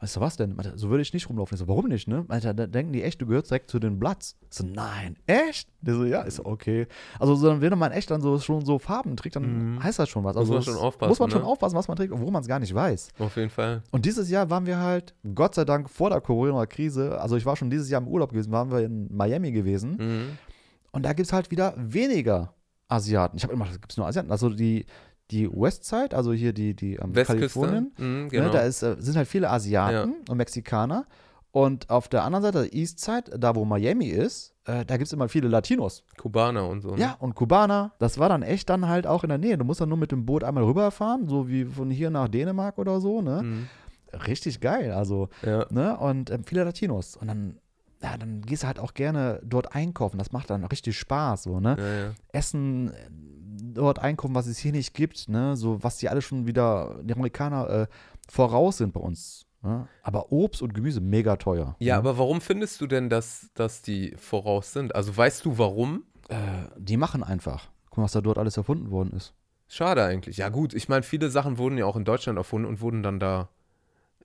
Speaker 1: weißt du was denn? Meinte, so würde ich nicht rumlaufen. Ich so, warum nicht, ne? Meinte, da denken die echt, du gehörst direkt zu den Bloods. Ich so, nein, echt? Der so, ja, ist so, okay. Also, so, wenn man echt dann so schon so Farben trägt, dann
Speaker 2: Mhm.
Speaker 1: heißt das schon was.
Speaker 2: Muss
Speaker 1: Also,
Speaker 2: man
Speaker 1: es-
Speaker 2: schon aufpassen,
Speaker 1: Muss man schon
Speaker 2: ne?
Speaker 1: aufpassen, was man trägt, obwohl man es gar nicht weiß.
Speaker 2: Auf jeden Fall.
Speaker 1: Und dieses Jahr waren wir halt, Gott sei Dank, vor der Corona-Krise, also ich war schon dieses Jahr im Urlaub gewesen, waren wir in Miami gewesen.
Speaker 2: Mhm.
Speaker 1: Und da gibt es halt wieder weniger Asiaten. Ich habe immer, gibt es nur Asiaten. Also die, die Westside, also hier die, die ähm,
Speaker 2: Westküste.
Speaker 1: Kalifornien,
Speaker 2: Mhm,
Speaker 1: Ne,
Speaker 2: genau.
Speaker 1: da ist, äh, sind halt viele Asiaten und Mexikaner. Und auf der anderen Seite, der Eastside, da wo Miami ist, äh, da gibt es immer viele Latinos.
Speaker 2: Kubaner und so. Ne?
Speaker 1: Ja, und Kubaner. Das war dann echt dann halt auch in der Nähe. Du musst dann nur mit dem Boot einmal rüberfahren, so wie von hier nach Dänemark oder so, ne?
Speaker 2: Mhm.
Speaker 1: Richtig geil, also,
Speaker 2: Ja.
Speaker 1: ne? Und ähm, viele Latinos. Und dann, ja, dann gehst du halt auch gerne dort einkaufen. Das macht dann richtig Spaß, so, ne?
Speaker 2: Ja, ja.
Speaker 1: Essen äh, dort einkaufen, was es hier nicht gibt, ne? So, was die alle schon wieder, die Amerikaner äh, voraus sind bei uns. Ne? Aber Obst und Gemüse mega teuer.
Speaker 2: Ja,
Speaker 1: ne?
Speaker 2: aber warum findest du denn, dass, dass die voraus sind? Also weißt du warum?
Speaker 1: äh, die machen einfach. Guck mal, was da dort alles erfunden worden ist.
Speaker 2: Schade eigentlich. Ja, gut, ich meine, viele Sachen wurden ja auch in Deutschland erfunden und wurden dann da.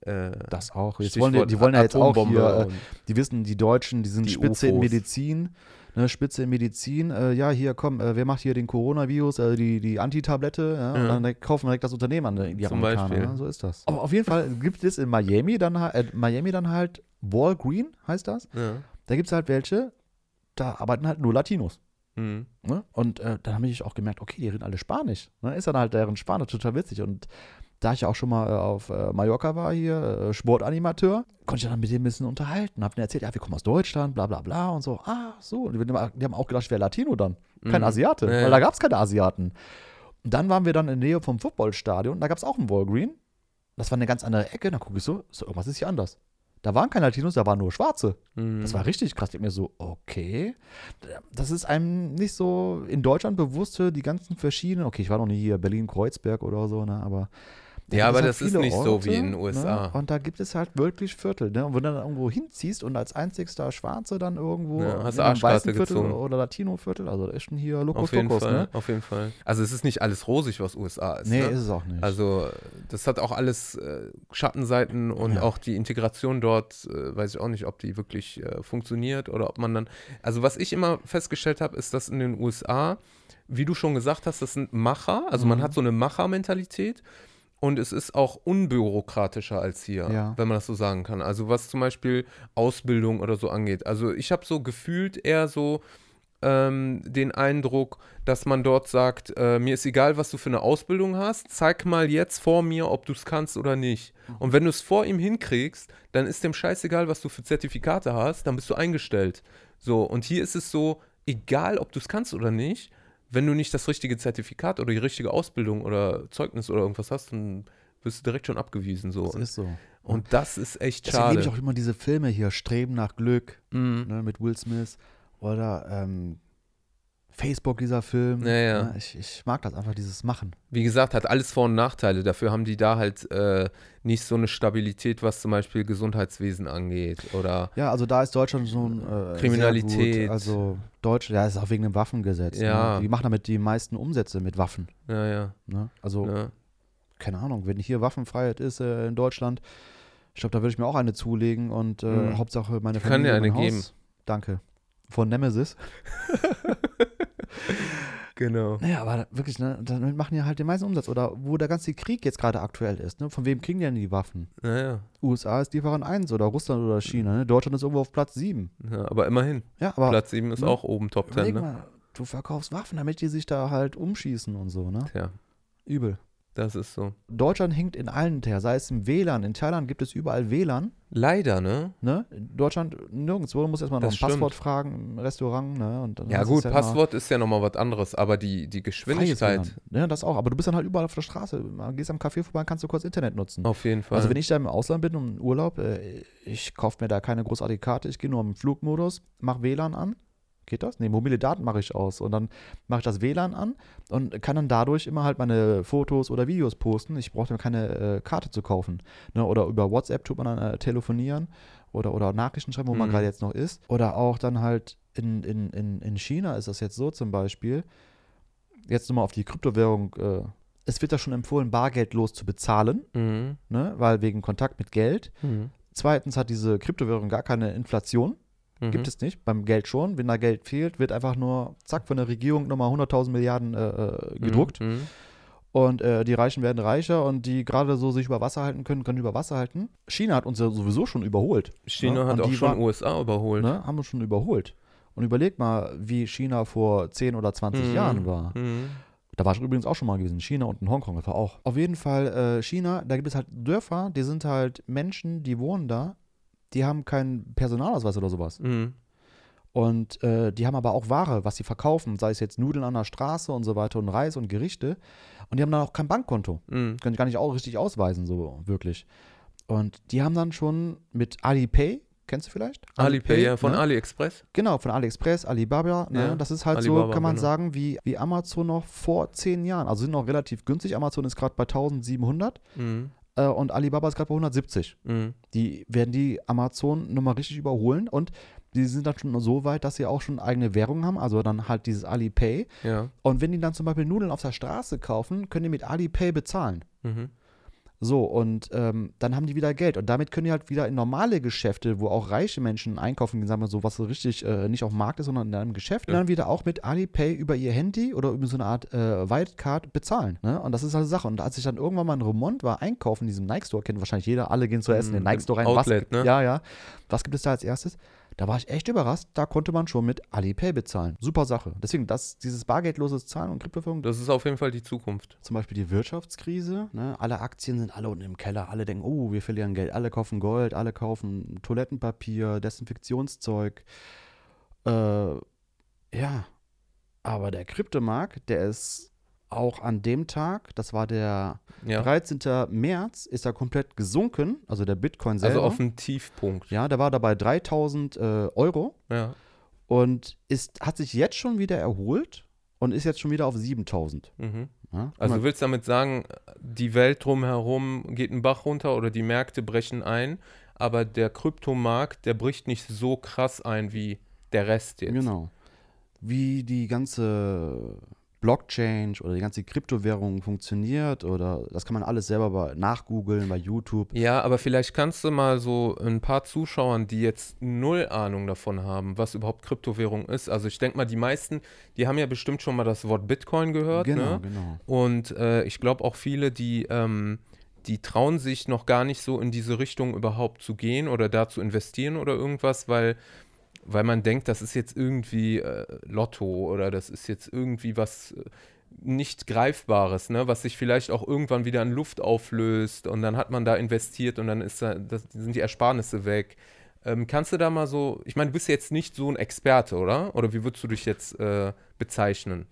Speaker 2: Äh,
Speaker 1: Das auch. Jetzt
Speaker 2: Stichwort
Speaker 1: wollen die, die wollen ja jetzt auch hier, äh, die wissen, die Deutschen, die sind
Speaker 2: Die
Speaker 1: Spitze in. Medizin. Ne, Spitze in Medizin, äh, ja, hier, komm, äh, wer macht hier den Coronavirus, äh, die, die Antitablette, ja,
Speaker 2: Ja.
Speaker 1: und dann kaufen wir direkt das Unternehmen an, die
Speaker 2: Zum
Speaker 1: Amerikaner.
Speaker 2: Beispiel.
Speaker 1: Ne? So ist das. Aber auf jeden Fall gibt es in Miami dann, halt- äh, Miami dann halt Walgreen, heißt das.
Speaker 2: ja.
Speaker 1: Da gibt es halt welche, da arbeiten halt nur Latinos.
Speaker 2: Mhm.
Speaker 1: Ne? Und äh, dann habe ich auch gemerkt, okay, die reden alle Spanisch. Ne? Ist dann halt deren Spanisch total witzig. Und da ich ja auch schon mal äh, auf äh, Mallorca war hier, äh, Sportanimateur, konnte ich dann mit dem ein bisschen unterhalten. Hab denen erzählt, ja, wir kommen aus Deutschland, bla bla bla und so. Ah, so. Und die, die haben auch gedacht, ich wäre Latino dann. Kein
Speaker 2: Mhm.
Speaker 1: Asiate,
Speaker 2: Ja,
Speaker 1: weil da gab es keine Asiaten. Und dann waren wir dann in der Nähe vom Footballstadion, da gab es auch einen Walgreen. Das war eine ganz andere Ecke. Dann gucke ich so, so, irgendwas ist hier anders. Da waren keine Latinos, da waren nur Schwarze.
Speaker 2: Mhm.
Speaker 1: Das war richtig krass. Ich denk mir so, okay. Das ist einem nicht so in Deutschland bewusst die ganzen verschiedenen. Okay, ich war noch nie hier Berlin-Kreuzberg oder so, ne? Aber. Da
Speaker 2: Ja, aber
Speaker 1: es
Speaker 2: das ist nicht so wie in den USA.
Speaker 1: Ne? Und da gibt es halt wirklich Viertel, ne? Und wenn du dann irgendwo hinziehst und als einzigster Schwarze dann irgendwo
Speaker 2: Ja, hast
Speaker 1: in
Speaker 2: du
Speaker 1: einem weißen Viertel
Speaker 2: gezogen.
Speaker 1: oder Latino-Viertel, also da ist schon hier Lokus
Speaker 2: auf jeden
Speaker 1: Locus,
Speaker 2: Fall,
Speaker 1: ne?
Speaker 2: auf jeden Fall. Also es ist nicht alles rosig, was USA ist.
Speaker 1: Nee,
Speaker 2: ne?
Speaker 1: ist es auch nicht.
Speaker 2: Also das hat auch alles äh, Schattenseiten und
Speaker 1: Ja.
Speaker 2: auch die Integration dort, äh, weiß ich auch nicht, ob die wirklich äh, funktioniert oder ob man dann, also was ich immer festgestellt habe, ist, dass in den USA, wie du schon gesagt hast, das sind Macher, also man
Speaker 1: Mhm.
Speaker 2: hat so eine Machermentalität und es ist auch unbürokratischer als hier,
Speaker 1: Ja.
Speaker 2: wenn man das so sagen kann. Also was zum Beispiel Ausbildung oder so angeht. Also ich habe so gefühlt eher so ähm, den Eindruck, dass man dort sagt, äh, mir ist egal, was du für eine Ausbildung hast, zeig mal jetzt vor mir, ob du es kannst oder nicht. Und wenn du es vor ihm hinkriegst, dann ist dem scheißegal, was du für Zertifikate hast, dann bist du eingestellt. So, und hier ist es so, egal, ob du es kannst oder nicht, wenn du nicht das richtige Zertifikat oder die richtige Ausbildung oder Zeugnis oder irgendwas hast, dann wirst du direkt schon abgewiesen. So.
Speaker 1: das ist so.
Speaker 2: Und das ist echt
Speaker 1: Deswegen liebe ich
Speaker 2: schade.
Speaker 1: auch immer diese Filme hier, Streben nach Glück,
Speaker 2: Mhm.
Speaker 1: ne, mit Will Smith oder ähm, Facebook, dieser Film.
Speaker 2: Ja, ja.
Speaker 1: Ne, ich, ich mag das einfach, dieses Machen.
Speaker 2: Wie gesagt, hat alles Vor- und Nachteile. Dafür haben die da halt äh, nicht so eine Stabilität, was zum Beispiel Gesundheitswesen angeht. Oder
Speaker 1: Ja, also da ist Deutschland schon äh,
Speaker 2: Kriminalität.
Speaker 1: Also Deutsch, ja, ist auch wegen dem Waffengesetz.
Speaker 2: Ja.
Speaker 1: Ne? Die machen damit die meisten Umsätze mit Waffen.
Speaker 2: ja, ja.
Speaker 1: Ne? Also,
Speaker 2: ja.
Speaker 1: keine Ahnung, wenn hier Waffenfreiheit ist äh, in Deutschland, ich glaube, da würde ich mir auch eine zulegen und äh,
Speaker 2: Mhm.
Speaker 1: Hauptsache meine
Speaker 2: Ich kann
Speaker 1: Familie.
Speaker 2: dir eine geben.
Speaker 1: Danke. Von Nemesis.
Speaker 2: Genau.
Speaker 1: Naja, aber wirklich, ne, damit machen die halt den meisten Umsatz. Oder wo der ganze Krieg jetzt gerade aktuell ist, ne? Von wem kriegen die denn die Waffen?
Speaker 2: Naja.
Speaker 1: USA ist Lieferant 1 oder Russland oder China, ne? Deutschland ist irgendwo auf Platz 7.
Speaker 2: Ja, aber immerhin.
Speaker 1: Ja, aber
Speaker 2: Platz 7 ist
Speaker 1: ne?
Speaker 2: auch oben Top 10,
Speaker 1: überleg
Speaker 2: ne?
Speaker 1: mal, du verkaufst Waffen, damit die sich da halt umschießen und so, ne?
Speaker 2: Tja,
Speaker 1: Übel.
Speaker 2: Das ist so.
Speaker 1: Deutschland hinkt in allen hinterher, sei es im WLAN. In Thailand gibt es überall WLAN,
Speaker 2: Leider, ne?
Speaker 1: ne? In Deutschland nirgendwo. Du musst erstmal noch ein
Speaker 2: stimmt.
Speaker 1: Passwort fragen im Restaurant, ne? Und dann
Speaker 2: Ja gut,
Speaker 1: halt
Speaker 2: Passwort ist ja nochmal was anderes, aber die, die Geschwindigkeit.
Speaker 1: Ja, das auch. Aber du bist dann halt überall auf der Straße. Gehst am Café vorbei, kannst du kurz Internet nutzen.
Speaker 2: auf jeden Fall.
Speaker 1: Also wenn ich da im Ausland bin und im Urlaub, äh, ich kaufe mir da keine großartige Karte, ich gehe nur im Flugmodus, mache WLAN an. Geht das? Nee, mobile Daten mache ich aus. Und dann mache ich das WLAN an und kann dann dadurch immer halt meine Fotos oder Videos posten. Ich brauche mir keine äh, Karte zu kaufen. Ne? Oder über WhatsApp tut man dann äh, telefonieren oder, oder Nachrichten schreiben, wo man
Speaker 2: Mhm.
Speaker 1: gerade jetzt noch ist. Oder auch dann halt in, in, in, in China ist das jetzt so zum Beispiel, jetzt nochmal auf die Kryptowährung, äh, es wird da schon empfohlen, bargeldlos zu bezahlen
Speaker 2: mhm.
Speaker 1: ne? weil wegen Kontakt mit Geld.
Speaker 2: Mhm.
Speaker 1: Zweitens hat diese Kryptowährung gar keine Inflation.
Speaker 2: Mhm.
Speaker 1: Gibt es nicht. Beim Geld schon. Wenn da Geld fehlt, wird einfach nur, zack, von der Regierung nochmal 100.000 Milliarden äh, äh, gedruckt.
Speaker 2: Mhm.
Speaker 1: Und äh, die Reichen werden reicher und die gerade so sich über Wasser halten können, können über Wasser halten. China hat uns ja sowieso schon überholt.
Speaker 2: China
Speaker 1: ne?
Speaker 2: hat auch
Speaker 1: die
Speaker 2: schon
Speaker 1: war-
Speaker 2: USA überholt.
Speaker 1: Ne? Haben uns schon überholt. Und überleg mal, wie China vor 10 oder 20
Speaker 2: Mhm.
Speaker 1: Jahren war.
Speaker 2: Mhm.
Speaker 1: Da war ich übrigens auch schon mal gewesen. China und in Hongkong, das war auch. Auf jeden Fall äh, China, da gibt es halt Dörfer, die sind halt Menschen, die wohnen da, die haben keinen Personalausweis oder sowas.
Speaker 2: Mhm.
Speaker 1: Und äh, die haben aber auch Ware, was sie verkaufen, sei es jetzt Nudeln an der Straße und so weiter und Reis und Gerichte. Und die haben dann auch kein Bankkonto.
Speaker 2: Mhm.
Speaker 1: Können gar nicht auch richtig ausweisen, so wirklich. Und die haben dann schon mit Alipay kennst du vielleicht?
Speaker 2: Alipay, ja, von
Speaker 1: ne?
Speaker 2: AliExpress.
Speaker 1: Genau, von AliExpress, Alibaba. Ne?
Speaker 2: Ja,
Speaker 1: das ist halt
Speaker 2: Alibaba,
Speaker 1: so, kann man
Speaker 2: genau.
Speaker 1: sagen, wie, wie Amazon noch vor zehn Jahren. Also sind noch relativ günstig. Amazon ist gerade bei 1700
Speaker 2: Mhm.
Speaker 1: Äh, und Alibaba ist gerade bei 170.
Speaker 2: Mhm.
Speaker 1: Die werden die Amazon nochmal richtig überholen und die sind dann schon so weit, dass sie auch schon eigene Währung haben, also dann halt dieses Alipay.
Speaker 2: Ja.
Speaker 1: Und wenn die dann zum Beispiel Nudeln auf der Straße kaufen, können die mit Alipay bezahlen.
Speaker 2: Mhm.
Speaker 1: So, und ähm, dann haben die wieder Geld. Und damit können die halt wieder in normale Geschäfte, wo auch reiche Menschen einkaufen, sagen wir so, was so richtig äh, nicht auf dem Markt ist, sondern in einem Geschäft,
Speaker 2: Ja.
Speaker 1: dann wieder auch mit Alipay über ihr Handy oder über so eine Art äh, Wildcard bezahlen. Ne? Und das ist halt eine Sache. Und als ich dann irgendwann mal in Remont war, einkaufen in diesem Nike-Store, kennt wahrscheinlich jeder, alle gehen zu essen in den Nike-Store rein.
Speaker 2: Outlet,
Speaker 1: was,
Speaker 2: ne?
Speaker 1: Ja, ja. Was gibt es da als erstes? Da war ich echt überrascht. Da konnte man schon mit Alipay bezahlen. Super Sache. Deswegen, das, dieses bargeldloses Zahlen und Kryptowährung,
Speaker 2: Das ist auf jeden Fall die Zukunft.
Speaker 1: zum Beispiel die Wirtschaftskrise. Ne? Alle Aktien sind alle unten im Keller. Alle denken, oh, wir verlieren Geld. Alle kaufen Gold, alle kaufen Toilettenpapier, Desinfektionszeug. Äh, ja, aber der Kryptomarkt, der ist auch an dem Tag, das war der
Speaker 2: Ja.
Speaker 1: 13. März, ist er komplett gesunken. Also der Bitcoin selber.
Speaker 2: Also auf dem Tiefpunkt.
Speaker 1: ja, der war dabei 3000 äh, Euro
Speaker 2: Ja.
Speaker 1: und ist, hat sich jetzt schon wieder erholt und ist jetzt schon wieder auf 7000.
Speaker 2: Mhm.
Speaker 1: Ja?
Speaker 2: Also
Speaker 1: mal,
Speaker 2: du willst damit sagen, die Welt drumherum geht einen Bach runter oder die Märkte brechen ein, aber der Kryptomarkt, der bricht nicht so krass ein wie der Rest jetzt.
Speaker 1: Genau. Wie die ganze Blockchain oder die ganze Kryptowährung funktioniert oder das kann man alles selber bei, nachgoogeln bei YouTube.
Speaker 2: Ja, aber vielleicht kannst du mal so ein paar Zuschauern, die jetzt null Ahnung davon haben, was überhaupt Kryptowährung ist. Also ich denke mal, die meisten, die haben ja bestimmt schon mal das Wort Bitcoin gehört.
Speaker 1: genau,
Speaker 2: ne?
Speaker 1: genau.
Speaker 2: Und äh, ich glaube auch viele, die, ähm, die trauen sich noch gar nicht so in diese Richtung überhaupt zu gehen oder da zu investieren oder irgendwas, weil, weil man denkt, das ist jetzt irgendwie äh, Lotto oder das ist jetzt irgendwie was äh, nicht Greifbares, ne? was sich vielleicht auch irgendwann wieder in Luft auflöst und dann hat man da investiert und dann ist da, das, sind die Ersparnisse weg. Ähm, kannst du da mal so, ich meine, du bist jetzt nicht so ein Experte, oder? Oder wie würdest du dich jetzt äh, bezeichnen?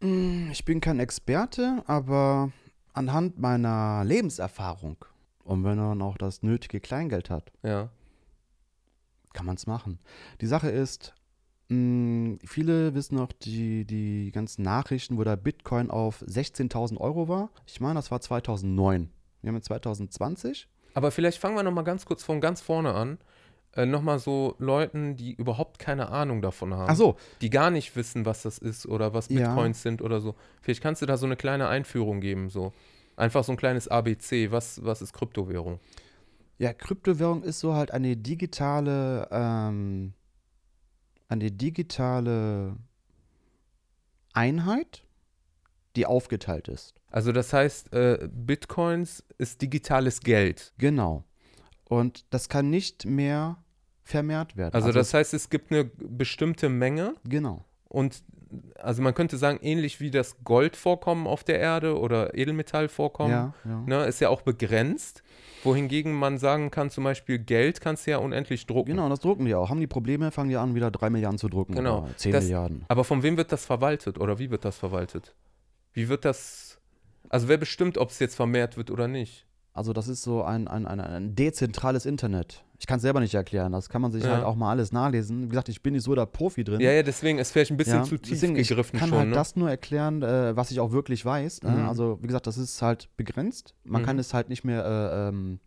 Speaker 1: Mm, Ich bin kein Experte, aber anhand meiner Lebenserfahrung und wenn man auch das nötige Kleingeld hat,
Speaker 2: Ja.
Speaker 1: Kann man es machen. Die Sache ist, mh, viele wissen noch die, die ganzen Nachrichten, wo der Bitcoin auf 16.000 Euro war. Ich meine, das war 2009. Wir haben jetzt 2020.
Speaker 2: Aber vielleicht fangen wir noch mal ganz kurz von ganz vorne an. Äh, noch mal so Leuten, die überhaupt keine Ahnung davon haben.
Speaker 1: Ach so,
Speaker 2: Die gar nicht wissen, was das ist oder was
Speaker 1: Ja.
Speaker 2: Bitcoins sind oder so. Vielleicht kannst du da so eine kleine Einführung geben, so. Einfach so ein kleines ABC. Was, was ist Kryptowährung?
Speaker 1: Ja, Kryptowährung ist so halt eine digitale, ähm, eine digitale Einheit, die aufgeteilt ist.
Speaker 2: Also das heißt, äh, Bitcoins ist digitales Geld.
Speaker 1: Genau. Und das kann nicht mehr vermehrt werden.
Speaker 2: Also, das heißt, es gibt eine bestimmte Menge
Speaker 1: Genau.
Speaker 2: und also man könnte sagen, ähnlich wie das Goldvorkommen auf der Erde oder Edelmetallvorkommen,
Speaker 1: Ja, ja.
Speaker 2: ne, ist ja auch begrenzt. Wohingegen man sagen kann, zum Beispiel Geld kannst du ja unendlich drucken.
Speaker 1: Genau, das drucken die auch. Haben die Probleme, fangen die an, wieder 3 Milliarden zu drucken.
Speaker 2: Genau.
Speaker 1: Oder 10
Speaker 2: Das-
Speaker 1: Milliarden.
Speaker 2: Aber von wem wird das verwaltet oder wie wird das verwaltet? Wie wird das, also wer bestimmt, ob es jetzt vermehrt wird oder nicht?
Speaker 1: Also das ist so ein, ein, ein, ein dezentrales Internet. Ich kann es selber nicht erklären. Das kann man sich
Speaker 2: Ja.
Speaker 1: halt auch mal alles nachlesen. Wie gesagt, ich bin nicht so der Profi drin.
Speaker 2: Ja, ja, deswegen ist vielleicht ein bisschen
Speaker 1: Ja,
Speaker 2: zu tief
Speaker 1: deswegen,
Speaker 2: gegriffen
Speaker 1: ich kann
Speaker 2: schon.
Speaker 1: halt
Speaker 2: ne?
Speaker 1: das nur erklären, äh, was ich auch wirklich weiß. Ne?
Speaker 2: Mhm.
Speaker 1: Also wie gesagt, das ist halt begrenzt. Man kann
Speaker 2: Mhm.
Speaker 1: es halt nicht mehr äh, ähm,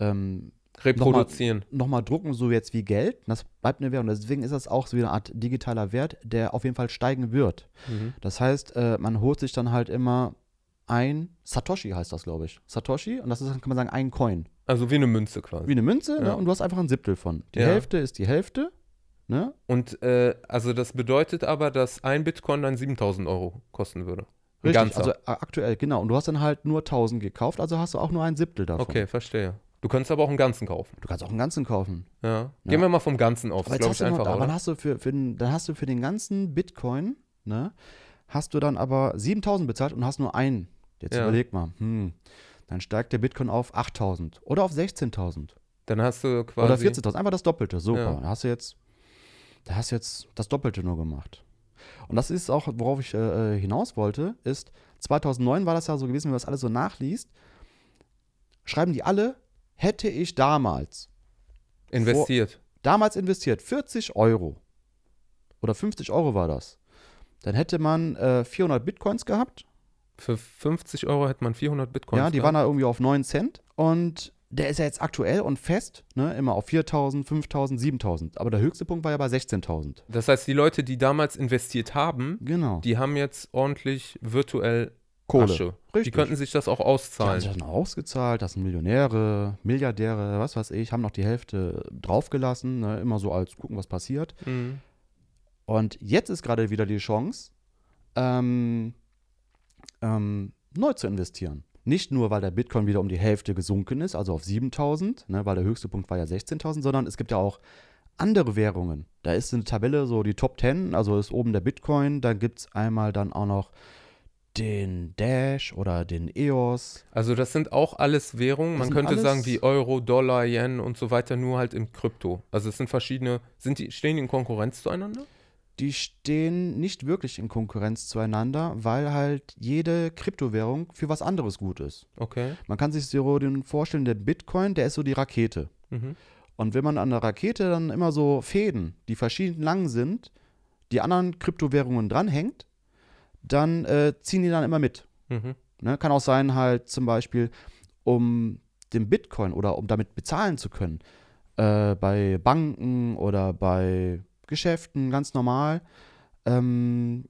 Speaker 1: ähm,
Speaker 2: Reproduzieren.
Speaker 1: nochmal drucken, so jetzt wie Geld. Das bleibt eine Währung. Deswegen ist das auch so wie eine Art digitaler Wert, der auf jeden Fall steigen wird.
Speaker 2: Mhm.
Speaker 1: Das heißt, äh, man holt sich dann halt immer ein Satoshi heißt das, glaube ich. Satoshi und das ist, kann man sagen, ein Coin.
Speaker 2: Also wie eine Münze quasi.
Speaker 1: Wie eine Münze
Speaker 2: Ja.
Speaker 1: ne? und du hast einfach ein Siebtel von. Die
Speaker 2: Ja.
Speaker 1: Hälfte ist die Hälfte. Ne?
Speaker 2: Und äh, also das bedeutet aber, dass ein Bitcoin dann 7000 Euro kosten würde. Ein
Speaker 1: Richtig,
Speaker 2: ganzer.
Speaker 1: also äh, aktuell, genau. Und du hast dann halt nur 1000 gekauft, also hast du auch nur ein Siebtel davon.
Speaker 2: okay, verstehe. Du kannst aber auch einen ganzen kaufen.
Speaker 1: Du kannst auch einen ganzen kaufen.
Speaker 2: Ja. Gehen wir mal vom Ganzen auf.
Speaker 1: Aber
Speaker 2: Das
Speaker 1: jetzt
Speaker 2: glaube
Speaker 1: hast
Speaker 2: ich
Speaker 1: du noch,
Speaker 2: einfacher,
Speaker 1: aber dann
Speaker 2: oder?
Speaker 1: hast du für, für den, dann hast du für den ganzen Bitcoin, ne, hast du dann aber 7000 bezahlt und hast nur einen. Jetzt
Speaker 2: Ja.
Speaker 1: überleg mal, hm, dann steigt der Bitcoin auf 8000 oder auf 16.000
Speaker 2: Dann hast du quasi.
Speaker 1: oder 14.000, einfach das Doppelte, super.
Speaker 2: Ja.
Speaker 1: Da hast du jetzt, da hast du jetzt das Doppelte nur gemacht. Und das ist auch, worauf ich äh, hinaus wollte, ist, 2009 war das ja so gewesen, wenn man das alles so nachliest, schreiben die alle, hätte ich damals
Speaker 2: Investiert.
Speaker 1: damals investiert 40 Euro oder 50 Euro war das, dann hätte man äh, 400 Bitcoins gehabt.
Speaker 2: Für 50 Euro hätte man 400 Bitcoins.
Speaker 1: ja, die
Speaker 2: gehabt.
Speaker 1: waren da irgendwie auf 9 Cent und der ist ja jetzt aktuell und fest, ne, immer auf 4.000, 5.000, 7.000. Aber der höchste Punkt war ja bei 16.000.
Speaker 2: Das heißt, die Leute, die damals investiert haben,
Speaker 1: Genau.
Speaker 2: die haben jetzt ordentlich virtuell
Speaker 1: Kohle.
Speaker 2: Asche. Die
Speaker 1: Richtig.
Speaker 2: könnten sich das auch
Speaker 1: Die haben
Speaker 2: auszahlen.
Speaker 1: sich dann ausgezahlt, das sind Millionäre, Milliardäre, was weiß ich, haben noch die Hälfte draufgelassen, ne, immer so als gucken, was passiert.
Speaker 2: Mhm.
Speaker 1: Und jetzt ist gerade wieder die Chance, ähm, ähm, neu zu investieren. Nicht nur, weil der Bitcoin wieder um die Hälfte gesunken ist, also auf 7000, ne, weil der höchste Punkt war ja 16.000, sondern es gibt ja auch andere Währungen. Da ist eine Tabelle, so die Top 10, also ist oben der Bitcoin, da gibt es einmal dann auch noch den Dash oder den EOS.
Speaker 2: Also das sind auch alles Währungen.
Speaker 1: Das
Speaker 2: Man könnte sagen wie Euro, Dollar, Yen und so weiter, nur halt im Krypto. Also es sind verschiedene, sind die, stehen die in Konkurrenz zueinander?
Speaker 1: Die stehen nicht wirklich in Konkurrenz zueinander, weil halt jede Kryptowährung für was anderes gut ist.
Speaker 2: Okay.
Speaker 1: Man kann sich so den vorstellen, der Bitcoin, der ist so die Rakete.
Speaker 2: Mhm.
Speaker 1: Und wenn man an der Rakete dann immer so Fäden, die verschieden lang sind, die anderen Kryptowährungen dranhängt, dann äh, ziehen die dann immer mit.
Speaker 2: Mhm.
Speaker 1: Ne? Kann auch sein, halt zum Beispiel, um den Bitcoin oder um damit bezahlen zu können, äh, bei Banken oder bei Geschäften ganz normal, ähm,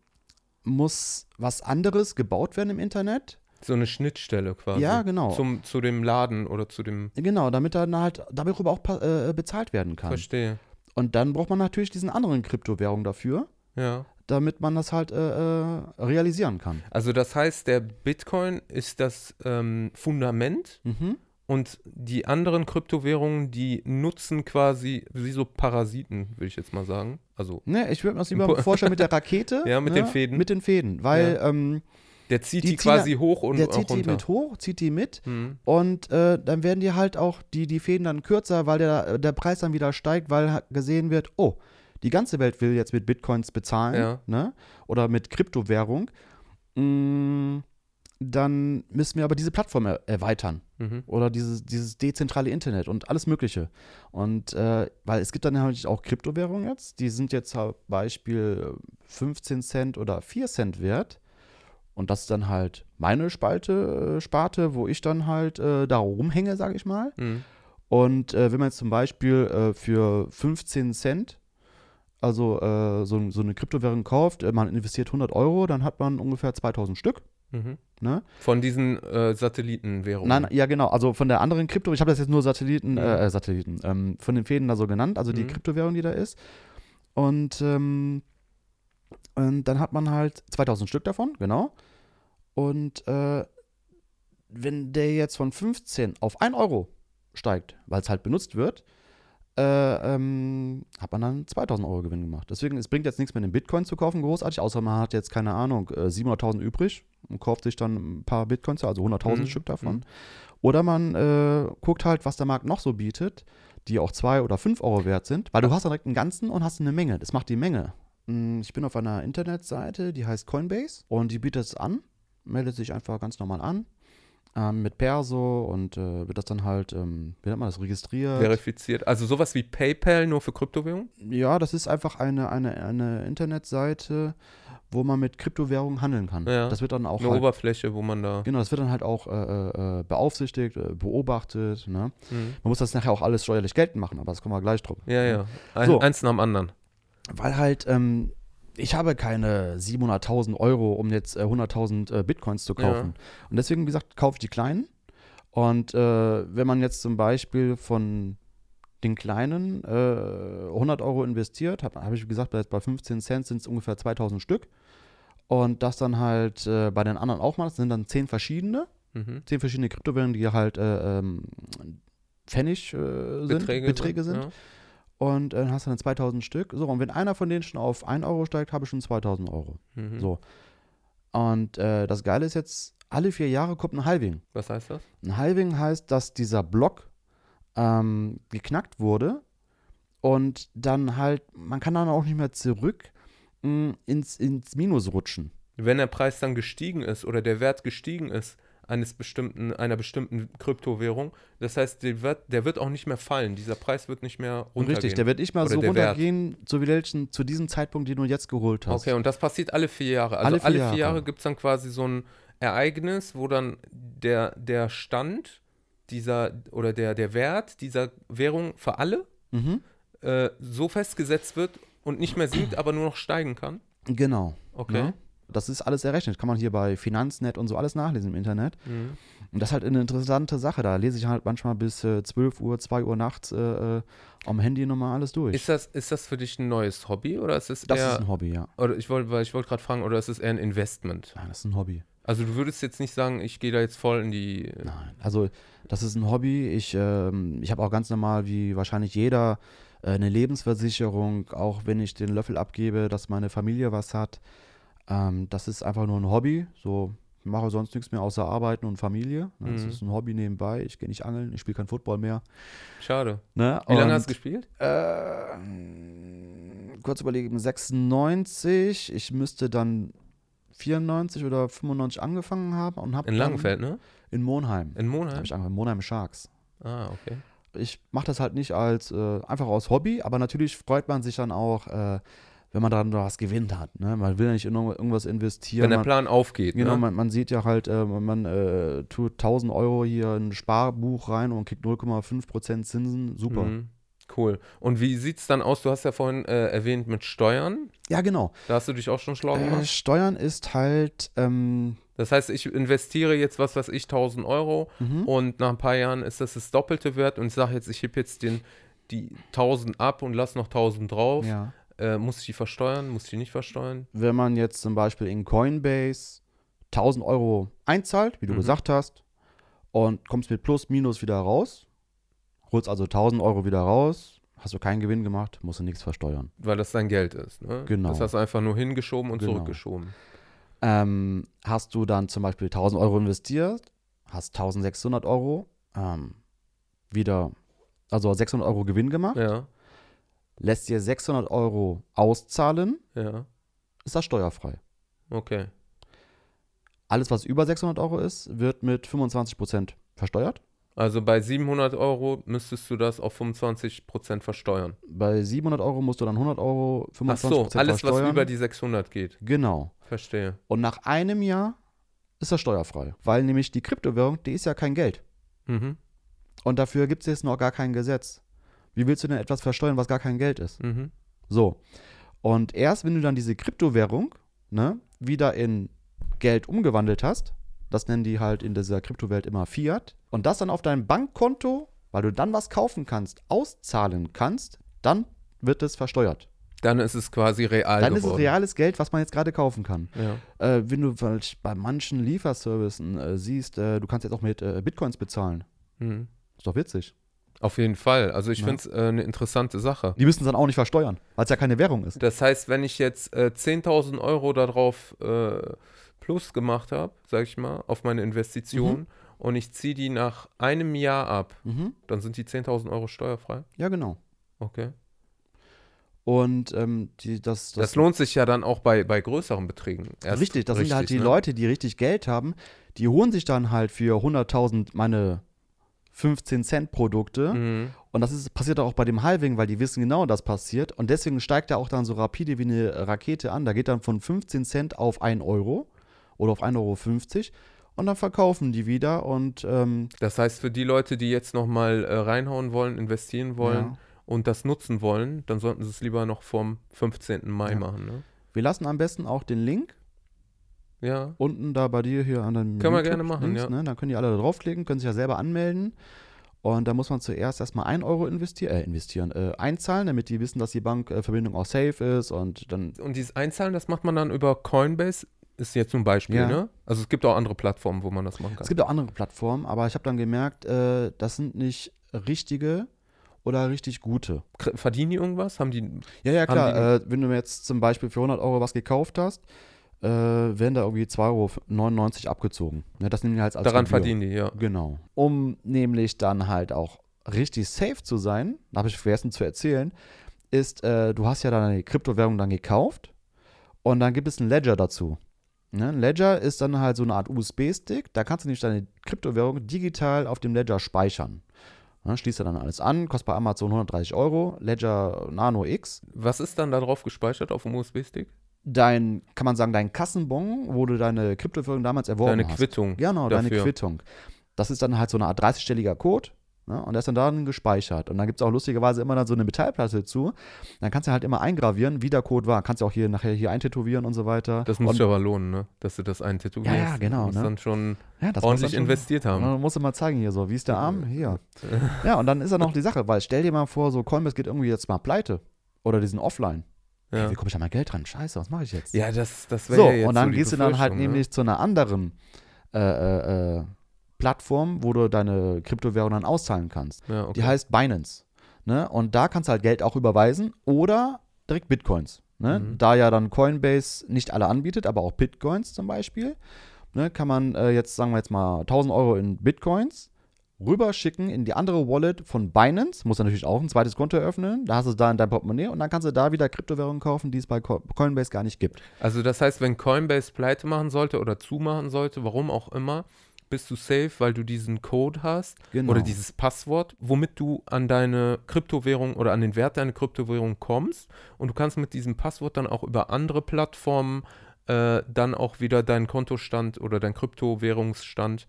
Speaker 1: muss was anderes gebaut werden im Internet.
Speaker 2: So eine Schnittstelle quasi.
Speaker 1: Ja, genau.
Speaker 2: Zum, zu dem Laden oder zu dem.
Speaker 1: Genau, damit dann halt darüber auch äh, bezahlt werden kann.
Speaker 2: Verstehe.
Speaker 1: Und dann braucht man natürlich diesen anderen Kryptowährung dafür,
Speaker 2: Ja.
Speaker 1: damit man das halt äh, äh, realisieren kann.
Speaker 2: Also das heißt, der Bitcoin ist das ähm, Fundament
Speaker 1: Mhm.
Speaker 2: Und die anderen Kryptowährungen, die nutzen quasi wie so Parasiten, würde ich jetzt mal sagen. Also
Speaker 1: Ne, ich würde mir das lieber vorstellen mit der Rakete.
Speaker 2: Ja, mit
Speaker 1: ne?
Speaker 2: den Fäden.
Speaker 1: Mit den Fäden, weil ähm,
Speaker 2: der zieht
Speaker 1: Die
Speaker 2: die,
Speaker 1: ziehen
Speaker 2: quasi hoch und
Speaker 1: der zieht die
Speaker 2: runter.
Speaker 1: mit hoch, zieht die mit
Speaker 2: Mhm.
Speaker 1: und äh, dann werden die halt auch, die, die Fäden dann kürzer, weil der, der Preis dann wieder steigt, weil gesehen wird, oh, die ganze Welt will jetzt mit Bitcoins bezahlen
Speaker 2: Ja.
Speaker 1: ne? oder mit Kryptowährung. Mm, dann müssen wir aber diese Plattform er erweitern.
Speaker 2: Mhm.
Speaker 1: oder dieses, dieses dezentrale Internet und alles Mögliche. Und äh, weil es gibt dann natürlich auch Kryptowährungen jetzt, die sind jetzt zum Beispiel 15 Cent oder 4 Cent wert. Und das ist dann halt meine Spalte, äh, Sparte, wo ich dann halt äh, da rumhänge, sage ich mal.
Speaker 2: Mhm.
Speaker 1: Und äh, wenn man jetzt zum Beispiel äh, für 15 Cent, also äh, so, so eine Kryptowährung kauft, äh, man investiert 100 Euro, dann hat man ungefähr 2000 Stück.
Speaker 2: Mhm.
Speaker 1: Ne?
Speaker 2: Von diesen äh, Satellitenwährungen.
Speaker 1: Nein, ja genau. Also von der anderen Krypto, ich habe das jetzt nur Satelliten,
Speaker 2: Mhm.
Speaker 1: äh, äh, Satelliten, ähm, von den Fäden da so genannt, also die
Speaker 2: Mhm.
Speaker 1: Kryptowährung, die da ist. Und, ähm, und dann hat man halt 2000 Stück davon, genau. Und äh, wenn der jetzt von 15 auf 1 Euro steigt, weil es halt benutzt wird, äh, ähm, hat man dann 2000 Euro Gewinn gemacht. Deswegen, es bringt jetzt nichts mehr, den Bitcoin zu kaufen, großartig, außer man hat jetzt, keine Ahnung, äh, 700.000 übrig und kauft sich dann ein paar Bitcoins, also 100.000
Speaker 2: Mhm.
Speaker 1: Stück davon.
Speaker 2: Mhm.
Speaker 1: Oder man äh, guckt halt, was der Markt noch so bietet, die auch 2 oder 5 Euro wert sind, weil du hast dann direkt einen ganzen und hast eine Menge. Das macht die Menge. Mm, Ich bin auf einer Internetseite, die heißt Coinbase und die bietet es an, meldet sich einfach ganz normal an. Ähm, mit Perso und äh, wird das dann halt, ähm, wie nennt man das, registriert.
Speaker 2: Verifiziert. Also sowas wie PayPal nur für Kryptowährungen?
Speaker 1: Ja, das ist einfach eine, eine, eine Internetseite, wo man mit Kryptowährungen handeln kann.
Speaker 2: Ja.
Speaker 1: Das wird dann auch
Speaker 2: Eine
Speaker 1: halt,
Speaker 2: Oberfläche, wo man da.
Speaker 1: genau, das wird dann halt auch äh, äh, beaufsichtigt, äh, beobachtet. Ne?
Speaker 2: Mhm.
Speaker 1: Man muss das nachher auch alles steuerlich geltend machen, aber das kommen wir gleich drauf.
Speaker 2: Ja, ja. Ein,
Speaker 1: So.
Speaker 2: Eins nach dem anderen.
Speaker 1: Weil halt, ähm, ich habe keine 700.000 Euro, um jetzt äh, 100.000 äh, Bitcoins zu kaufen. Und deswegen, wie gesagt, kaufe ich die kleinen. Und äh, wenn man jetzt zum Beispiel von den kleinen äh, 100 Euro investiert, habe hab ich gesagt, bei, bei 15 Cent sind es ungefähr 2000 Stück. Und das dann halt äh, bei den anderen auch mal, das sind dann 10 verschiedene,
Speaker 2: Mhm.
Speaker 1: 10 verschiedene Kryptowährungen, die halt äh, ähm, Pfennig äh, sind,
Speaker 2: Beträge,
Speaker 1: Beträge sind.
Speaker 2: Ja.
Speaker 1: Und äh, dann hast du dann 2000 Stück. So, und wenn einer von denen schon auf 1 Euro steigt, habe ich schon 2000 Euro.
Speaker 2: Mhm.
Speaker 1: So. Und äh, das Geile ist jetzt, alle vier Jahre kommt ein Halving.
Speaker 2: Was heißt das?
Speaker 1: Ein Halving heißt, dass dieser Block ähm, geknackt wurde und dann halt, man kann dann auch nicht mehr zurück mh, ins, ins Minus rutschen.
Speaker 2: Wenn der Preis dann gestiegen ist oder der Wert gestiegen ist, eines bestimmten, einer bestimmten Kryptowährung. Das heißt, der wird, der wird auch nicht mehr fallen. Dieser Preis wird nicht mehr runtergehen.
Speaker 1: Richtig, der wird nicht mal so
Speaker 2: Wert.
Speaker 1: runtergehen, zu, welchen, zu diesem Zeitpunkt, den du jetzt geholt hast.
Speaker 2: Okay, und das passiert alle vier Jahre. Also
Speaker 1: Alle
Speaker 2: alle
Speaker 1: vier
Speaker 2: vier,
Speaker 1: Jahre.
Speaker 2: Jahre gibt es dann quasi so ein Ereignis, wo dann der, der Stand dieser oder der, der Wert dieser Währung für alle
Speaker 1: Mhm.
Speaker 2: äh, so festgesetzt wird und nicht mehr sinkt, aber nur noch steigen kann.
Speaker 1: Genau.
Speaker 2: Okay.
Speaker 1: Ne? Das ist alles errechnet. Kann man hier bei Finanznet und so alles nachlesen im Internet.
Speaker 2: Mhm.
Speaker 1: Und das ist halt eine interessante Sache. Da lese ich halt manchmal bis äh, 12 Uhr, 2 Uhr nachts äh, äh, am Handy nochmal alles durch.
Speaker 2: Ist, das, ist das für dich ein neues Hobby oder ist es
Speaker 1: das
Speaker 2: eher,
Speaker 1: ist ein Hobby, ja.
Speaker 2: oder ich wollte, ich wollte gerade fragen, oder ist es eher ein Investment?
Speaker 1: Nein, das ist ein Hobby.
Speaker 2: Also du würdest jetzt nicht sagen, ich gehe da jetzt voll in die.
Speaker 1: Nein, also das ist ein Hobby. Ich, ähm, ich habe auch ganz normal, wie wahrscheinlich jeder, äh, eine Lebensversicherung, auch wenn ich den Löffel abgebe, dass meine Familie was hat. Ähm, das ist einfach nur ein Hobby. So, ich mache sonst nichts mehr außer Arbeiten und Familie. Ne? Das
Speaker 2: Mhm.
Speaker 1: ist ein Hobby nebenbei. Ich gehe nicht angeln, ich spiele kein Football mehr.
Speaker 2: Schade.
Speaker 1: Ne?
Speaker 2: Wie lange
Speaker 1: Und,
Speaker 2: hast du gespielt?
Speaker 1: Äh, kurz überlegen, 96. Ich müsste dann 94 oder 95 angefangen haben und habe
Speaker 2: In Langenfeld, ne?
Speaker 1: In Monheim.
Speaker 2: In
Speaker 1: Habe
Speaker 2: Monheim?
Speaker 1: ich angefangen, Monheim Sharks.
Speaker 2: Ah, okay.
Speaker 1: Ich mache das halt nicht als äh, einfach aus Hobby, aber natürlich freut man sich dann auch, äh, wenn man dann was gewinnt hat. Ne? Man will ja nicht in irgend- irgendwas investieren.
Speaker 2: Wenn der
Speaker 1: man,
Speaker 2: Plan aufgeht,
Speaker 1: genau,
Speaker 2: ne?
Speaker 1: man, man sieht ja halt, äh, man äh, tut 1000 Euro hier in ein Sparbuch rein und kriegt 0,5% Zinsen. Super.
Speaker 2: Mhm. Cool. Und wie sieht es dann aus? Du hast ja vorhin äh, erwähnt mit Steuern.
Speaker 1: Ja, genau.
Speaker 2: Da hast du dich auch schon schlau
Speaker 1: Äh,
Speaker 2: gemacht.
Speaker 1: Steuern ist halt, ähm,
Speaker 2: Das heißt, ich investiere jetzt, was weiß ich, 1000 Euro
Speaker 1: mhm.
Speaker 2: und nach ein paar Jahren ist das das Doppelte wert und ich sage jetzt, ich heb jetzt den, die 1000 ab und lass noch 1000 drauf.
Speaker 1: ja.
Speaker 2: Äh, muss ich die versteuern? Muss ich die nicht versteuern?
Speaker 1: wenn man jetzt zum Beispiel in Coinbase 1000 Euro einzahlt, wie du
Speaker 2: Mhm.
Speaker 1: gesagt hast, und kommst mit Plus, Minus wieder raus, holst also 1000 Euro wieder raus, hast du keinen Gewinn gemacht, musst du nichts versteuern.
Speaker 2: Weil das dein Geld ist. Ne?
Speaker 1: Genau.
Speaker 2: Das hast du einfach nur hingeschoben und
Speaker 1: Genau.
Speaker 2: zurückgeschoben.
Speaker 1: Ähm, hast du dann zum Beispiel 1000 Euro investiert, hast 1600 Euro ähm, wieder, also 600 Euro Gewinn gemacht,
Speaker 2: Ja,
Speaker 1: lässt dir 600 Euro auszahlen,
Speaker 2: ja.
Speaker 1: ist das steuerfrei.
Speaker 2: Okay.
Speaker 1: Alles, was über 600 Euro ist, wird mit 25% versteuert.
Speaker 2: Also bei 700 Euro müsstest du das auf 25% versteuern.
Speaker 1: Bei 700 Euro musst du dann 100 Euro,
Speaker 2: Ach
Speaker 1: 25
Speaker 2: so, alles, was
Speaker 1: versteuern.
Speaker 2: über die 600 geht.
Speaker 1: Genau.
Speaker 2: Verstehe.
Speaker 1: Und nach einem Jahr ist das steuerfrei. Weil nämlich die Kryptowährung, die ist ja kein Geld.
Speaker 2: Mhm.
Speaker 1: Und dafür gibt es jetzt noch gar kein Gesetz. Wie willst du denn etwas versteuern, was gar kein Geld ist?
Speaker 2: Mhm.
Speaker 1: So. Und erst wenn du dann diese Kryptowährung ne, wieder in Geld umgewandelt hast, das nennen die halt in dieser Kryptowelt immer Fiat, und das dann auf deinem Bankkonto, weil du dann was kaufen kannst, auszahlen kannst, dann wird es versteuert.
Speaker 2: Dann ist es quasi real
Speaker 1: Dann ist es
Speaker 2: geworden.
Speaker 1: reales Geld, was man jetzt gerade kaufen kann.
Speaker 2: Ja.
Speaker 1: Äh, wenn du bei manchen Lieferservicen äh, siehst, äh, du kannst jetzt auch mit äh, Bitcoins bezahlen.
Speaker 2: Mhm.
Speaker 1: Ist doch witzig.
Speaker 2: Auf jeden Fall. Also ich
Speaker 1: Ja.
Speaker 2: finde es äh, eine interessante Sache.
Speaker 1: Die müssen es dann auch nicht versteuern, weil es ja keine Währung ist.
Speaker 2: Das heißt, wenn ich jetzt äh, 10.000 Euro darauf äh, plus gemacht habe, sag ich mal, auf meine Investition
Speaker 1: Mhm.
Speaker 2: und ich ziehe die nach einem Jahr ab,
Speaker 1: Mhm.
Speaker 2: dann sind die 10.000 Euro steuerfrei.
Speaker 1: Ja, genau.
Speaker 2: Okay.
Speaker 1: Und ähm, die, das,
Speaker 2: Das, lohnt sich ja dann auch bei, bei größeren Beträgen. Erst
Speaker 1: richtig, das sind halt die
Speaker 2: ne?
Speaker 1: Leute, die richtig Geld haben, die holen sich dann halt für 100.000 meine 15 Cent Produkte.
Speaker 2: Mhm.
Speaker 1: Und das ist, passiert auch bei dem Halving, weil die wissen genau, dass passiert. Und deswegen steigt er auch dann so rapide wie eine Rakete an. Da geht dann von 15 Cent auf 1 Euro oder auf 1,50 Euro. Und dann verkaufen die wieder und ähm,
Speaker 2: Das heißt, für die Leute, die jetzt nochmal äh, reinhauen wollen, investieren wollen
Speaker 1: ja.
Speaker 2: und das nutzen wollen, dann sollten sie es lieber noch vom 15. Mai
Speaker 1: Ja.
Speaker 2: machen. Ne?
Speaker 1: wir lassen am besten auch den Link
Speaker 2: Ja.
Speaker 1: unten da bei dir hier an den
Speaker 2: Können wir gerne machen,
Speaker 1: Links,
Speaker 2: ja.
Speaker 1: Ne? Dann können die alle da draufklicken, können sich ja selber anmelden. Und da muss man zuerst erstmal 1 Euro investieren, äh, investieren, äh, einzahlen, damit die wissen, dass die Bankverbindung auch safe ist und dann
Speaker 2: Und dieses Einzahlen, das macht man dann über Coinbase, ist jetzt zum Beispiel,
Speaker 1: Ja.
Speaker 2: ne? Also es gibt auch andere Plattformen, wo man das machen kann.
Speaker 1: Es gibt auch andere Plattformen, aber ich habe dann gemerkt, äh, das sind nicht richtige oder richtig gute.
Speaker 2: Verdienen die irgendwas? Haben die.
Speaker 1: Ja, ja, klar. Äh, wenn du mir jetzt zum Beispiel für 100 Euro was gekauft hast, äh, werden da irgendwie 2,99 Euro abgezogen. Ne, das nehmen die halt als
Speaker 2: daran
Speaker 1: Gebühr.
Speaker 2: verdienen die, ja.
Speaker 1: Genau. Um nämlich dann halt auch richtig safe zu sein, habe ich vergessen zu erzählen, ist, äh, du hast ja dann eine Kryptowährung dann gekauft und dann gibt es einen Ledger dazu. Ne? Ein Ledger ist dann halt so eine Art USB-Stick. Da kannst du nicht deine Kryptowährung digital auf dem Ledger speichern. Ne? Schließt du dann alles an, kostet bei Amazon 130 Euro. Ledger Nano X.
Speaker 2: Was ist dann da drauf gespeichert auf dem USB-Stick?
Speaker 1: Dein, kann man sagen, dein Kassenbon, wo du deine Kryptowährung damals erworben
Speaker 2: Deine
Speaker 1: hast.
Speaker 2: Quittung.
Speaker 1: Genau, deine
Speaker 2: dafür.
Speaker 1: Quittung. Das ist dann halt so eine Art 30-stelliger Code. Ne? Und der ist dann darin gespeichert. Und dann gibt es auch lustigerweise immer dann so eine Metallplatte zu. Dann kannst du halt immer eingravieren, wie der Code war. Kannst du auch hier nachher hier eintätowieren und so weiter.
Speaker 2: Das muss sich aber lohnen, ne? Dass du das eintätowierst.
Speaker 1: Ja, ja, genau,
Speaker 2: Du musst
Speaker 1: ne?
Speaker 2: dann schon
Speaker 1: ja,
Speaker 2: ordentlich
Speaker 1: dann schon-
Speaker 2: investiert haben.
Speaker 1: Dann musst du mal zeigen hier so, wie ist der Arm? Hier. Ja, und dann ist ja noch die Sache, weil stell dir mal vor, so Coinbase geht irgendwie jetzt mal pleite. Oder diesen Offline.
Speaker 2: Ja,
Speaker 1: Ey, wie komme ich an mein Geld ran? Scheiße, was mache ich jetzt?
Speaker 2: ja das, das wäre
Speaker 1: so,
Speaker 2: ja jetzt
Speaker 1: und dann
Speaker 2: so
Speaker 1: gehst du dann halt
Speaker 2: ne?
Speaker 1: nämlich zu einer anderen äh, äh, äh, Plattform, wo du deine Kryptowährung dann auszahlen kannst.
Speaker 2: Ja, okay.
Speaker 1: Die heißt Binance. Ne? Und da kannst du halt Geld auch überweisen oder direkt Bitcoins. Ne?
Speaker 2: Mhm.
Speaker 1: Da ja dann Coinbase nicht alle anbietet, aber auch Bitcoins zum Beispiel, ne, kann man äh, jetzt, sagen wir jetzt mal, 1000 Euro in Bitcoins rüberschicken in die andere Wallet von Binance. Muss natürlich auch ein zweites Konto eröffnen. Da hast du es da in deinem Portemonnaie und dann kannst du da wieder Kryptowährungen kaufen, die es bei Co Coinbase gar nicht gibt.
Speaker 2: Also das heißt, wenn Coinbase pleite machen sollte oder zumachen sollte, warum auch immer, bist du safe, weil du diesen Code hast
Speaker 1: Genau.
Speaker 2: oder dieses Passwort, womit du an deine Kryptowährung oder an den Wert deiner Kryptowährung kommst und du kannst mit diesem Passwort dann auch über andere Plattformen äh, dann auch wieder deinen Kontostand oder deinen Kryptowährungsstand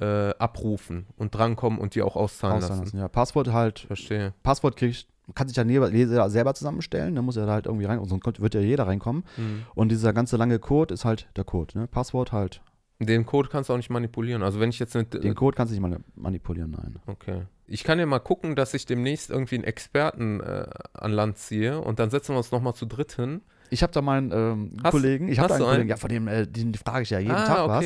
Speaker 2: äh, abrufen und drankommen und dir auch auszahlen
Speaker 1: Auszahlen
Speaker 2: lassen.
Speaker 1: lassen. Ja, Passwort halt
Speaker 2: Verstehe.
Speaker 1: Passwort kriegt, kann sich ja jeder selber zusammenstellen, da muss er da halt irgendwie rein, und sonst wird ja jeder reinkommen.
Speaker 2: Mhm.
Speaker 1: Und dieser ganze lange Code ist halt der Code, ne? Passwort halt.
Speaker 2: Den Code kannst du auch nicht manipulieren. Also wenn ich jetzt eine,
Speaker 1: Den Code kannst du nicht mani- manipulieren, nein.
Speaker 2: Okay. Ich kann ja mal gucken, dass ich demnächst irgendwie einen Experten äh, an Land ziehe und dann setzen wir uns nochmal zu dritt hin.
Speaker 1: Ich habe da meinen ähm,
Speaker 2: Hast-
Speaker 1: Kollegen, ich habe einen? Kollegen, ja, von dem, äh, den frage ich ja jeden
Speaker 2: ah,
Speaker 1: Tag was.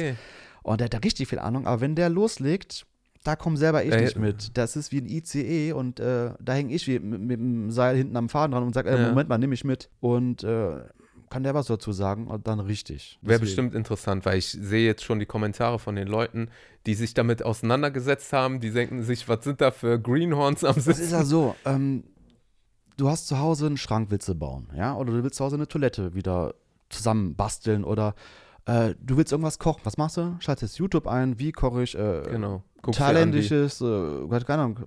Speaker 1: Und der hat da richtig viel Ahnung, aber wenn der loslegt, da kommen selber ich
Speaker 2: Ey.
Speaker 1: nicht mit. Das ist wie ein ICE und äh, da hänge ich wie mit, mit dem Seil hinten am Faden dran und sage, äh. Moment mal, nimm mich mit. Und äh, kann der was dazu sagen? Und dann richtig.
Speaker 2: Wäre bestimmt interessant, weil ich sehe jetzt schon die Kommentare von den Leuten, die sich damit auseinandergesetzt haben. Die denken sich, was sind da für Greenhorns am
Speaker 1: Das ist ja so, ähm, du hast zu Hause einen Schrank, willst du bauen, ja? Oder du willst zu Hause eine Toilette wieder zusammen basteln oder äh, du willst irgendwas kochen. Was machst du? Schaltest YouTube ein, wie koche ich äh,
Speaker 2: Genau.
Speaker 1: Thailändisches, äh, keine Ahnung,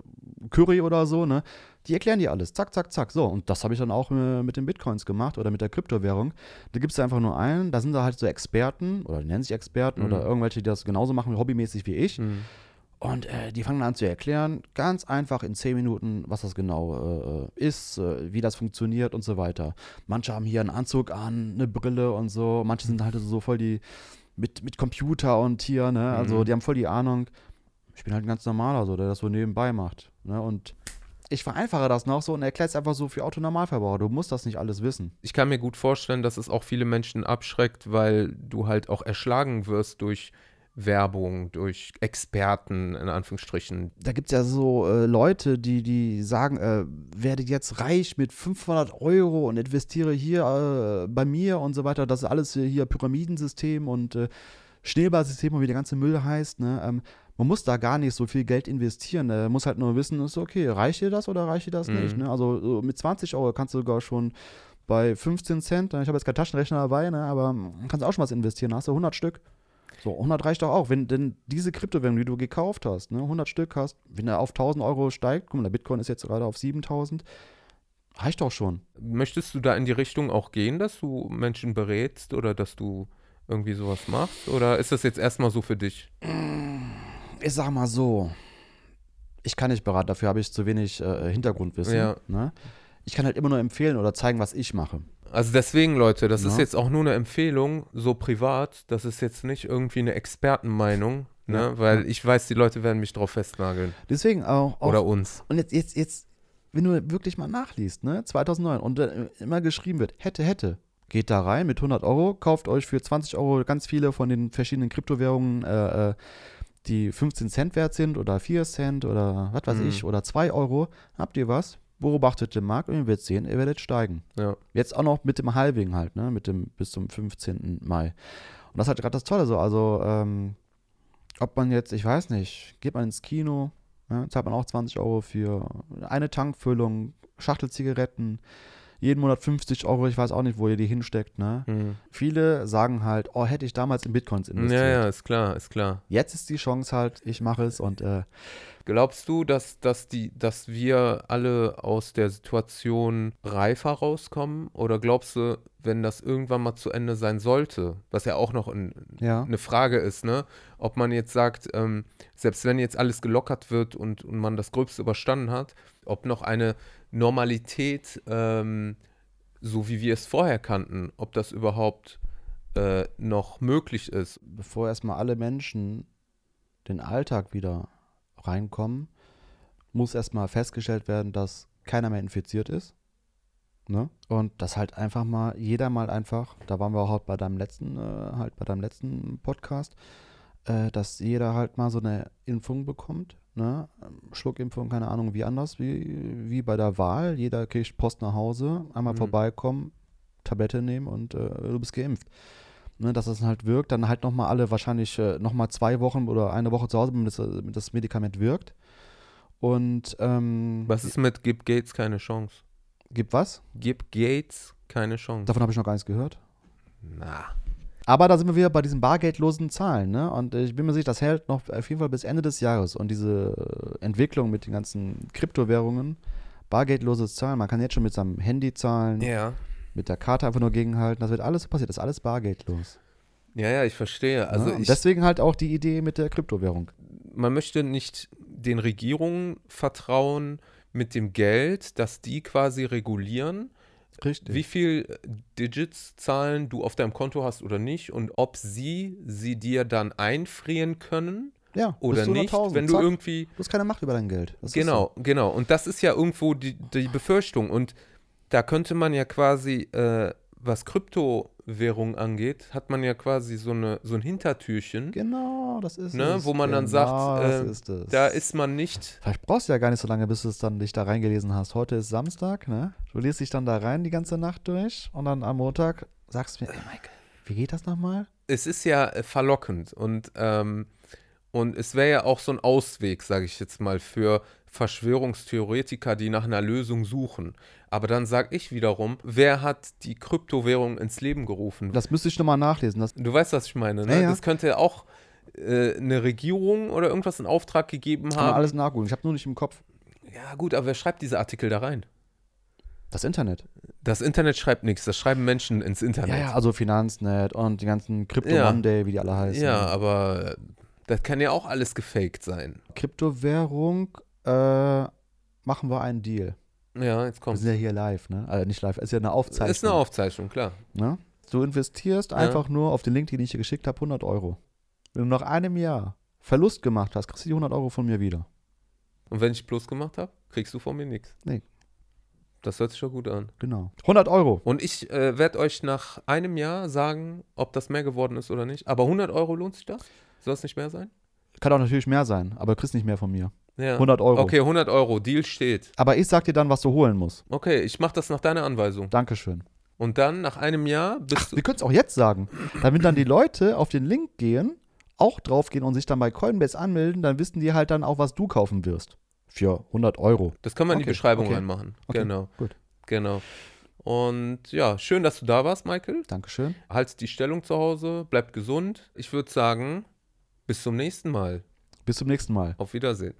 Speaker 1: Curry oder so, ne? Die erklären dir alles. Zack, zack, zack. So, und das habe ich dann auch äh, mit den Bitcoins gemacht oder mit der Kryptowährung. Da gibst du einfach nur einen, da sind da halt so Experten oder die nennen sich Experten
Speaker 2: Mhm.
Speaker 1: oder irgendwelche, die das genauso machen, hobbymäßig wie ich.
Speaker 2: Mhm.
Speaker 1: Und äh, die fangen an zu erklären, ganz einfach in 10 Minuten, was das genau äh, ist, äh, wie das funktioniert und so weiter. Manche haben hier einen Anzug an, eine Brille und so. Manche sind halt so voll die mit, mit Computer und hier, ne? Also
Speaker 2: Mhm.
Speaker 1: die haben voll die Ahnung. Ich bin halt ein ganz normaler, so, der das so nebenbei macht. Ne? Und ich vereinfache das noch so und erkläre es einfach so für Autonormalverbraucher. Du musst das nicht alles wissen.
Speaker 2: Ich kann mir gut vorstellen, dass es auch viele Menschen abschreckt, weil du halt auch erschlagen wirst durch Werbung, durch Experten, in Anführungsstrichen.
Speaker 1: da gibt es ja so äh, Leute, die, die sagen, äh, werde jetzt reich mit 500 Euro und investiere hier äh, bei mir und so weiter. Das ist alles hier, Pyramidensystem und äh, Schneeballsystem und wie der ganze Müll heißt. Ne? Ähm, man muss da gar nicht so viel Geld investieren. Man muss halt nur wissen, ist okay, reicht dir das oder reicht dir das
Speaker 2: Mhm.
Speaker 1: nicht? Ne? Also so mit 20 Euro kannst du sogar schon bei 15 Cent, ich habe jetzt keinen Taschenrechner dabei, ne? aber mm, kannst auch schon was investieren. Da hast du 100 Stück. So, 100 reicht doch auch. Wenn denn diese Kryptowährung, die du gekauft hast, ne, 100 Stück hast, wenn er auf 1000 Euro steigt, guck mal, der Bitcoin ist jetzt gerade auf 7000, reicht doch schon.
Speaker 2: Möchtest du da in die Richtung auch gehen, dass du Menschen berätst oder dass du irgendwie sowas machst? Oder ist das jetzt erstmal so für dich?
Speaker 1: Ich sag mal so, ich kann nicht beraten, dafür habe ich zu wenig äh, Hintergrundwissen.
Speaker 2: Ja.
Speaker 1: Ne? Ich kann halt immer nur empfehlen oder zeigen, was ich mache.
Speaker 2: Also deswegen, Leute, das ist
Speaker 1: Ja.
Speaker 2: jetzt auch nur eine Empfehlung, so privat. Das ist jetzt nicht irgendwie eine Expertenmeinung, ne?
Speaker 1: Ja.
Speaker 2: Weil ich weiß, die Leute werden mich drauf festnageln.
Speaker 1: Deswegen auch, auch
Speaker 2: Oder uns.
Speaker 1: Und jetzt, jetzt, jetzt, wenn du wirklich mal nachliest, ne, 2009 und immer geschrieben wird, hätte, hätte, geht da rein mit 100 Euro, kauft euch für 20 Euro ganz viele von den verschiedenen Kryptowährungen, äh, äh, die 15 Cent wert sind oder 4 Cent oder was weiß
Speaker 2: Mhm.
Speaker 1: ich, oder 2 Euro. Habt ihr was? Beobachtet den Markt und ihr werdet sehen, ihr werdet steigen.
Speaker 2: Ja.
Speaker 1: Jetzt auch noch mit dem Halving halt, ne, mit dem bis zum 15. Mai. Und das ist halt gerade das Tolle so, also, ähm, ob man jetzt, ich weiß nicht, geht man ins Kino, ja, zahlt man auch 20 Euro für eine Tankfüllung, Schachtel Zigaretten, jeden Monat 50 Euro, ich weiß auch nicht, wo ihr die hinsteckt, ne?
Speaker 2: Hm.
Speaker 1: Viele sagen halt, oh, hätte ich damals in Bitcoins investiert.
Speaker 2: Ja, ja, ist klar, ist klar.
Speaker 1: Jetzt ist die Chance halt, ich mache es und äh,
Speaker 2: Glaubst du, dass, dass, die, dass wir alle aus der Situation reifer rauskommen? Oder glaubst du, wenn das irgendwann mal zu Ende sein sollte, was ja auch noch ein,
Speaker 1: ja.
Speaker 2: eine Frage ist, ne? ob man jetzt sagt, ähm, selbst wenn jetzt alles gelockert wird und, und man das Gröbste überstanden hat, ob noch eine Normalität, ähm, so wie wir es vorher kannten, ob das überhaupt äh, noch möglich ist.
Speaker 1: Bevor erstmal alle Menschen den Alltag wieder reinkommen, muss erstmal festgestellt werden, dass keiner mehr infiziert ist. Ne? Und dass halt einfach mal, jeder mal einfach, da waren wir auch halt bei deinem letzten, äh, halt bei deinem letzten Podcast, äh, dass jeder halt mal so eine Impfung bekommt. Ne? Schluckimpfung, keine Ahnung, wie anders, wie, wie bei der Wahl. Jeder kriegt Post nach Hause, einmal
Speaker 2: Mhm.
Speaker 1: vorbeikommen, Tablette nehmen und äh, du bist geimpft. Ne, dass das halt wirkt, dann halt nochmal alle wahrscheinlich äh, nochmal zwei Wochen oder eine Woche zu Hause, damit das, das Medikament wirkt. Und ähm,
Speaker 2: Was ist mit Gib Gates keine Chance?
Speaker 1: gibt was?
Speaker 2: Gib Gates keine Chance.
Speaker 1: Davon habe ich noch gar nichts gehört.
Speaker 2: Na.
Speaker 1: Aber da sind wir wieder bei diesen bargeldlosen Zahlen, ne? Und ich bin mir sicher, das hält noch auf jeden Fall bis Ende des Jahres. Und diese äh, Entwicklung mit den ganzen Kryptowährungen, bargeldloses Zahlen, man kann jetzt schon mit seinem Handy zahlen,
Speaker 2: Ja.
Speaker 1: mit der Karte einfach nur gegenhalten, das wird alles passiert, das ist alles bargeldlos.
Speaker 2: Ja, ja, ich verstehe. Also?
Speaker 1: Und
Speaker 2: ich,
Speaker 1: deswegen halt auch die Idee mit der Kryptowährung.
Speaker 2: man möchte nicht den Regierungen vertrauen mit dem Geld, dass die quasi regulieren,
Speaker 1: Richtig.
Speaker 2: wie viel Digits-Zahlen du auf deinem Konto hast oder nicht und ob sie sie dir dann einfrieren können
Speaker 1: ja,
Speaker 2: oder nicht,
Speaker 1: 100.000,
Speaker 2: wenn du
Speaker 1: zack.
Speaker 2: irgendwie
Speaker 1: Du hast keine Macht über dein Geld. Das
Speaker 2: Genau, genau. Und das ist ja irgendwo die, die Befürchtung. Und da könnte man ja quasi, äh, was Kryptowährung angeht, hat man ja quasi so, eine, so ein Hintertürchen.
Speaker 1: Genau, das ist
Speaker 2: Ne,
Speaker 1: es.
Speaker 2: wo man dann
Speaker 1: genau,
Speaker 2: sagt,
Speaker 1: das
Speaker 2: äh,
Speaker 1: ist
Speaker 2: da ist man nicht.
Speaker 1: Vielleicht brauchst du ja gar nicht so lange, bis du es dann dich da reingelesen hast. Heute ist Samstag, ne? Du liest dich dann da rein die ganze Nacht durch und dann am Montag sagst du mir, ey Michael, wie geht das nochmal?
Speaker 2: Es ist ja äh, verlockend und, ähm, und es wäre ja auch so ein Ausweg, sage ich jetzt mal, für Verschwörungstheoretiker, die nach einer Lösung suchen. Aber dann sage ich wiederum, wer hat die Kryptowährung ins Leben gerufen?
Speaker 1: Das müsste ich nochmal nachlesen. Das,
Speaker 2: Du weißt, was ich meine, ne?
Speaker 1: Ja, ja.
Speaker 2: Das könnte ja auch äh, eine Regierung oder irgendwas in Auftrag gegeben
Speaker 1: kann man
Speaker 2: haben.
Speaker 1: alles nachgucken. Ich habe nur nicht im Kopf.
Speaker 2: Ja, gut, aber wer schreibt diese Artikel da rein?
Speaker 1: Das Internet.
Speaker 2: Das Internet schreibt nichts, das schreiben Menschen ins Internet.
Speaker 1: Ja, ja, also Finanznet und die ganzen Crypto
Speaker 2: Ja.
Speaker 1: Monday, wie die alle heißen.
Speaker 2: Ja, aber äh, das kann ja auch alles gefaked sein.
Speaker 1: Kryptowährung, äh, machen wir einen Deal.
Speaker 2: Ja, jetzt
Speaker 1: Wir
Speaker 2: kommt.
Speaker 1: sind ja hier live, ne? Also nicht live, ist ja eine Aufzeichnung.
Speaker 2: Ist eine Aufzeichnung, klar.
Speaker 1: Ne? Du investierst einfach nur auf den Link, den ich dir geschickt habe, 100 Euro. Wenn du nach einem Jahr Verlust gemacht hast, kriegst du die 100 Euro von mir wieder.
Speaker 2: Und wenn ich Plus gemacht habe, kriegst du von mir nichts.
Speaker 1: Nee.
Speaker 2: Das hört sich schon gut an.
Speaker 1: Genau. 100 Euro.
Speaker 2: Und ich äh, werde euch nach einem Jahr sagen, ob das mehr geworden ist oder nicht. Aber 100 Euro lohnt sich das? Soll es nicht mehr sein?
Speaker 1: Kann auch natürlich mehr sein, aber du kriegst nicht mehr von mir.
Speaker 2: Ja.
Speaker 1: 100 Euro.
Speaker 2: Okay, 100 Euro. Deal steht.
Speaker 1: Aber ich sag dir dann, was du holen musst.
Speaker 2: Okay, ich mache das nach deiner Anweisung.
Speaker 1: Dankeschön.
Speaker 2: Und dann, nach einem Jahr, bist du.
Speaker 1: Wir können es auch jetzt sagen. Damit dann die Leute auf den Link gehen, auch draufgehen und sich dann bei Coinbase anmelden, dann wissen die halt dann auch, was du kaufen wirst. Für 100 Euro.
Speaker 2: Das können wir in die
Speaker 1: Okay,
Speaker 2: Beschreibung
Speaker 1: okay.
Speaker 2: reinmachen.
Speaker 1: Okay,
Speaker 2: Genau.
Speaker 1: gut.
Speaker 2: Genau. Und ja, schön, dass du da warst, Michael.
Speaker 1: Dankeschön.
Speaker 2: Halt die Stellung zu Hause, bleib gesund. Ich würde sagen, bis zum nächsten Mal.
Speaker 1: Bis zum nächsten Mal.
Speaker 2: Auf Wiedersehen.